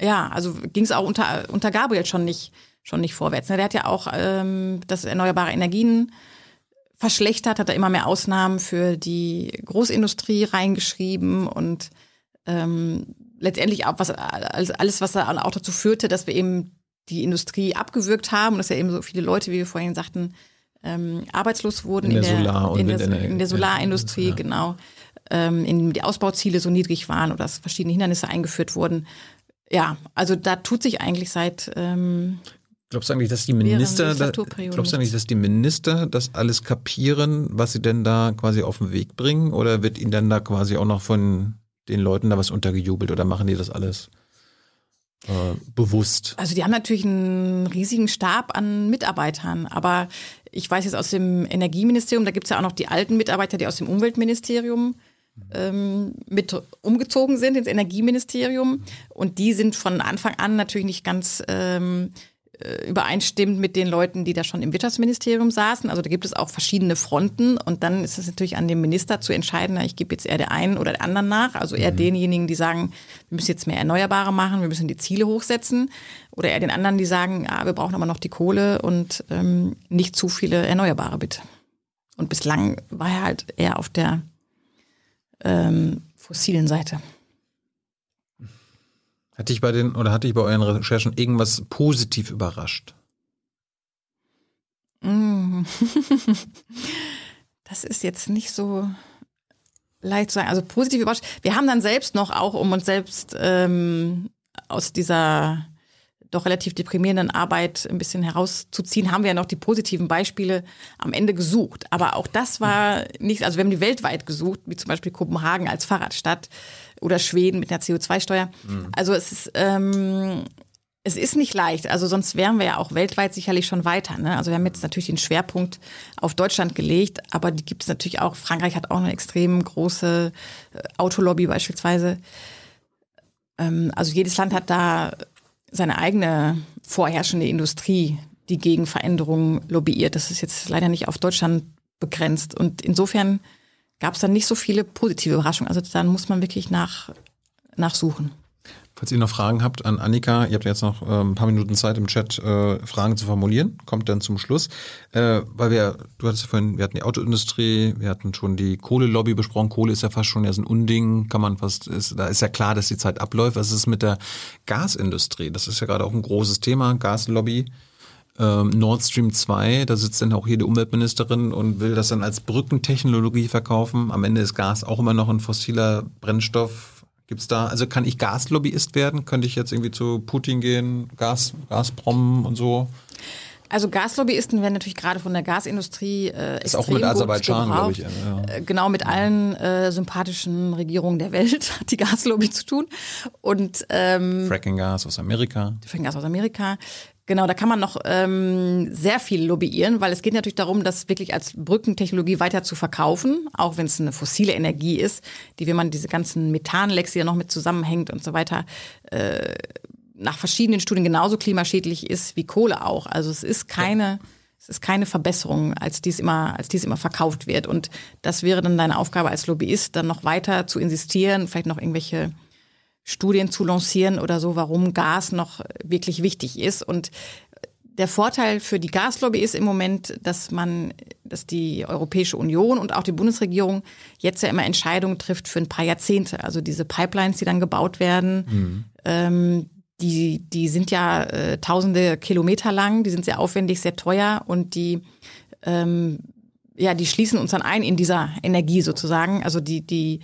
äh, ja, also ging es auch unter, unter Gabriel schon nicht, schon nicht vorwärts. ne? Der hat ja auch ähm, das erneuerbare Energien verschlechtert, hat er immer mehr Ausnahmen für die Großindustrie reingeschrieben und ähm, letztendlich auch was, alles, was dann auch dazu führte, dass wir eben die Industrie abgewürgt haben und dass ja eben so viele Leute, wie wir vorhin sagten, ähm, arbeitslos wurden In der Solar- in, der, in der Solarindustrie, ja. genau, ähm, in die Ausbauziele so niedrig waren oder dass verschiedene Hindernisse eingeführt wurden. Ja, also da tut sich eigentlich seit ähm, Glaubst du eigentlich, dass die Minister, da, glaubst du eigentlich, dass die Minister das alles kapieren, was sie denn da quasi auf den Weg bringen? Oder wird ihnen dann da quasi auch noch von den Leuten da was untergejubelt oder machen die das alles äh, bewusst? Also die haben natürlich einen riesigen Stab an Mitarbeitern, aber ich weiß jetzt aus dem Energieministerium, da gibt es ja auch noch die alten Mitarbeiter, die aus dem Umweltministerium ähm, mit umgezogen sind ins Energieministerium und die sind von Anfang an natürlich nicht ganz ähm, äh, übereinstimmend mit den Leuten, die da schon im Wirtschaftsministerium saßen. Also da gibt es auch verschiedene Fronten und dann ist es natürlich an dem Minister zu entscheiden, na, ich gebe jetzt eher der einen oder der anderen nach. Also eher denjenigen, die sagen, wir müssen jetzt mehr Erneuerbare machen, wir müssen die Ziele hochsetzen. Oder eher den anderen, die sagen, ah, wir brauchen aber noch die Kohle und ähm, nicht zu viele Erneuerbare bitte. Und bislang war er halt eher auf der ähm, fossilen Seite. Hat dich bei den oder hat dich bei euren Recherchen irgendwas positiv überrascht? Mm. Das ist jetzt nicht so leicht zu sagen. Also positiv überrascht. Wir haben dann selbst noch auch, um uns selbst ähm, aus dieser doch relativ deprimierenden Arbeit ein bisschen herauszuziehen, haben wir ja noch die positiven Beispiele am Ende gesucht. Aber auch das war nicht, also wir haben die weltweit gesucht, wie zum Beispiel Kopenhagen als Fahrradstadt oder Schweden mit einer CO2-Steuer. Mhm. Also es ist, ähm, es ist nicht leicht. Also sonst wären wir ja auch weltweit sicherlich schon weiter. Ne? Also wir haben jetzt natürlich den Schwerpunkt auf Deutschland gelegt, aber die gibt es natürlich auch. Frankreich hat auch eine extrem große äh, Autolobby beispielsweise. Ähm, also jedes Land hat da seine eigene vorherrschende Industrie, die gegen Veränderungen lobbyiert. Das ist jetzt leider nicht auf Deutschland begrenzt. Und insofern gab es dann nicht so viele positive Überraschungen. Also dann muss man wirklich nach, nachsuchen. Falls ihr noch Fragen habt an Annika, ihr habt jetzt noch äh, ein paar Minuten Zeit im Chat, äh, Fragen zu formulieren. Kommt dann zum Schluss. Äh, weil wir, du hattest ja vorhin, wir hatten die Autoindustrie, wir hatten schon die Kohlelobby besprochen. Kohle ist ja fast schon ja so ein Unding, kann man fast, ist, da ist ja klar, dass die Zeit abläuft. Was ist mit der Gasindustrie? Das ist ja gerade auch ein großes Thema, Gaslobby. Ähm, Nord Stream 2, da sitzt dann auch hier die Umweltministerin und will das dann als Brückentechnologie verkaufen. Am Ende ist Gas auch immer noch ein fossiler Brennstoff Gibt's da, also kann ich Gaslobbyist werden? Könnte ich jetzt irgendwie zu Putin gehen, Gas, Gazprom und so? Also Gaslobbyisten werden natürlich gerade von der Gasindustrie äh, ist auch mit Aserbaidschan, glaube ich. Ja. Äh, genau mit allen äh, sympathischen Regierungen der Welt hat die Gaslobby zu tun. Und ähm, Fracking-Gas aus Amerika. Fracking-Gas aus Amerika. Genau, da kann man noch ähm, sehr viel lobbyieren, weil es geht natürlich darum, das wirklich als Brückentechnologie weiter zu verkaufen, auch wenn es eine fossile Energie ist, die, wenn man diese ganzen Methanlecks, die ja noch mit zusammenhängt und so weiter, äh, nach verschiedenen Studien genauso klimaschädlich ist wie Kohle auch. Also es ist keine, es ist keine Verbesserung, als dies immer, als dies immer verkauft wird. Und das wäre dann deine Aufgabe als Lobbyist, dann noch weiter zu insistieren, vielleicht noch irgendwelche Studien zu lancieren oder so, warum Gas noch wirklich wichtig ist. Und der Vorteil für die Gaslobby ist im Moment, dass man, dass die Europäische Union und auch die Bundesregierung jetzt ja immer Entscheidungen trifft für ein paar Jahrzehnte. Also diese Pipelines, die dann gebaut werden, mhm. ähm, die, die sind ja äh, tausende Kilometer lang, die sind sehr aufwendig, sehr teuer und die ähm, ja, die schließen uns dann ein in dieser Energie sozusagen. Also die, die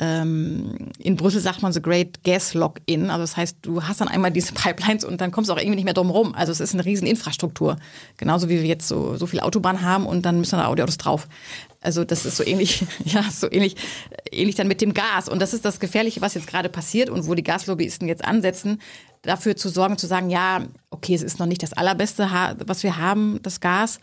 ähm, in Brüssel sagt man so Great Gas Lock-in. Also das heißt, du hast dann einmal diese Pipelines und dann kommst du auch irgendwie nicht mehr drum rum. Also es ist eine riesen Infrastruktur. Genauso wie wir jetzt so, so viel Autobahn haben und dann müssen da Autos drauf. Also das ist so ähnlich, ja, so ähnlich, ähnlich dann mit dem Gas. Und das ist das Gefährliche, was jetzt gerade passiert und wo die Gaslobbyisten jetzt ansetzen, dafür zu sorgen, zu sagen, ja, okay, es ist noch nicht das allerbeste, was wir haben, das Gas,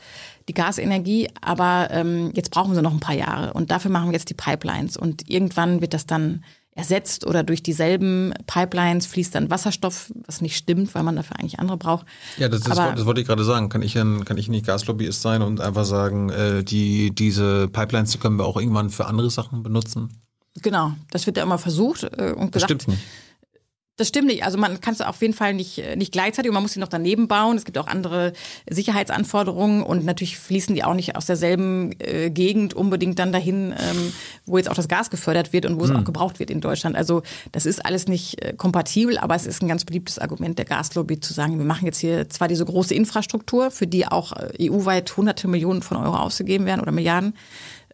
die Gasenergie, aber ähm, jetzt brauchen wir noch ein paar Jahre. Und dafür machen wir jetzt die Pipelines. Und irgendwann wird das dann ersetzt oder durch dieselben Pipelines fließt dann Wasserstoff, was nicht stimmt, weil man dafür eigentlich andere braucht. Ja, das, das, das wollte ich gerade sagen. Kann ich, kann ich nicht Gaslobbyist sein und einfach sagen, äh, die, diese Pipelines, die können wir auch irgendwann für andere Sachen benutzen? Genau, das wird ja immer versucht äh, und gesagt. Das stimmt nicht. Das stimmt nicht. Also man kann es auf jeden Fall nicht, nicht gleichzeitig und man muss sie noch daneben bauen. Es gibt auch andere Sicherheitsanforderungen und natürlich fließen die auch nicht aus derselben äh, Gegend unbedingt dann dahin, ähm, wo jetzt auch das Gas gefördert wird und wo hm. es auch gebraucht wird in Deutschland. Also das ist alles nicht äh, kompatibel, aber es ist ein ganz beliebtes Argument der Gaslobby zu sagen, wir machen jetzt hier zwar diese große Infrastruktur, für die auch äh, EU-weit hunderte Millionen von Euro ausgegeben werden oder Milliarden.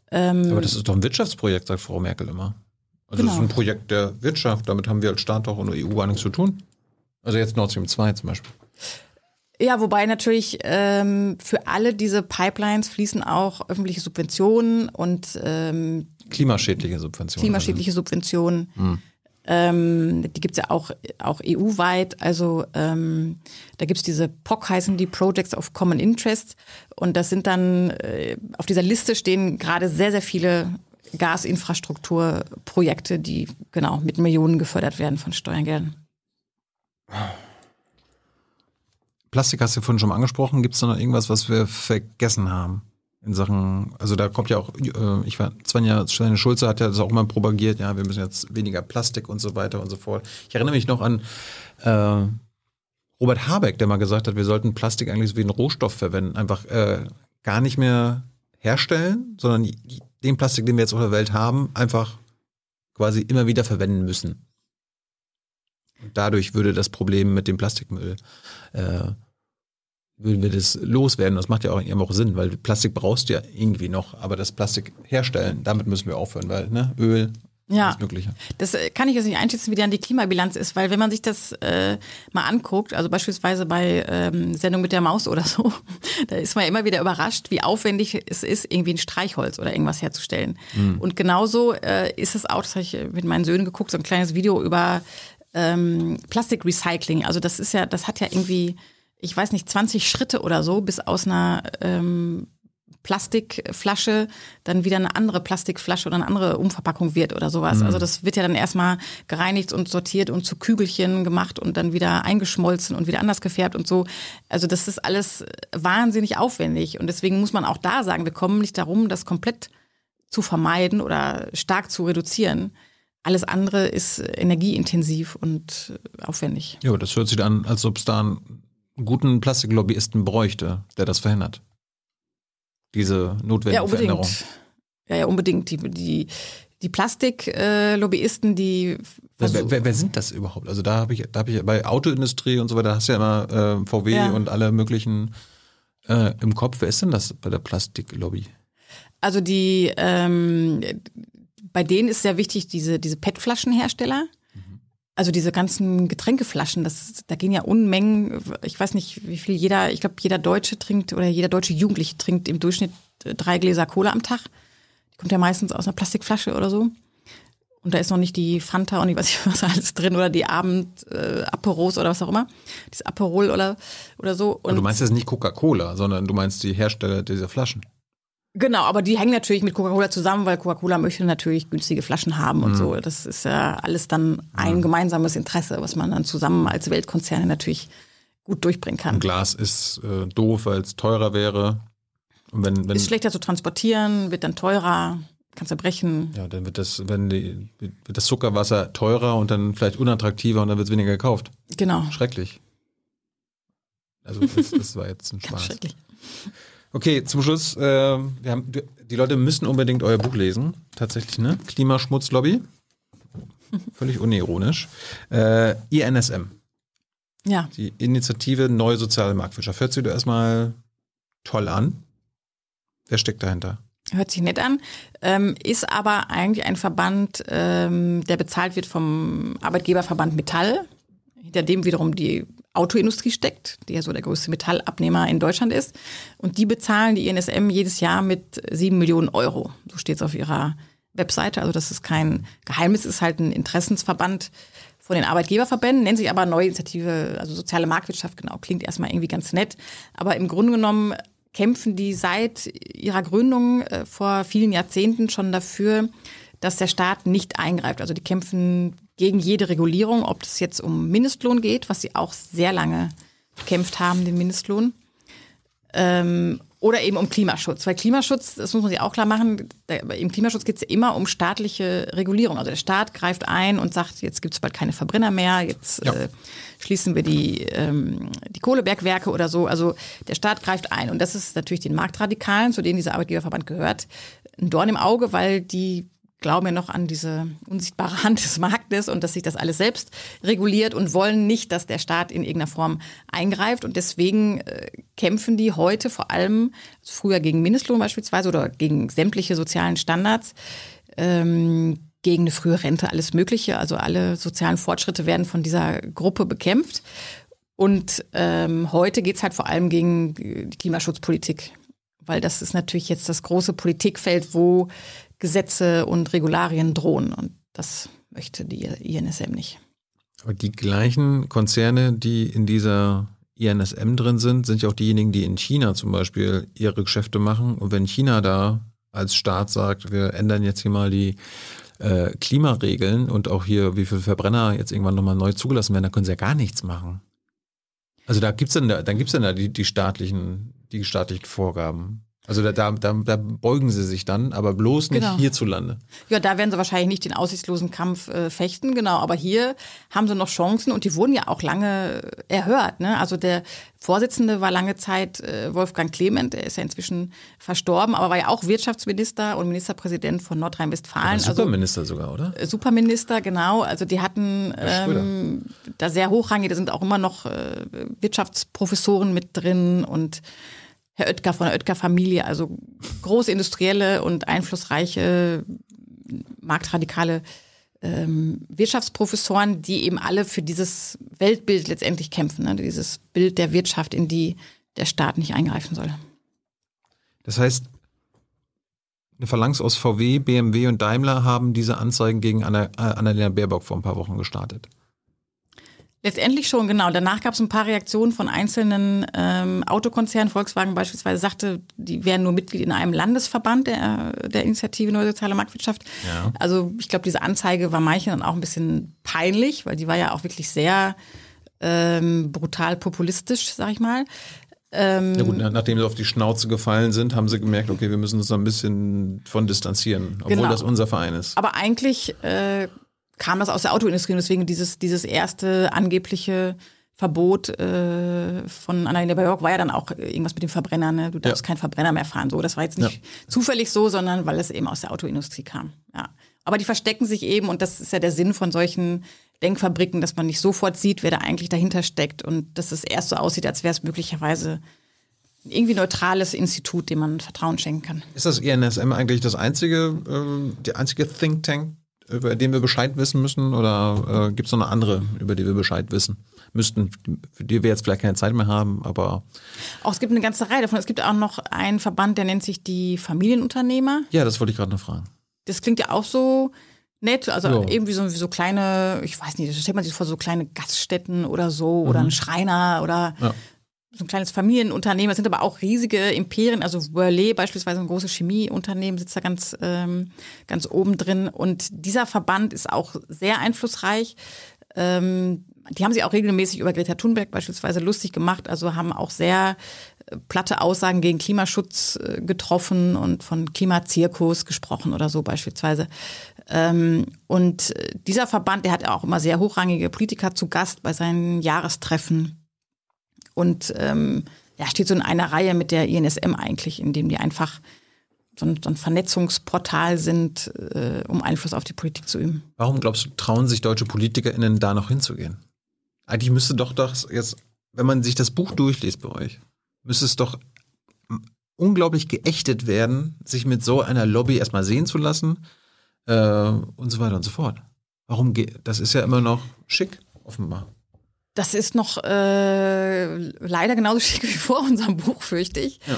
Ähm, aber das ist doch ein Wirtschaftsprojekt, sagt Frau Merkel immer. Also genau. das ist ein Projekt der Wirtschaft, damit haben wir als Staat auch in der EU gar nichts zu tun. Also jetzt Nord Stream 2 zum Beispiel. Ja, wobei natürlich ähm, für alle diese Pipelines fließen auch öffentliche Subventionen und ähm, klimaschädliche Subventionen. Klimaschädliche Subventionen. Hm. Ähm, die gibt's ja auch, auch EU-weit. Also ähm, da gibt's diese POC, heißen die Projects of Common Interest. Und das sind dann, äh, auf dieser Liste stehen gerade sehr, sehr viele Gasinfrastrukturprojekte, die genau mit Millionen gefördert werden von Steuergeldern. Plastik hast du vorhin schon angesprochen. Gibt es noch irgendwas, was wir vergessen haben? In Sachen, also da kommt ja auch, äh, ich war, Svenja, Svenja Schulze hat ja das auch immer propagiert, ja, wir müssen jetzt weniger Plastik und so weiter und so fort. Ich erinnere mich noch an äh, Robert Habeck, der mal gesagt hat, wir sollten Plastik eigentlich wie einen Rohstoff verwenden, einfach äh, gar nicht mehr herstellen, sondern den Plastik, den wir jetzt auf der Welt haben, einfach quasi immer wieder verwenden müssen. Und dadurch würde das Problem mit dem Plastikmüll, äh, würden wir das loswerden. Das macht ja auch, auch Sinn, weil Plastik brauchst du ja irgendwie noch, aber das Plastik herstellen, damit müssen wir aufhören, weil ne, Öl, ja. Das äh, kann ich jetzt nicht einschätzen, wie dann die Klimabilanz ist, weil wenn man sich das äh, mal anguckt, also beispielsweise bei ähm, Sendung mit der Maus oder so, da ist man ja immer wieder überrascht, wie aufwendig es ist, irgendwie ein Streichholz oder irgendwas herzustellen. Mhm. Und genauso äh, ist es auch, das habe ich mit meinen Söhnen geguckt, so ein kleines Video über ähm, Plastikrecycling. Also das ist ja, das hat ja irgendwie, ich weiß nicht, 20 Schritte oder so, bis aus einer ähm, Plastikflasche dann wieder eine andere Plastikflasche oder eine andere Umverpackung wird oder sowas. Mhm. Also das wird ja dann erstmal gereinigt und sortiert und zu Kügelchen gemacht und dann wieder eingeschmolzen und wieder anders gefärbt und so. Also das ist alles wahnsinnig aufwendig und deswegen muss man auch da sagen, wir kommen nicht darum, das komplett zu vermeiden oder stark zu reduzieren. Alles andere ist energieintensiv und aufwendig. Ja, das hört sich an, als ob es da einen guten Plastiklobbyisten bräuchte, der das verhindert diese notwendige ja, unbedingt. Veränderung. Ja, ja, unbedingt. Die, die, die Plastiklobbyisten, die. Wer, wer, wer, sind das überhaupt? Also da habe ich, da habe ich bei Autoindustrie und so weiter, hast du ja immer äh, VW ja. und alle möglichen äh, im Kopf. Wer ist denn das bei der Plastiklobby? Also die, ähm, bei denen ist sehr wichtig diese, diese PET-Flaschenhersteller. Also diese ganzen Getränkeflaschen, das, da gehen ja Unmengen, ich weiß nicht, wie viel jeder, ich glaube, jeder Deutsche trinkt oder jeder deutsche Jugendliche trinkt im Durchschnitt äh, drei Gläser Cola am Tag. Die kommt ja meistens aus einer Plastikflasche oder so. Und da ist noch nicht die Fanta und ich weiß nicht, was alles drin oder die Abend äh, Aperos oder was auch immer. Das Aperol oder, oder so. Und du meinst jetzt nicht Coca-Cola, sondern du meinst die Hersteller dieser Flaschen. Genau, aber die hängen natürlich mit Coca-Cola zusammen, weil Coca-Cola möchte natürlich günstige Flaschen haben und mhm. so. Das ist ja alles dann ein mhm. gemeinsames Interesse, was man dann zusammen als Weltkonzerne natürlich gut durchbringen kann. Ein Glas ist äh, doof, weil es teurer wäre. Und wenn, wenn ist schlechter zu transportieren, wird dann teurer, kann zerbrechen. Ja, dann wird das, wenn die, wird das Zuckerwasser teurer und dann vielleicht unattraktiver und dann wird es weniger gekauft. Genau. Schrecklich. Also das, das war jetzt ein Spaß. Schrecklich. Okay, zum Schluss, äh, wir haben, die Leute müssen unbedingt euer Buch lesen, tatsächlich, ne? Klimaschmutzlobby. Völlig unironisch. Äh, INSM. Ja. Die Initiative Neue Soziale Marktwirtschaft. Hört sich da erstmal toll an. Wer steckt dahinter? Hört sich nett an, ähm, ist aber eigentlich ein Verband, ähm, der bezahlt wird vom Arbeitgeberverband Metall, hinter dem wiederum die Autoindustrie steckt, die ja so der größte Metallabnehmer in Deutschland ist. Und die bezahlen die INSM jedes Jahr mit sieben Millionen Euro. So steht es auf ihrer Webseite. Also das ist kein Geheimnis, ist halt ein Interessensverband von den Arbeitgeberverbänden, nennt sich aber Neue Initiative, also soziale Marktwirtschaft, genau, klingt erstmal irgendwie ganz nett. Aber im Grunde genommen kämpfen die seit ihrer Gründung äh, vor vielen Jahrzehnten schon dafür, dass der Staat nicht eingreift. Also die kämpfen gegen jede Regulierung, ob es jetzt um Mindestlohn geht, was sie auch sehr lange bekämpft haben, den Mindestlohn, ähm, oder eben um Klimaschutz. Weil Klimaschutz, das muss man sich auch klar machen, im Klimaschutz geht es ja immer um staatliche Regulierung. Also der Staat greift ein und sagt, jetzt gibt es bald keine Verbrenner mehr, jetzt ja. äh, schließen wir die, ähm, die Kohlebergwerke oder so. Also der Staat greift ein. Und das ist natürlich den Marktradikalen, zu denen dieser Arbeitgeberverband gehört, ein Dorn im Auge, weil die glauben ja noch an diese unsichtbare Hand des Marktes und dass sich das alles selbst reguliert und wollen nicht, dass der Staat in irgendeiner Form eingreift. Und deswegen äh, kämpfen die heute vor allem, also früher gegen Mindestlohn beispielsweise oder gegen sämtliche sozialen Standards, ähm, gegen eine frühe Rente, alles Mögliche. Also alle sozialen Fortschritte werden von dieser Gruppe bekämpft. Und ähm, heute geht's halt vor allem gegen die Klimaschutzpolitik weil das ist natürlich jetzt das große Politikfeld, wo Gesetze und Regularien drohen. Und das möchte die INSM nicht. Aber die gleichen Konzerne, die in dieser INSM drin sind, sind ja auch diejenigen, die in China zum Beispiel ihre Geschäfte machen. Und wenn China da als Staat sagt, wir ändern jetzt hier mal die äh, Klimaregeln und auch hier, wie viele Verbrenner jetzt irgendwann nochmal neu zugelassen werden, dann können sie ja gar nichts machen. Also da gibt's dann, da, dann dann da die, die staatlichen, die staatlichen Vorgaben. Also da, da, da, beugen sie sich dann, aber bloß nicht genau. hierzulande. Ja, da werden sie wahrscheinlich nicht den aussichtslosen Kampf äh, fechten, genau. Aber hier haben sie noch Chancen und die wurden ja auch lange erhört. Ne? Also der Vorsitzende war lange Zeit äh, Wolfgang Clement, der ist ja inzwischen verstorben, aber war ja auch Wirtschaftsminister und Ministerpräsident von Nordrhein-Westfalen. Also Superminister also, sogar, oder? Äh, Superminister, genau. Also die hatten ähm, da sehr hochrangige, da sind auch immer noch äh, Wirtschaftsprofessoren mit drin und Herr Oetker von der Oetker-Familie, also große industrielle und einflussreiche marktradikale ähm, Wirtschaftsprofessoren, die eben alle für dieses Weltbild letztendlich kämpfen, ne? dieses Bild der Wirtschaft, in die der Staat nicht eingreifen soll. Das heißt, eine Phalanx aus VW, BMW und Daimler haben diese Anzeigen gegen Anna, äh, Annalena Baerbock vor ein paar Wochen gestartet. Letztendlich schon, genau. Danach gab es ein paar Reaktionen von einzelnen ähm, Autokonzernen. Volkswagen beispielsweise sagte, die wären nur Mitglied in einem Landesverband der, der Initiative Neue Soziale Marktwirtschaft. Ja. Also ich glaube, diese Anzeige war manchen dann auch ein bisschen peinlich, weil die war ja auch wirklich sehr ähm, brutal populistisch, sag ich mal. Ähm, ja gut, nachdem sie auf die Schnauze gefallen sind, haben sie gemerkt, okay, wir müssen uns da ein bisschen von distanzieren, obwohl genau. das unser Verein ist. Aber eigentlich äh, kam das aus der Autoindustrie und deswegen dieses, dieses erste angebliche Verbot äh, von Annalena Baerbock war ja dann auch irgendwas mit dem Verbrenner. Ne? Du darfst ja. keinen Verbrenner mehr fahren. So, das war jetzt nicht ja. zufällig so, sondern weil es eben aus der Autoindustrie kam. Ja. Aber die verstecken sich eben und das ist ja der Sinn von solchen Denkfabriken, dass man nicht sofort sieht, wer da eigentlich dahinter steckt und dass es erst so aussieht, als wäre es möglicherweise irgendwie neutrales Institut, dem man Vertrauen schenken kann. Ist das INSM eigentlich das einzige, äh, die einzige Think Tank, über den wir Bescheid wissen müssen? Oder äh, gibt es noch eine andere, über die wir Bescheid wissen müssten, für die wir jetzt vielleicht keine Zeit mehr haben, aber. Auch es gibt eine ganze Reihe davon. Es gibt auch noch einen Verband, der nennt sich die Familienunternehmer. Ja, das wollte ich gerade noch fragen. Das klingt ja auch so nett, also ja. irgendwie so, wie so kleine, ich weiß nicht, stellt man sich vor, so kleine Gaststätten oder so mhm. oder ein Schreiner oder ja so ein kleines Familienunternehmen. Es sind aber auch riesige Imperien. Also Worley beispielsweise ein großes Chemieunternehmen sitzt da ganz, ähm, ganz oben drin. Und dieser Verband ist auch sehr einflussreich. Ähm, die haben sich auch regelmäßig über Greta Thunberg beispielsweise lustig gemacht. Also haben auch sehr äh, platte Aussagen gegen Klimaschutz äh, getroffen und von Klimazirkus gesprochen oder so beispielsweise. Ähm, und äh, dieser Verband, der hat auch immer sehr hochrangige Politiker zu Gast bei seinen Jahrestreffen und ähm, ja, steht so in einer Reihe mit der INSM eigentlich, in dem die einfach so ein, so ein Vernetzungsportal sind, äh, um Einfluss auf die Politik zu üben. Warum glaubst du, trauen sich deutsche PolitikerInnen da noch hinzugehen? Eigentlich müsste doch das jetzt, wenn man sich das Buch durchliest bei euch, müsste es doch unglaublich geächtet werden, sich mit so einer Lobby erstmal sehen zu lassen äh, und so weiter und so fort. Warum geht das ist ja immer noch schick, offenbar. Das ist noch äh, leider genauso schick wie vor unserem Buch, fürchte ich. Ja.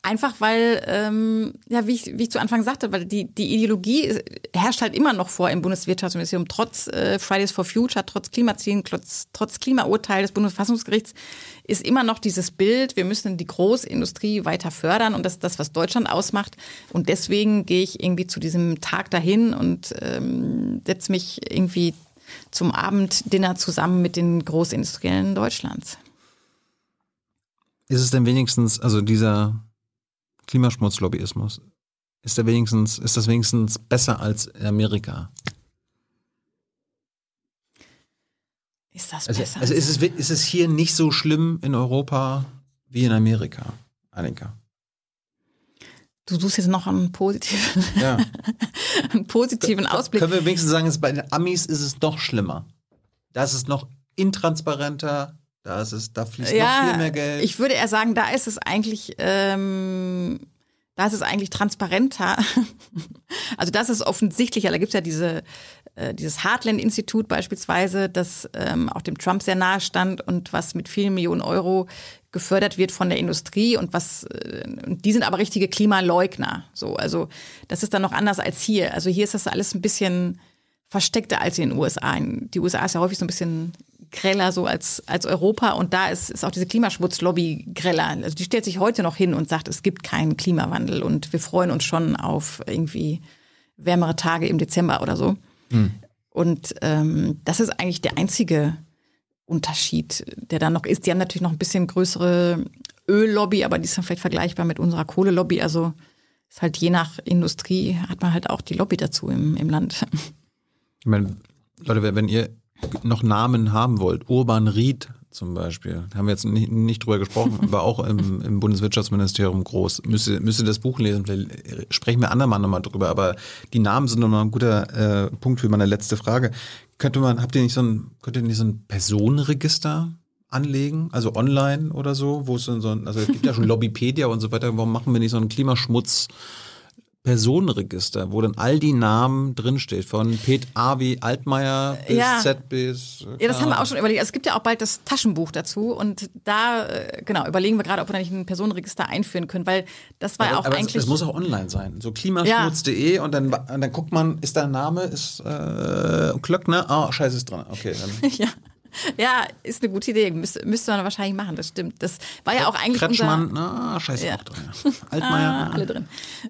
Einfach weil, ähm, ja, wie ich, wie ich zu Anfang sagte, weil die, die Ideologie herrscht halt immer noch vor im Bundeswirtschaftsministerium, trotz äh, Fridays for Future, trotz Klimazielen, trotz, trotz Klimaurteil des Bundesverfassungsgerichts, ist immer noch dieses Bild, wir müssen die Großindustrie weiter fördern und das ist das, was Deutschland ausmacht. Und deswegen gehe ich irgendwie zu diesem Tag dahin und ähm, setze mich irgendwie zum Abenddinner zusammen mit den Großindustriellen Deutschlands. Ist es denn wenigstens, also dieser Klimaschmutzlobbyismus, ist der wenigstens, ist das wenigstens besser als in Amerika? Ist das also, besser? Also ist es, ist es hier nicht so schlimm in Europa wie in Amerika, Annika? Du suchst jetzt noch einen positiven, ja. einen positiven Ausblick. Können wir wenigstens sagen, bei den Amis ist es doch schlimmer. Da ist es noch intransparenter, da ist es, da fließt ja, noch viel mehr Geld. Ich würde eher sagen, da ist es eigentlich, ähm, da ist es eigentlich transparenter. also das ist offensichtlicher. Da gibt es ja diese, äh, dieses Heartland-Institut beispielsweise, das ähm, auch dem Trump sehr nahe stand und was mit vielen Millionen Euro gefördert wird von der Industrie und was äh, die sind aber richtige Klimaleugner. So, also das ist dann noch anders als hier. Also hier ist das alles ein bisschen versteckter als in den USA. Die USA ist ja häufig so ein bisschen greller so als, als Europa und da ist, ist auch diese Klimaschmutzlobby greller. Also die stellt sich heute noch hin und sagt, es gibt keinen Klimawandel und wir freuen uns schon auf irgendwie wärmere Tage im Dezember oder so. Hm. Und ähm, das ist eigentlich der einzige Unterschied, der da noch ist. Die haben natürlich noch ein bisschen größere Öllobby, aber die ist dann vielleicht vergleichbar mit unserer Kohlelobby. Also ist halt je nach Industrie hat man halt auch die Lobby dazu im, im Land. Ich meine, Leute, wenn ihr noch Namen haben wollt, Urban Ried zum Beispiel, haben wir jetzt nicht, nicht drüber gesprochen, aber auch im, im Bundeswirtschaftsministerium groß. Müsste, müsste das Buch lesen, vielleicht sprechen wir andermal nochmal drüber, aber die Namen sind nochmal ein guter äh, Punkt für meine letzte Frage. Könnte man, habt ihr nicht so ein, könnt ihr nicht so ein Personenregister anlegen, also online oder so, wo es so ein, also es gibt ja schon Lobbypedia und so weiter, warum machen wir nicht so einen Klimaschmutz Personenregister, wo dann all die Namen drinsteht, von Pet Avi Altmaier bis Ja. Z bis. äh, Ja, das haben wir auch schon überlegt. Also es gibt ja auch bald das Taschenbuch dazu und da, äh, genau, überlegen wir gerade, ob wir da nicht ein Personenregister einführen können, weil das war ja Aber, auch aber es, eigentlich. es muss auch online sein. So klimaschmutz.de und dann, und dann guckt man, ist da ein Name, ist äh, Klöckner? Ah, scheiße, ist dran. Okay, dann. ja. ja, ist eine gute Idee. Müsste, müsste man wahrscheinlich machen, das stimmt. Das war ja auch eigentlich Kretschmann, unser. na, scheiße, Ja. drin. Ja. Altmaier. Ah, alle drin.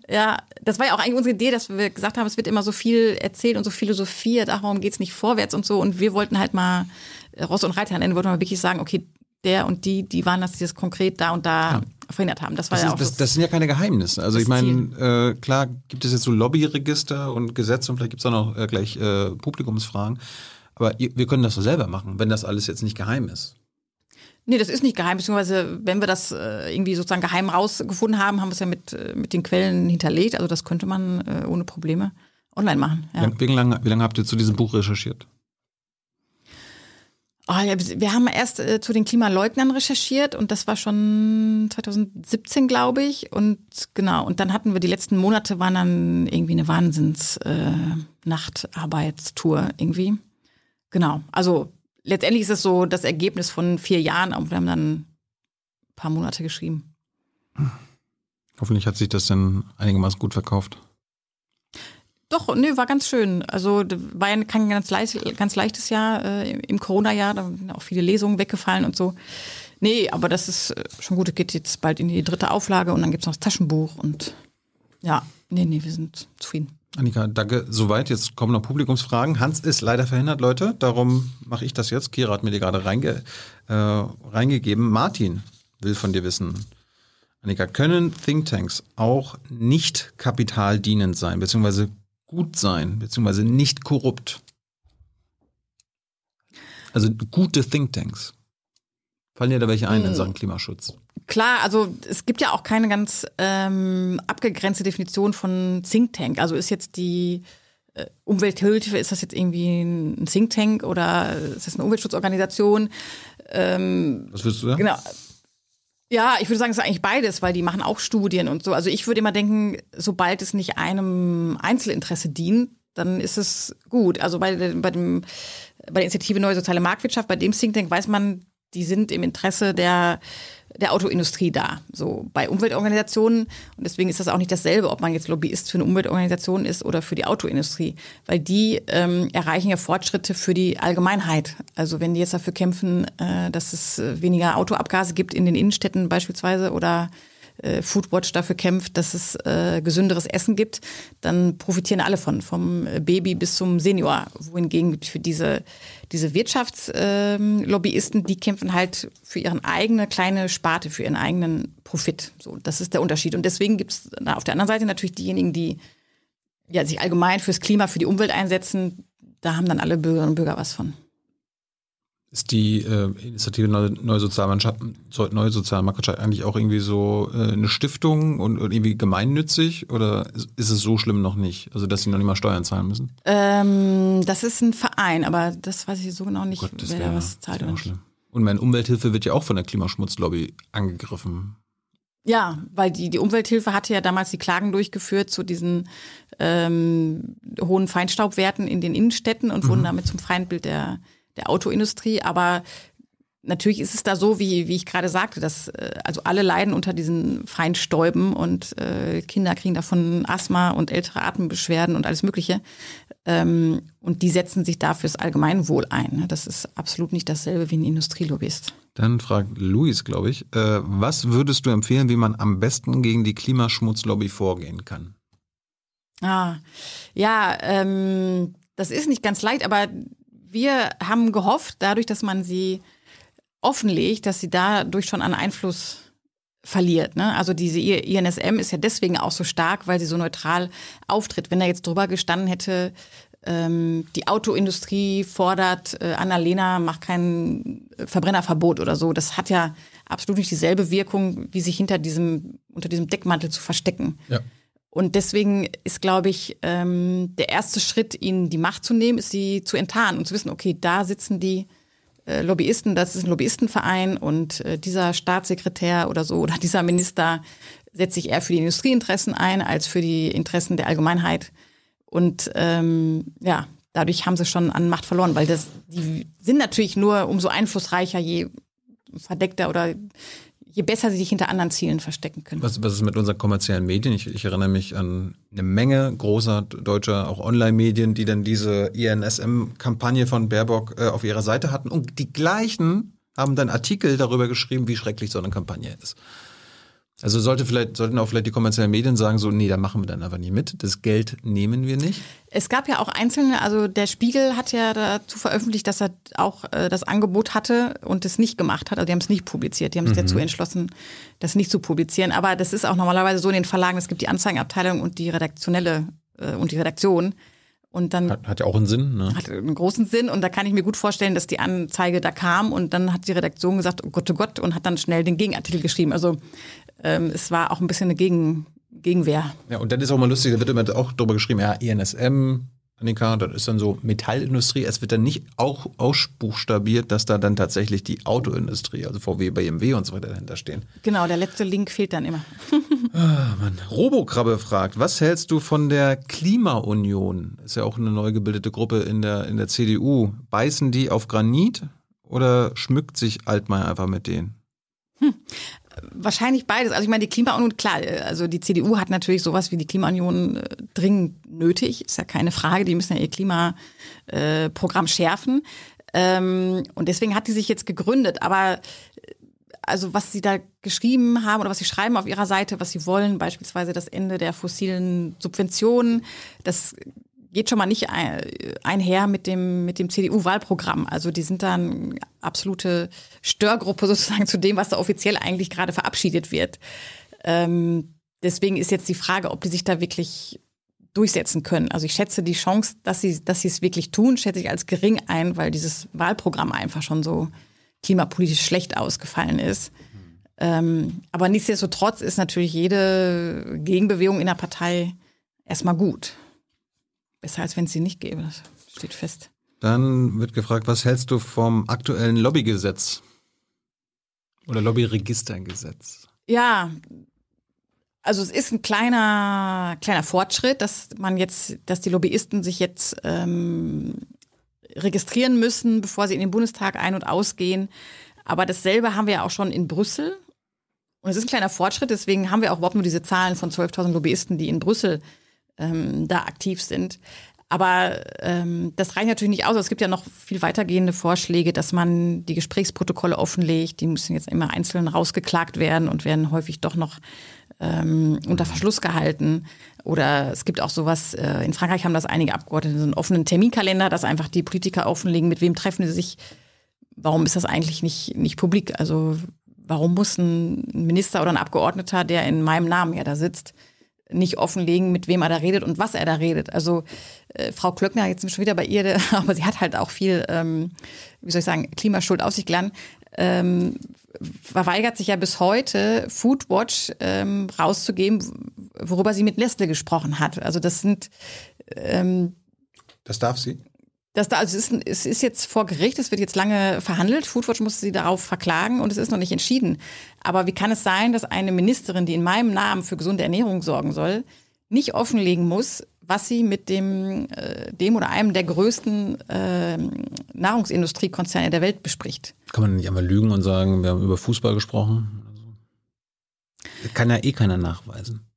Ja, das war ja auch eigentlich unsere Idee, dass wir gesagt haben, es wird immer so viel erzählt und so philosophiert, ach, warum geht's nicht vorwärts und so. Und wir wollten halt mal äh, Ross und Reiter nennen, wollten wir wirklich sagen, okay, der und die, die waren das, die das konkret da und da verhindert haben. Das war Das, ja ist, auch das, das sind ja keine Geheimnisse. Also ich meine, äh, klar gibt es jetzt so Lobbyregister und Gesetze und vielleicht gibt es auch noch äh, gleich äh, Publikumsfragen. Aber wir können das doch selber machen, wenn das alles jetzt nicht geheim ist. Nee, das ist nicht geheim, beziehungsweise wenn wir das äh, irgendwie sozusagen geheim rausgefunden haben, haben wir es ja mit, äh, mit den Quellen hinterlegt. Also das könnte man äh, ohne Probleme online machen. Ja. Wie, lange, wie lange habt ihr zu diesem Buch recherchiert? Oh, ja, wir haben erst äh, zu den Klimaleugnern recherchiert und das war schon 2017, glaube ich. Und genau, und dann hatten wir die letzten Monate waren dann irgendwie eine Wahnsinns äh, Nachtarbeitstour irgendwie. Genau. Also letztendlich ist es so das Ergebnis von vier Jahren, aber wir haben dann ein paar Monate geschrieben. Hoffentlich hat sich das dann einigermaßen gut verkauft. Doch, nee, war ganz schön. Also war ja kein ganz, leicht, ganz leichtes Jahr äh, im Corona-Jahr, da sind auch viele Lesungen weggefallen und so. Nee, aber das ist äh, schon gut. Es geht jetzt bald in die dritte Auflage und dann gibt's noch das Taschenbuch und ja, nee, nee, wir sind zufrieden. Annika, danke. Soweit. Jetzt kommen noch Publikumsfragen. Hans ist leider verhindert, Leute. Darum mache ich das jetzt. Kira hat mir die gerade reinge, äh, reingegeben. Martin will von dir wissen. Annika, können Thinktanks auch nicht kapitaldienend sein, beziehungsweise gut sein, beziehungsweise nicht korrupt? Also gute Thinktanks. Fallen dir da welche ein in Sachen Klimaschutz? Klar, also es gibt ja auch keine ganz ähm, abgegrenzte Definition von Think Tank. Also ist jetzt die äh, Umwelthilfe, ist das jetzt irgendwie ein Think Tank oder ist das eine Umweltschutzorganisation? Ähm, Was würdest du sagen? Genau. Ja, ich würde sagen, es ist eigentlich beides, weil die machen auch Studien und so. Also ich würde immer denken, sobald es nicht einem Einzelinteresse dient, dann ist es gut. Also bei, der- bei, dem, bei der Initiative Neue Soziale Marktwirtschaft, bei dem Think Tank weiß man, die sind im Interesse der, der Autoindustrie da. So bei Umweltorganisationen. Und deswegen ist das auch nicht dasselbe, ob man jetzt Lobbyist für eine Umweltorganisation ist oder für die Autoindustrie. Weil die ähm, erreichen ja Fortschritte für die Allgemeinheit. Also wenn die jetzt dafür kämpfen, äh, dass es äh, weniger Autoabgase gibt in den Innenstädten beispielsweise oder äh, Foodwatch dafür kämpft, dass es äh, gesünderes Essen gibt, dann profitieren alle von, vom Baby bis zum Senior. Wohingegen für diese, diese Wirtschaftslobbyisten, die kämpfen halt für ihren eigene kleine Sparte, für ihren eigenen Profit. So, das ist der Unterschied. Und deswegen gibt es auf der anderen Seite natürlich diejenigen, die ja, sich allgemein fürs Klima, für die Umwelt einsetzen. Da haben dann alle Bürgerinnen und Bürger was von. Ist die äh, Initiative Neue, Neue Sozialmannschaft, so- Neue Sozialmarktwirtschaft eigentlich auch irgendwie so äh, eine Stiftung und, und irgendwie gemeinnützig oder ist, ist es so schlimm noch nicht? Also dass sie noch nicht mal Steuern zahlen müssen? Ähm, das ist ein Verein, aber das weiß ich so genau nicht, Gott, das wer da was zahlt. schlimm. Und meine Umwelthilfe wird ja auch von der Klimaschmutzlobby angegriffen. Ja, weil die, die Umwelthilfe hatte ja damals die Klagen durchgeführt zu diesen ähm, hohen Feinstaubwerten in den Innenstädten und wurden damit zum Feindbild der, der Autoindustrie. Aber natürlich ist es da so, wie, wie ich gerade sagte, dass äh, also alle leiden unter diesen Feinstäuben und äh, Kinder kriegen davon Asthma und ältere Atembeschwerden und alles Mögliche. Ähm, und die setzen sich da fürs Allgemeinwohl ein. ne? Das ist absolut nicht dasselbe wie ein Industrielobbyist. Dann fragt Luis, glaube ich, äh, was würdest du empfehlen, wie man am besten gegen die Klimaschmutzlobby vorgehen kann? Ah, ja, ähm, das ist nicht ganz leicht, aber wir haben gehofft, dadurch, dass man sie offenlegt, dass sie dadurch schon an Einfluss verliert. Ne? Also diese INSM ist ja deswegen auch so stark, weil sie so neutral auftritt. Wenn da jetzt drüber gestanden hätte, ähm, die Autoindustrie fordert, äh, Annalena macht kein Verbrennerverbot oder so, das hat ja absolut nicht dieselbe Wirkung, wie sich hinter diesem, unter diesem Deckmantel zu verstecken. Ja. Und deswegen ist, glaube ich, ähm, der erste Schritt, ihnen die Macht zu nehmen, ist sie zu enttarnen und zu wissen, okay, da sitzen die äh, Lobbyisten, das ist ein Lobbyistenverein und äh, dieser Staatssekretär oder so oder dieser Minister setzt sich eher für die Industrieinteressen ein als für die Interessen der Allgemeinheit. Und ähm, ja, dadurch haben sie schon an Macht verloren, weil das, die sind natürlich nur umso einflussreicher, je verdeckter oder je besser sie sich hinter anderen Zielen verstecken können. Was, was ist mit unseren kommerziellen Medien? Ich, ich erinnere mich an eine Menge großer deutscher, auch Online-Medien, die dann diese INSM-Kampagne von Baerbock äh, auf ihrer Seite hatten. Und die gleichen haben dann Artikel darüber geschrieben, wie schrecklich so eine Kampagne ist. Also sollte vielleicht, sollten auch vielleicht die kommerziellen Medien sagen, so, nee, da machen wir dann einfach nicht mit. Das Geld nehmen wir nicht. Es gab ja auch einzelne, also der Spiegel hat ja dazu veröffentlicht, dass er auch äh, das Angebot hatte und es nicht gemacht hat. Also die haben es nicht publiziert. Die haben sich mhm. dazu entschlossen, das nicht zu publizieren. Aber das ist auch normalerweise so in den Verlagen, es gibt die Anzeigenabteilung und die redaktionelle äh, und die Redaktion. Und dann hat, hat ja auch einen Sinn, ne? Hat einen großen Sinn und da kann ich mir gut vorstellen, dass die Anzeige da kam und dann hat die Redaktion gesagt, oh Gott, oh Gott, und hat dann schnell den Gegenartikel geschrieben. Also ähm, es war auch ein bisschen eine Gegen, Gegenwehr. Ja, und dann ist auch mal lustig, da wird immer auch drüber geschrieben, ja, INSM, Annika, das ist dann so Metallindustrie. Es wird dann nicht auch ausbuchstabiert, dass da dann tatsächlich die Autoindustrie, also VW, BMW und so weiter dahinter stehen. Genau, der letzte Link fehlt dann immer. ah, Mann. Robokrabbe fragt, was hältst du von der Klimaunion? Ist ja auch eine neu gebildete Gruppe in der, in der CDU. Beißen die auf Granit oder schmückt sich Altmaier einfach mit denen? Hm. Wahrscheinlich beides. Also ich meine, die Klimaunion, klar, also die CDU hat natürlich sowas wie die Klimaunion äh, dringend nötig, ist ja keine Frage, die müssen ja ihr Klimaprogramm äh, schärfen. Ähm, und deswegen hat die sich jetzt gegründet. Aber äh, also was sie da geschrieben haben oder was sie schreiben auf ihrer Seite, was sie wollen, beispielsweise das Ende der fossilen Subventionen, das geht schon mal nicht einher mit dem, mit dem CDU-Wahlprogramm. Also die sind dann absolute Störgruppe sozusagen zu dem, was da offiziell eigentlich gerade verabschiedet wird. Ähm, deswegen ist jetzt die Frage, ob die sich da wirklich durchsetzen können. Also ich schätze die Chance, dass sie, dass sie es wirklich tun, schätze ich als gering ein, weil dieses Wahlprogramm einfach schon so klimapolitisch schlecht ausgefallen ist. Ähm, aber nichtsdestotrotz ist natürlich jede Gegenbewegung in der Partei erstmal gut. Besser als wenn es sie nicht gäbe, das steht fest. Dann wird gefragt, was hältst du vom aktuellen Lobbygesetz? Oder Lobbyregistergesetz? Ja, also es ist ein kleiner, kleiner Fortschritt, dass man jetzt, dass die Lobbyisten sich jetzt ähm, registrieren müssen, bevor sie in den Bundestag ein- und ausgehen. Aber dasselbe haben wir ja auch schon in Brüssel. Und es ist ein kleiner Fortschritt, deswegen haben wir auch überhaupt nur diese Zahlen von 12.000 Lobbyisten, die in Brüssel ähm, da aktiv sind. Aber ähm, das reicht natürlich nicht aus. Es gibt ja noch viel weitergehende Vorschläge, dass man die Gesprächsprotokolle offenlegt. Die müssen jetzt immer einzeln rausgeklagt werden und werden häufig doch noch ähm, unter Verschluss gehalten. Oder es gibt auch sowas, äh, in Frankreich haben das einige Abgeordnete, so einen offenen Terminkalender, dass einfach die Politiker offenlegen, mit wem treffen sie sich. Warum ist das eigentlich nicht, nicht publik? Also warum muss ein Minister oder ein Abgeordneter, der in meinem Namen ja da sitzt, nicht offenlegen, mit wem er da redet und was er da redet. Also äh, Frau Klöckner, jetzt sind wir schon wieder bei ihr, aber sie hat halt auch viel, ähm, wie soll ich sagen, Klimaschuld auf sich geladen. Ähm, verweigert sich ja bis heute, Foodwatch ähm, rauszugeben, worüber sie mit Nestle gesprochen hat. Also das sind ähm, Das darf sie? Das da, also es, ist, es ist jetzt vor Gericht, es wird jetzt lange verhandelt. Foodwatch musste sie darauf verklagen und es ist noch nicht entschieden. Aber wie kann es sein, dass eine Ministerin, die in meinem Namen für gesunde Ernährung sorgen soll, nicht offenlegen muss, was sie mit dem, äh, dem oder einem der größten äh, Nahrungsindustriekonzerne der Welt bespricht? Kann man nicht einmal lügen und sagen, wir haben über Fußball gesprochen? Kann ja eh keiner nachweisen.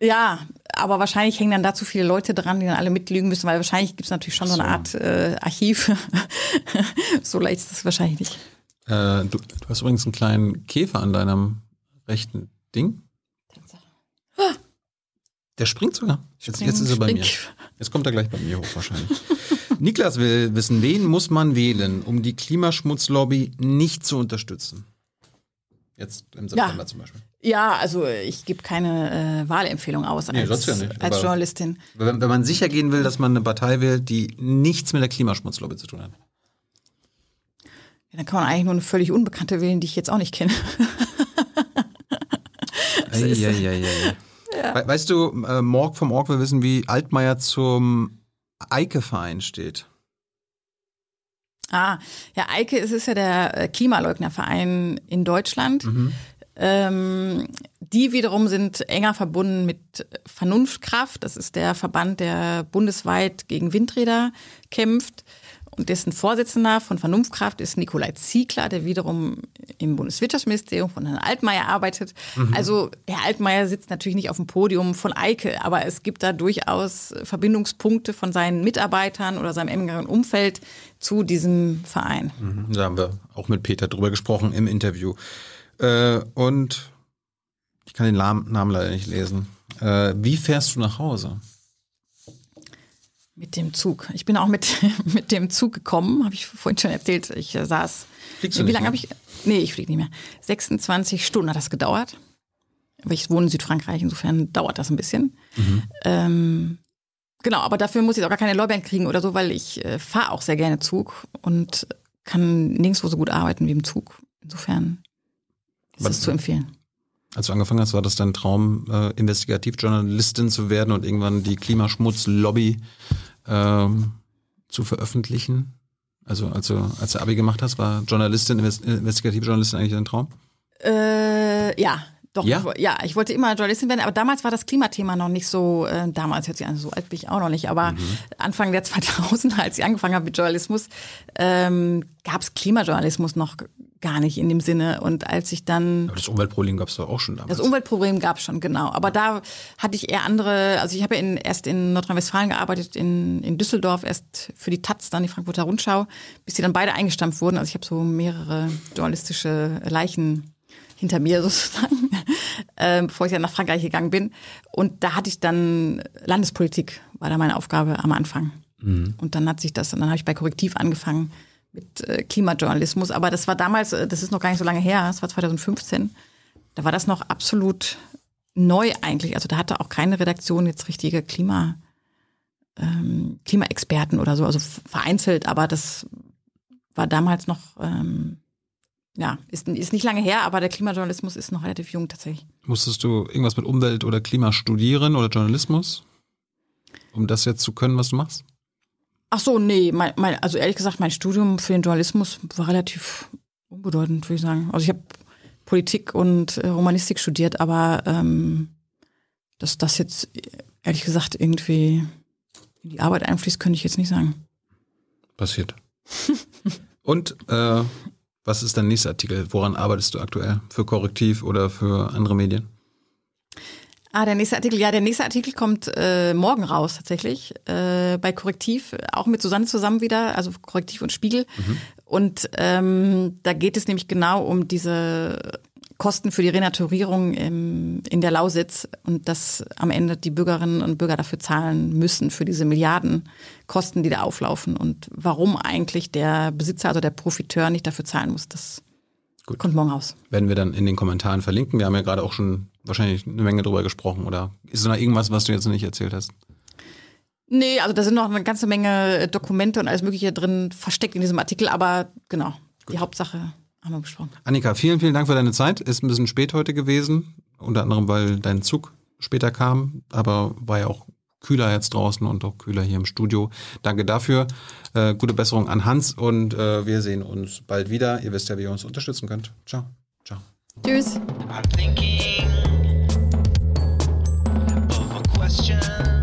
Ja, aber wahrscheinlich hängen dann da zu viele Leute dran, die dann alle mitlügen müssen, weil wahrscheinlich gibt es natürlich schon so, so eine Art äh, Archiv. so leicht ist das wahrscheinlich nicht. Äh, du, du, hast übrigens einen kleinen Käfer an deinem rechten Ding. Der springt sogar. Jetzt, jetzt ist er bei mir. Jetzt kommt er gleich bei mir hoch wahrscheinlich. Niklas will wissen, wen muss man wählen, um die Klimaschmutzlobby nicht zu unterstützen? Jetzt im September ja. zum Beispiel. Ja, also ich gebe keine äh, Wahlempfehlung aus nee, als, ja nicht, als Journalistin. Wenn, wenn, man sicher gehen will, dass man eine Partei wählt, die nichts mit der Klimaschmutzlobby zu tun hat. Ja, dann kann man eigentlich nur eine völlig Unbekannte wählen, die ich jetzt auch nicht kenne. ei, ei, ei, ja. Weißt du, äh, Morg vom Org will wissen, wie Altmaier zum Eike-Verein steht. Ah, ja, Eike es ist ja der äh, Klimaleugnerverein in Deutschland. Mhm. Ähm, die wiederum sind enger verbunden mit Vernunftkraft. Das ist der Verband, der bundesweit gegen Windräder kämpft. Und dessen Vorsitzender von Vernunftkraft ist Nikolai Ziegler, der wiederum im Bundeswirtschaftsministerium von Herrn Altmaier arbeitet. Mhm. Also Herr Altmaier sitzt natürlich nicht auf dem Podium von Eike, aber es gibt da durchaus Verbindungspunkte von seinen Mitarbeitern oder seinem engeren Umfeld zu diesem Verein. Mhm. Da haben wir auch mit Peter drüber gesprochen im Interview. Äh, und ich kann den Namen leider nicht lesen. Äh, wie fährst du nach Hause? Mit dem Zug. Ich bin auch mit, mit dem Zug gekommen, habe ich vorhin schon erzählt. Ich äh, saß. Fliegst du Wie lange habe ich? Nee, ich fliege nicht mehr. 26 Stunden hat das gedauert. Aber ich wohne in Südfrankreich, insofern dauert das ein bisschen. Mhm. Ähm, genau, aber dafür muss ich auch gar keine Lorbeeren kriegen oder so, weil ich äh, fahre auch sehr gerne Zug und kann nirgendwo so gut arbeiten wie im Zug. Insofern ist Was, das zu empfehlen. Als du angefangen hast, war das dein Traum, äh, Investigativjournalistin zu werden und irgendwann die Klimaschmutzlobby ähm, zu veröffentlichen? Also als du, als du Abi gemacht hast, war Journalistin, Investigativjournalistin eigentlich dein Traum? Äh, ja, doch, ja? ja, ich wollte immer Journalistin werden, aber damals war das Klimathema noch nicht so, äh, damals hört sich an, so alt bin ich auch noch nicht, aber mhm. Anfang der 2000er, als ich angefangen habe mit Journalismus, ähm, gab es Klimajournalismus noch gar nicht in dem Sinne. Und als ich dann. Aber das Umweltproblem gab es doch auch schon damals. Das Umweltproblem gab es schon, genau. Aber da hatte ich eher andere, also ich habe ja in, erst in Nordrhein-Westfalen gearbeitet, in, in Düsseldorf, erst für die Taz, dann die Frankfurter Rundschau, bis die dann beide eingestampft wurden. Also ich habe so mehrere journalistische Leichen hinter mir sozusagen, äh, bevor ich dann nach Frankreich gegangen bin. Und da hatte ich dann Landespolitik, war da meine Aufgabe am Anfang. Mhm. Und dann hat sich das, und dann habe ich bei Korrektiv angefangen mit äh, Klimajournalismus. Aber das war damals, äh, das ist noch gar nicht so lange her, das war 2015. Da war das noch absolut neu eigentlich. Also da hatte auch keine Redaktion jetzt richtige Klima, ähm, Klimaexperten oder so, also vereinzelt, aber das war damals noch, ähm, ja, ist, ist nicht lange her, aber der Klimajournalismus ist noch relativ jung tatsächlich. Musstest du irgendwas mit Umwelt oder Klima studieren oder Journalismus, um das jetzt zu können, was du machst? Ach so, nee, mein, mein, also ehrlich gesagt, mein Studium für den Journalismus war relativ unbedeutend, würde ich sagen. Also ich habe Politik und äh, Romanistik studiert, aber ähm, dass das jetzt ehrlich gesagt irgendwie in die Arbeit einfließt, könnte ich jetzt nicht sagen. Passiert. und äh, was ist dein nächster Artikel? Woran arbeitest du aktuell? Für Korrektiv oder für andere Medien? Ah, der nächste Artikel. Ja, der nächste Artikel kommt äh, morgen raus tatsächlich äh, bei Korrektiv, auch mit Susanne zusammen wieder, also Korrektiv und Spiegel. Mhm. Und ähm, da geht es nämlich genau um diese Kosten für die Renaturierung im, in der Lausitz und dass am Ende die Bürgerinnen und Bürger dafür zahlen müssen für diese Milliardenkosten, die da auflaufen und warum eigentlich der Besitzer, also der Profiteur nicht dafür zahlen muss. Das Gut. kommt morgen raus. Werden wir dann in den Kommentaren verlinken. Wir haben ja gerade auch schon wahrscheinlich eine Menge drüber gesprochen, oder ist da noch irgendwas, was du jetzt noch nicht erzählt hast? Nee, also da sind noch eine ganze Menge Dokumente und alles Mögliche drin versteckt in diesem Artikel, aber genau, Gut. die Hauptsache haben wir besprochen. Annika, vielen, vielen Dank für deine Zeit. Ist ein bisschen spät heute gewesen, unter anderem, weil dein Zug später kam, aber war ja auch kühler jetzt draußen und auch kühler hier im Studio. Danke dafür. Äh, gute Besserung an Hans und äh, wir sehen uns bald wieder. Ihr wisst ja, wie ihr uns unterstützen könnt. Ciao. Ciao. Tschüss. questions.